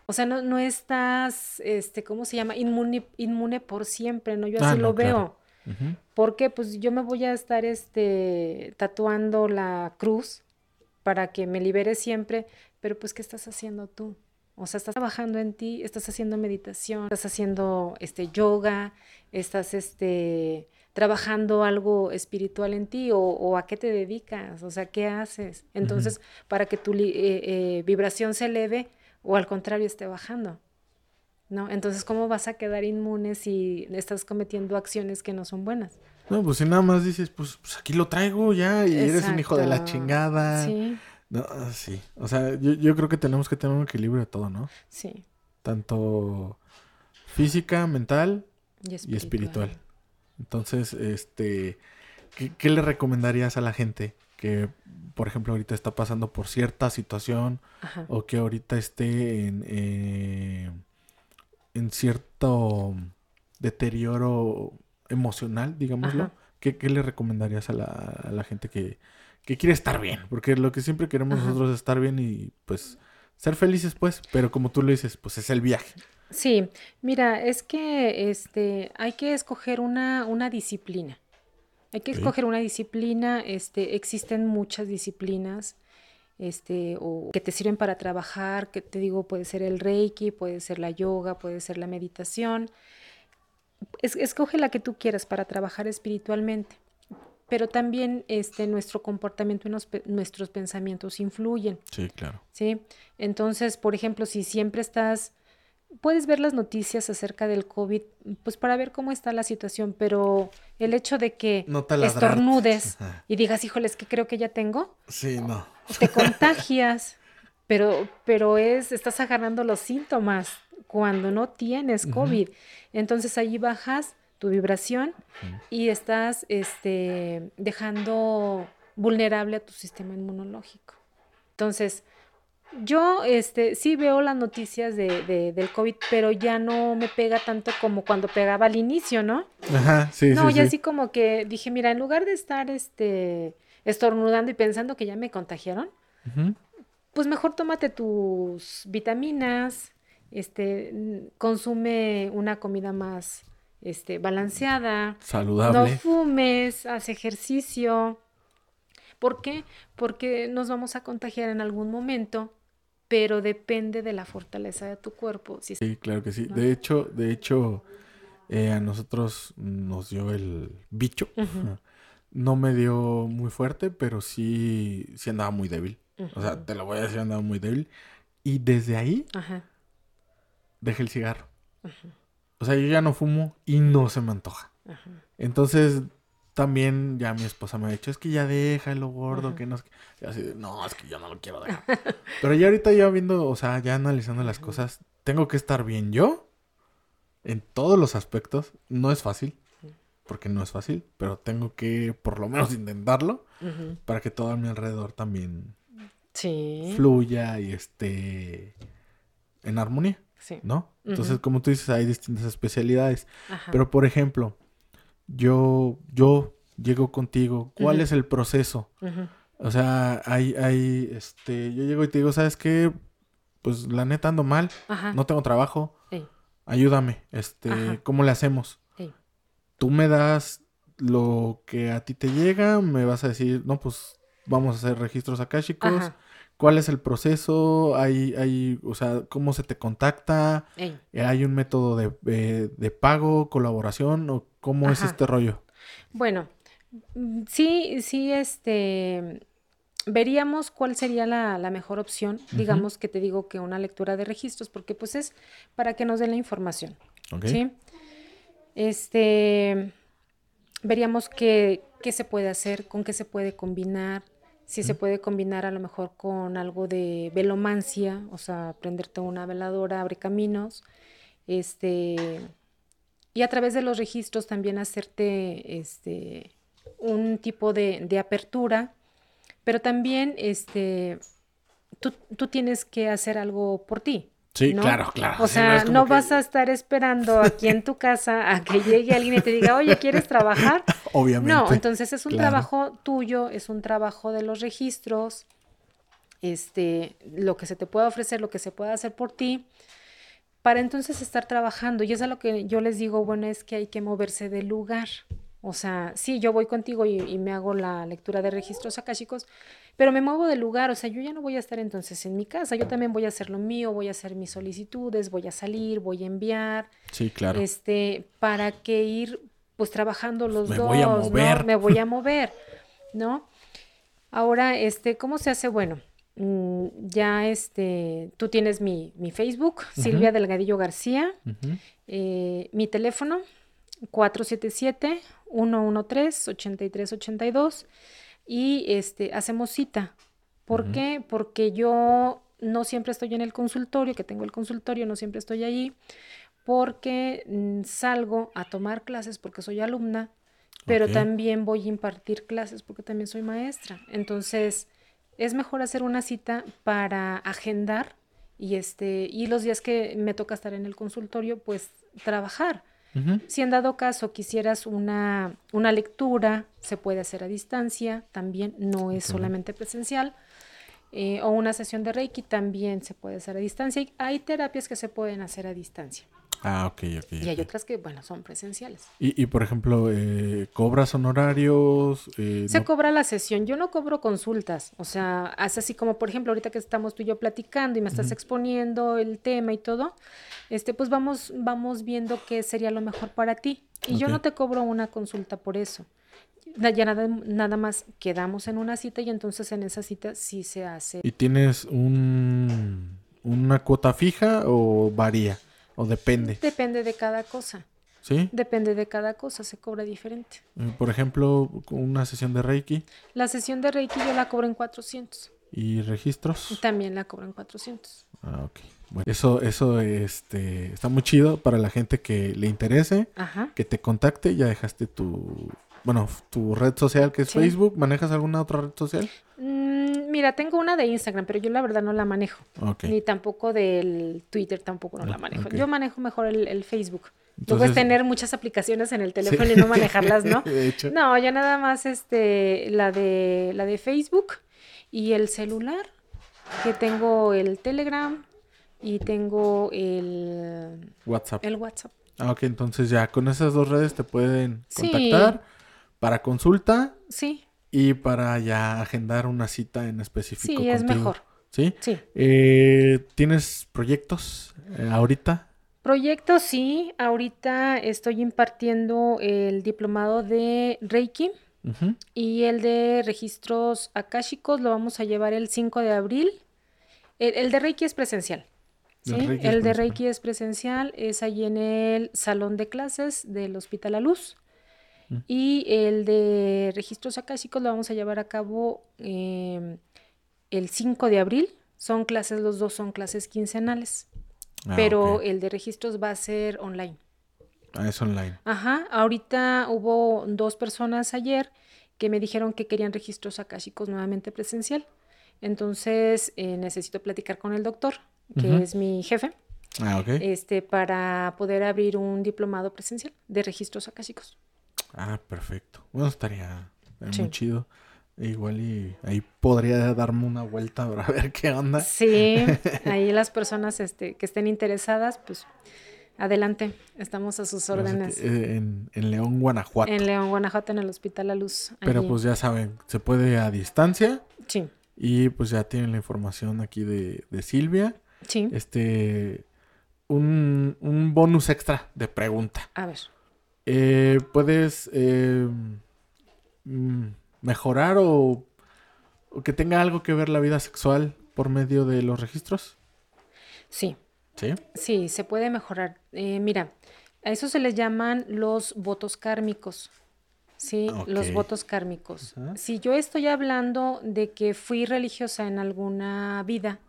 [SPEAKER 3] O sea, no, no estás, este, ¿cómo se llama? Inmune, inmune por siempre, ¿no? Yo
[SPEAKER 2] Ah,
[SPEAKER 3] así
[SPEAKER 2] no,
[SPEAKER 3] lo veo.
[SPEAKER 2] claro. Ujú.
[SPEAKER 3] Porque pues yo me voy a estar este tatuando la cruz para que me libere siempre, pero pues ¿qué estás haciendo tú? O sea, estás trabajando en ti, estás haciendo meditación, estás haciendo este yoga, estás este trabajando algo espiritual en ti o, o a qué te dedicas, o sea, ¿qué haces? Entonces, para que tu eh, eh, vibración se eleve o al contrario esté bajando. ¿No? Entonces, ¿cómo vas a quedar inmune si estás cometiendo acciones que no son buenas?
[SPEAKER 2] No, pues si nada más dices, pues, pues aquí lo traigo ya y eres un hijo de la chingada.
[SPEAKER 3] Sí,
[SPEAKER 2] No, ah, sí. O sea, yo, yo creo que tenemos que tener un equilibrio de todo, ¿no?
[SPEAKER 3] sí.
[SPEAKER 2] Tanto física, mental
[SPEAKER 3] Y
[SPEAKER 2] y
[SPEAKER 3] espiritual.
[SPEAKER 2] Entonces, este, ¿qué, qué le recomendarías a la gente que, por ejemplo, ahorita está pasando por cierta situación
[SPEAKER 3] Ajá.
[SPEAKER 2] o que ahorita esté en, eh, en cierto deterioro emocional, digámoslo? ¿Qué, qué le recomendarías a la, a la gente que, que quiere estar bien? Porque lo que siempre queremos
[SPEAKER 3] Ajá.
[SPEAKER 2] nosotros es estar bien y pues ser felices, pues, pero como tú lo dices, pues es el viaje.
[SPEAKER 3] Sí, mira, es que este hay que escoger una, una disciplina. Hay que escoger una disciplina, este, existen muchas disciplinas, este, o que te sirven para trabajar, que te digo, puede ser el Reiki, puede ser la yoga, puede ser la meditación. Es- escoge la que tú quieras para trabajar espiritualmente. Pero también este, nuestro comportamiento y nos- nuestros pensamientos influyen.
[SPEAKER 2] Sí, claro.
[SPEAKER 3] ¿sí? Entonces, por ejemplo, si siempre estás, puedes ver las noticias acerca del COVID, pues para ver cómo está la situación, pero el hecho de que
[SPEAKER 2] No
[SPEAKER 3] estornudes
[SPEAKER 2] Ajá.
[SPEAKER 3] y digas, híjoles, que creo que ya tengo,
[SPEAKER 2] Sí, no.
[SPEAKER 3] te contagias, pero, pero es, estás agarrando los síntomas cuando no tienes. COVID. Entonces allí bajas tu vibración y estás este, dejando vulnerable a tu sistema inmunológico. Entonces, yo este, sí veo las noticias de, de- del COVID, pero ya no me pega tanto como cuando pegaba al inicio, ¿no?
[SPEAKER 2] Ajá, sí,
[SPEAKER 3] no,
[SPEAKER 2] sí,
[SPEAKER 3] ya
[SPEAKER 2] sí.
[SPEAKER 3] así como que dije, mira, en lugar de estar este, estornudando y pensando que ya me contagiaron, pues mejor tómate tus vitaminas este, consume una comida más este, balanceada,
[SPEAKER 2] saludable.
[SPEAKER 3] No fumes, haz ejercicio. ¿Por qué? Porque nos vamos a contagiar en algún momento, pero depende de la fortaleza de tu cuerpo.
[SPEAKER 2] sí, claro que sí. De hecho, de hecho, eh, a nosotros nos dio el bicho. No me dio muy fuerte, pero sí, sí andaba muy débil. O sea, te lo voy a decir, andaba muy débil. Y desde ahí dejé el cigarro. O sea, yo ya no fumo y no se me antoja. Entonces, también ya mi esposa me ha dicho, es que ya deja lo gordo, que no es que... así no, es que yo no lo quiero dejar. Pero ya ahorita ya viendo, o sea, ya analizando las cosas, tengo que estar bien yo en todos los aspectos. No es fácil, porque no es fácil, pero tengo que por lo menos intentarlo para que todo a mi alrededor también fluya y esté en armonía. ¿No? Entonces, como tú dices, hay distintas especialidades. Pero, por ejemplo, yo, yo llego contigo, ¿cuál es el proceso? O sea, hay, hay, este, yo llego y te digo, ¿sabes qué? Pues la neta ando mal, no tengo trabajo, ayúdame, este, ¿cómo le hacemos? Tú me das lo que a ti te llega, me vas a decir, no, pues vamos a hacer registros acá, chicos. ¿Cuál es el proceso? ¿Hay, hay, o sea, cómo se te contacta? ¿Hay un método de, de, pago, colaboración o cómo es este rollo?
[SPEAKER 3] Bueno, mm, sí, sí, este, veríamos cuál sería la, mejor opción. Digamos que te digo que una lectura de registros, porque pues es para que nos den la información. ¿Sí? Este, veríamos qué, qué se puede hacer, con qué se puede combinar, si se puede combinar a lo mejor con algo de velomancia, o sea, prenderte una veladora, abre caminos, este, y a través de los registros también hacerte este, un tipo de, de apertura, pero también este, tú, tú, tienes que hacer algo por ti.
[SPEAKER 2] Sí, claro, claro.
[SPEAKER 3] O sea, no, vas a estar esperando aquí en tu casa a que llegue alguien y te diga, oye, ¿quieres trabajar?
[SPEAKER 2] Obviamente.
[SPEAKER 3] No, entonces es un trabajo tuyo, es un trabajo de los registros, este, lo que se te pueda ofrecer, lo que se pueda hacer por ti, para entonces estar trabajando. Y eso es lo que yo les digo, bueno, es que hay que moverse del lugar. O sea, sí, yo voy contigo y, me hago la lectura de registros acá, chicos, pero me muevo del lugar, o sea, yo ya no voy a estar entonces en mi casa, yo también voy a hacer lo mío, voy a hacer mis solicitudes, voy a salir, voy a enviar.
[SPEAKER 2] Sí, claro.
[SPEAKER 3] Este, para que ir pues trabajando los dos, me voy a mover. Me voy a mover, ¿no? Ahora, este, ¿cómo se hace? Bueno, mm, ya este, tú tienes mi, Facebook, Silvia Delgadillo García, eh, mi teléfono, 477 113-8382 y este, hacemos cita. ¿Por qué? Porque yo no siempre estoy en el consultorio, que tengo el consultorio, no siempre estoy allí, porque mm, salgo a tomar clases porque soy alumna, pero también voy a impartir clases porque también soy maestra. Entonces, es mejor hacer una cita para agendar y este y los días que me toca estar en el consultorio, pues trabajar. Si en dado caso quisieras una, una, lectura, se puede hacer a distancia, también no es solamente presencial. Eh, o una sesión de Reiki también se puede hacer a distancia. hay terapias que se pueden hacer a distancia.
[SPEAKER 2] Ah, ok, ok.
[SPEAKER 3] Y hay otras que, bueno, son presenciales.
[SPEAKER 2] Y, y por ejemplo, eh, ¿cobras honorarios?
[SPEAKER 3] Eh, Se cobra la sesión. Yo no cobro consultas. O sea, es así como, por ejemplo, ahorita que estamos tú y yo platicando y me estás exponiendo el tema y todo, este, pues vamos, vamos viendo qué sería lo mejor para ti. Y yo no te cobro una consulta por eso. Ya nada, nada más quedamos en una cita y entonces en esa cita sí se hace.
[SPEAKER 2] ¿Y tienes un, una cuota fija o varía? ¿O depende?
[SPEAKER 3] Depende de cada cosa.
[SPEAKER 2] ¿Sí?
[SPEAKER 3] Depende de cada cosa, se cobra diferente.
[SPEAKER 2] Eh, por ejemplo, una sesión de Reiki.
[SPEAKER 3] La sesión de Reiki yo la cobro en 400.
[SPEAKER 2] ¿Y registros?
[SPEAKER 3] También la cobro en 400.
[SPEAKER 2] Ah, ok. Bueno, eso, eso este, está muy chido para la gente que le interese, que te contacte. Ya dejaste tu, bueno, tu red social que es Facebook. ¿Manejas alguna otra red social?
[SPEAKER 3] Mm, mira, tengo una de Instagram, pero yo la verdad no la manejo. Ni tampoco del Twitter tampoco no la manejo. Yo manejo mejor el, Facebook. Tú puedes tener muchas aplicaciones en el teléfono y no manejarlas, ¿no? No, yo nada más este, la de la de Facebook y el celular, que tengo el Telegram, y tengo el
[SPEAKER 2] WhatsApp.
[SPEAKER 3] El WhatsApp.
[SPEAKER 2] Ah, ok, entonces ya con esas dos redes te pueden contactar para consulta.
[SPEAKER 3] Sí.
[SPEAKER 2] Y para ya agendar una cita en específico.
[SPEAKER 3] Sí, es mejor.
[SPEAKER 2] ¿Sí?
[SPEAKER 3] Sí.
[SPEAKER 2] Eh, ¿Tienes proyectos eh, ahorita?
[SPEAKER 3] Proyectos, sí. Ahorita estoy impartiendo el diplomado de Reiki y el de registros akáshicos lo vamos a llevar el 5 de abril. El, de Reiki es presencial. ¿sí? El, de Reiki es presencial, es allí en el salón de clases del Hospital La Luz. Y el de registros akáshicos lo vamos a llevar a cabo em, el 5 de abril. Son clases, los dos son clases quincenales. Ah, pero el de registros va a ser online.
[SPEAKER 2] Ah, es online.
[SPEAKER 3] Ajá, ahorita hubo dos personas ayer que me dijeron que querían registros akáshicos nuevamente presencial. Entonces eh, necesito platicar con el doctor, que es mi jefe,
[SPEAKER 2] ah,
[SPEAKER 3] este, para poder abrir un diplomado presencial de registros akáshicos.
[SPEAKER 2] Ah, perfecto. Bueno, estaría muy chido. Igual y ahí podría darme una vuelta para ver qué onda.
[SPEAKER 3] Sí, ahí las personas este, que estén interesadas, pues adelante, estamos a sus órdenes.
[SPEAKER 2] Eh, en, León, Guanajuato.
[SPEAKER 3] En León, Guanajuato, en el Hospital La Luz.
[SPEAKER 2] Pero pues ya saben, se puede a distancia.
[SPEAKER 3] Sí.
[SPEAKER 2] Y pues ya tienen la información aquí de, Silvia.
[SPEAKER 3] Sí.
[SPEAKER 2] Este, un, un bonus extra de pregunta.
[SPEAKER 3] A ver.
[SPEAKER 2] Eh, ¿Puedes eh, mm, mejorar o, que tenga algo que ver la vida sexual por medio de los registros?
[SPEAKER 3] Sí.
[SPEAKER 2] ¿Sí?
[SPEAKER 3] Sí, se puede mejorar. Eh, mira, a eso se les llaman los votos kármicos. Sí, los votos kármicos. Si yo estoy hablando de que fui religiosa en alguna vida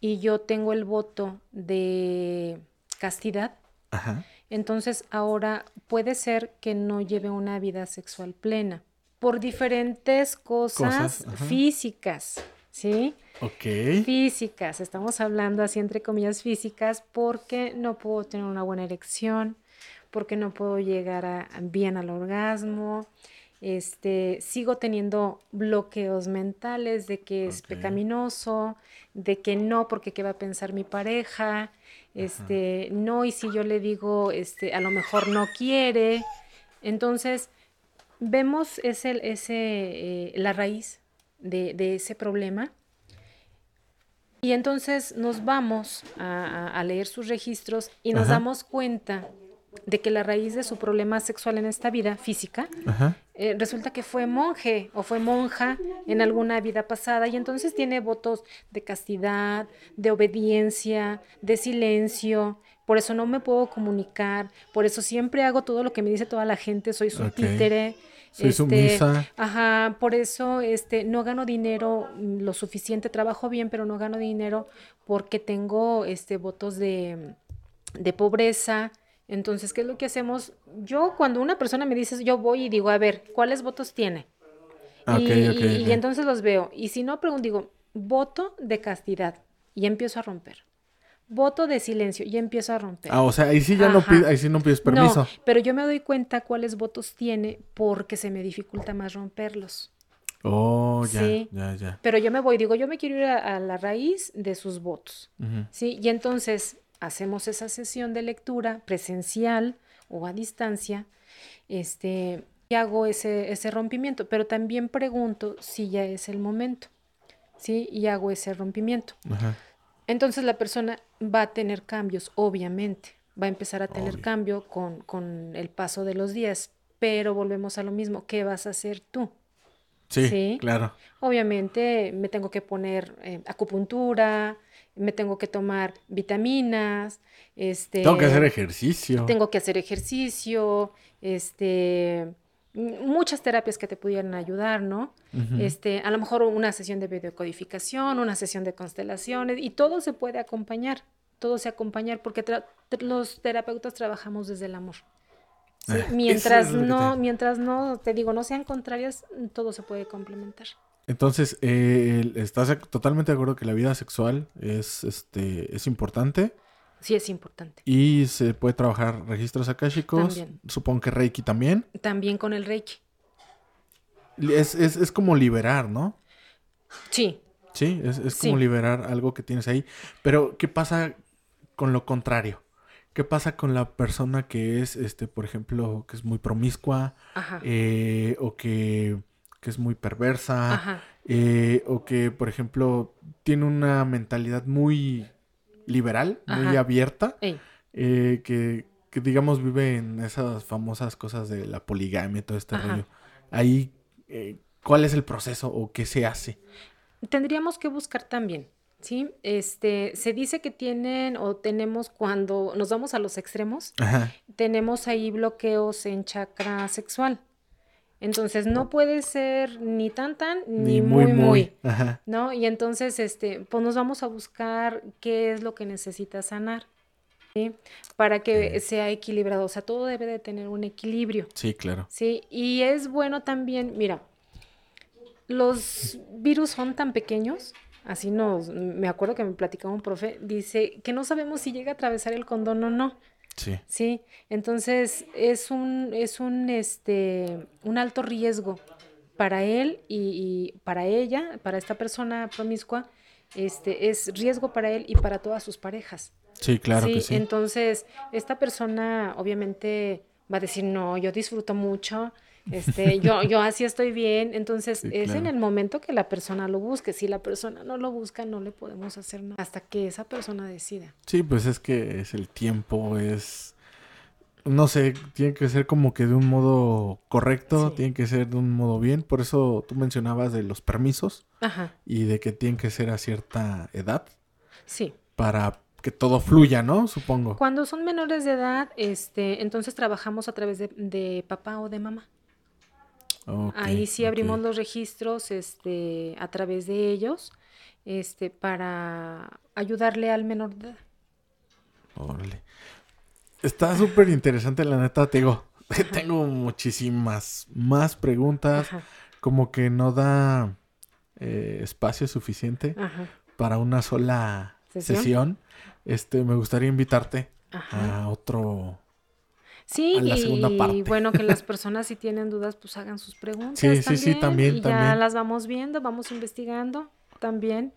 [SPEAKER 3] y yo tengo el voto de castidad, Ajá. Entonces ahora puede ser que no lleve una vida sexual plena por diferentes cosas, físicas, ¿sí?
[SPEAKER 2] Ok.
[SPEAKER 3] Físicas, estamos hablando así entre comillas físicas porque no puedo tener una buena erección, porque no puedo llegar bien al orgasmo, este, sigo teniendo bloqueos mentales de que es pecaminoso, de que no, porque qué va a pensar mi pareja, este, no, y si yo le digo, este, a lo mejor no quiere. Entonces, vemos ese, ese, eh, la raíz de, ese problema. Y entonces nos vamos a, leer sus registros y nos damos cuenta de que la raíz de su problema sexual en esta vida física eh, resulta que fue monje o fue monja en alguna vida pasada y entonces tiene votos de castidad, de obediencia, de silencio. Por eso no me puedo comunicar, por eso siempre hago todo lo que me dice toda la gente, soy su títere.
[SPEAKER 2] Soy este, sumisa.
[SPEAKER 3] Ajá, por eso este, no gano dinero mm, lo suficiente, trabajo bien, pero no gano dinero porque tengo este, votos de, de pobreza, entonces, ¿qué es lo que hacemos? Yo, cuando una persona me dice, yo voy y digo, a ver, ¿cuáles votos tiene?
[SPEAKER 2] Ah, y,
[SPEAKER 3] y, entonces los veo. Y si no, pregunto, digo, voto de castidad. Y empiezo a romper. Voto de silencio. Y empiezo a romper.
[SPEAKER 2] Ah, o sea, ahí sí ya no, ahí sí no pides permiso. No,
[SPEAKER 3] pero yo me doy cuenta cuáles votos tiene porque se me dificulta más romperlos.
[SPEAKER 2] Oh, ya, ya, ya.
[SPEAKER 3] Pero yo me voy, digo, yo me quiero ir a, la raíz de sus votos. Sí, y entonces hacemos esa sesión de lectura presencial o a distancia, este, y hago ese, ese rompimiento, pero también pregunto si ya es el momento, ¿sí? Y hago ese rompimiento. Entonces la persona va a tener cambios, obviamente, va a empezar a tener cambio con, con, el paso de los días, pero volvemos a lo mismo, ¿qué vas a hacer tú?
[SPEAKER 2] Sí, claro.
[SPEAKER 3] Obviamente me tengo que poner eh, acupuntura, me tengo que tomar vitaminas, este...
[SPEAKER 2] Tengo que hacer ejercicio.
[SPEAKER 3] Tengo que hacer ejercicio, este... Muchas terapias que te pudieran ayudar, ¿no? este, a lo mejor una sesión de videocodificación, una sesión de constelaciones, y todo se puede acompañar, todo se acompañar, porque los terapeutas trabajamos desde el amor. Ah, mientras no, mientras no, te digo, no sean contrarias, todo se puede complementar.
[SPEAKER 2] Entonces, eh, ¿estás totalmente de acuerdo que la vida sexual es, este, es importante?
[SPEAKER 3] Sí, es importante.
[SPEAKER 2] Y se puede trabajar registros akáshicos. También. Supongo que Reiki también.
[SPEAKER 3] También con el Reiki.
[SPEAKER 2] Es, es, es como liberar, ¿no?
[SPEAKER 3] Sí.
[SPEAKER 2] Sí, es, como liberar algo que tienes ahí. Pero, ¿qué pasa con lo contrario? ¿Qué pasa con la persona que es, este, por ejemplo, que es muy promiscua eh, o que, es muy perversa eh, o que, por ejemplo, tiene una mentalidad muy liberal, muy abierta, eh, que, que, digamos vive en esas famosas cosas de la poligamia y todo este rollo. Ahí, ¿cuál es el proceso o qué se hace?
[SPEAKER 3] Tendríamos que buscar también ¿sí? Este, se dice que tienen o tenemos cuando nos vamos a los extremos, tenemos ahí bloqueos en chakra sexual. Entonces no puede ser ni tan tan ni, muy muy, ¿no? Y entonces este, pues nos vamos a buscar qué es lo que necesita sanar. ¿sí? Para que sea equilibrado, o sea, todo debe de tener un equilibrio.
[SPEAKER 2] Sí, claro.
[SPEAKER 3] Sí, y es bueno también, mira, los virus son tan pequeños así nos, me acuerdo que me platicaba un profe, dice que no sabemos si llega a atravesar el condón o no.
[SPEAKER 2] Sí.
[SPEAKER 3] Sí, entonces es un, es un, este, un alto riesgo para él y, para ella, para esta persona promiscua, este, es riesgo para él y para todas sus parejas.
[SPEAKER 2] Sí, claro que sí.
[SPEAKER 3] Entonces, esta persona obviamente va a decir, no, yo disfruto mucho, este, yo, yo así estoy bien. Entonces, es en el momento que la persona lo busque. Si la persona no lo busca, no le podemos hacer nada hasta que esa persona decida.
[SPEAKER 2] Sí, pues es que es el tiempo, es no sé, tiene que ser como que de un modo correcto, tiene que ser de un modo bien. Por eso tú mencionabas de los permisos Ajá. y de que tienen que ser a cierta edad.
[SPEAKER 3] Sí.
[SPEAKER 2] Para que todo fluya, ¿no? Supongo.
[SPEAKER 3] Cuando son menores de edad, este, entonces trabajamos a través de papá o de mamá. Ahí sí abrimos los registros este, a través de ellos este, para ayudarle al menor de edad.
[SPEAKER 2] Órale. Está súper interesante, la neta, te digo. Tengo muchísimas más preguntas. Como que no da eh, espacio suficiente para una sola ¿Sesión? Este, me gustaría invitarte a otro
[SPEAKER 3] Sí, y, bueno, que las personas si tienen dudas, pues hagan sus preguntas. Sí, sí, sí, también. Y ya las vamos viendo, vamos investigando también,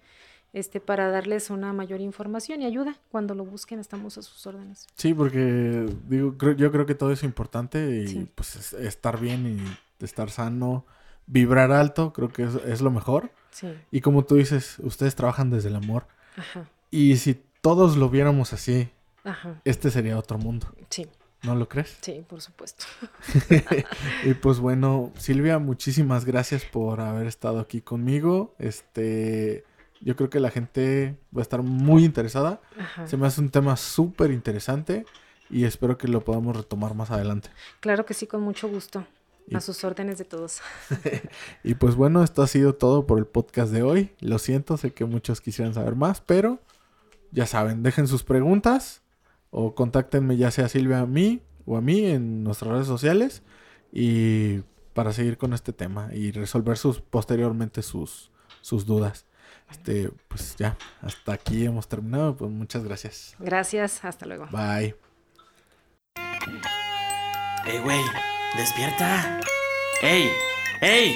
[SPEAKER 3] este, para darles una mayor información y ayuda. Cuando lo busquen, estamos a sus órdenes.
[SPEAKER 2] Sí, porque digo, yo creo que todo es importante y pues estar bien y estar sano, vibrar alto, creo que es, lo mejor. Sí. Y como tú dices, ustedes trabajan desde el amor. Ajá. Y si todos lo viéramos así, Ajá. este sería otro mundo.
[SPEAKER 3] Sí.
[SPEAKER 2] ¿No lo crees?
[SPEAKER 3] Sí, por supuesto.
[SPEAKER 2] y pues bueno, Silvia, muchísimas gracias por haber estado aquí conmigo. Este, yo creo que la gente va a estar muy interesada. Se me hace un tema súper interesante y espero que lo podamos retomar más adelante.
[SPEAKER 3] Claro que sí, con mucho gusto. A sus órdenes de todos.
[SPEAKER 2] y pues bueno, esto ha sido todo por el podcast de hoy. Lo siento, sé que muchos quisieran saber más, pero ya saben, dejen sus preguntas o contáctenme ya sea Silvia a mí o a mí en nuestras redes sociales y para seguir con este tema y resolver sus posteriormente sus, sus dudas. Este, pues ya, hasta aquí hemos terminado. Pues muchas gracias.
[SPEAKER 3] Gracias, hasta luego.
[SPEAKER 2] Bye.
[SPEAKER 1] Ey, güey, despierta. Ey, ey.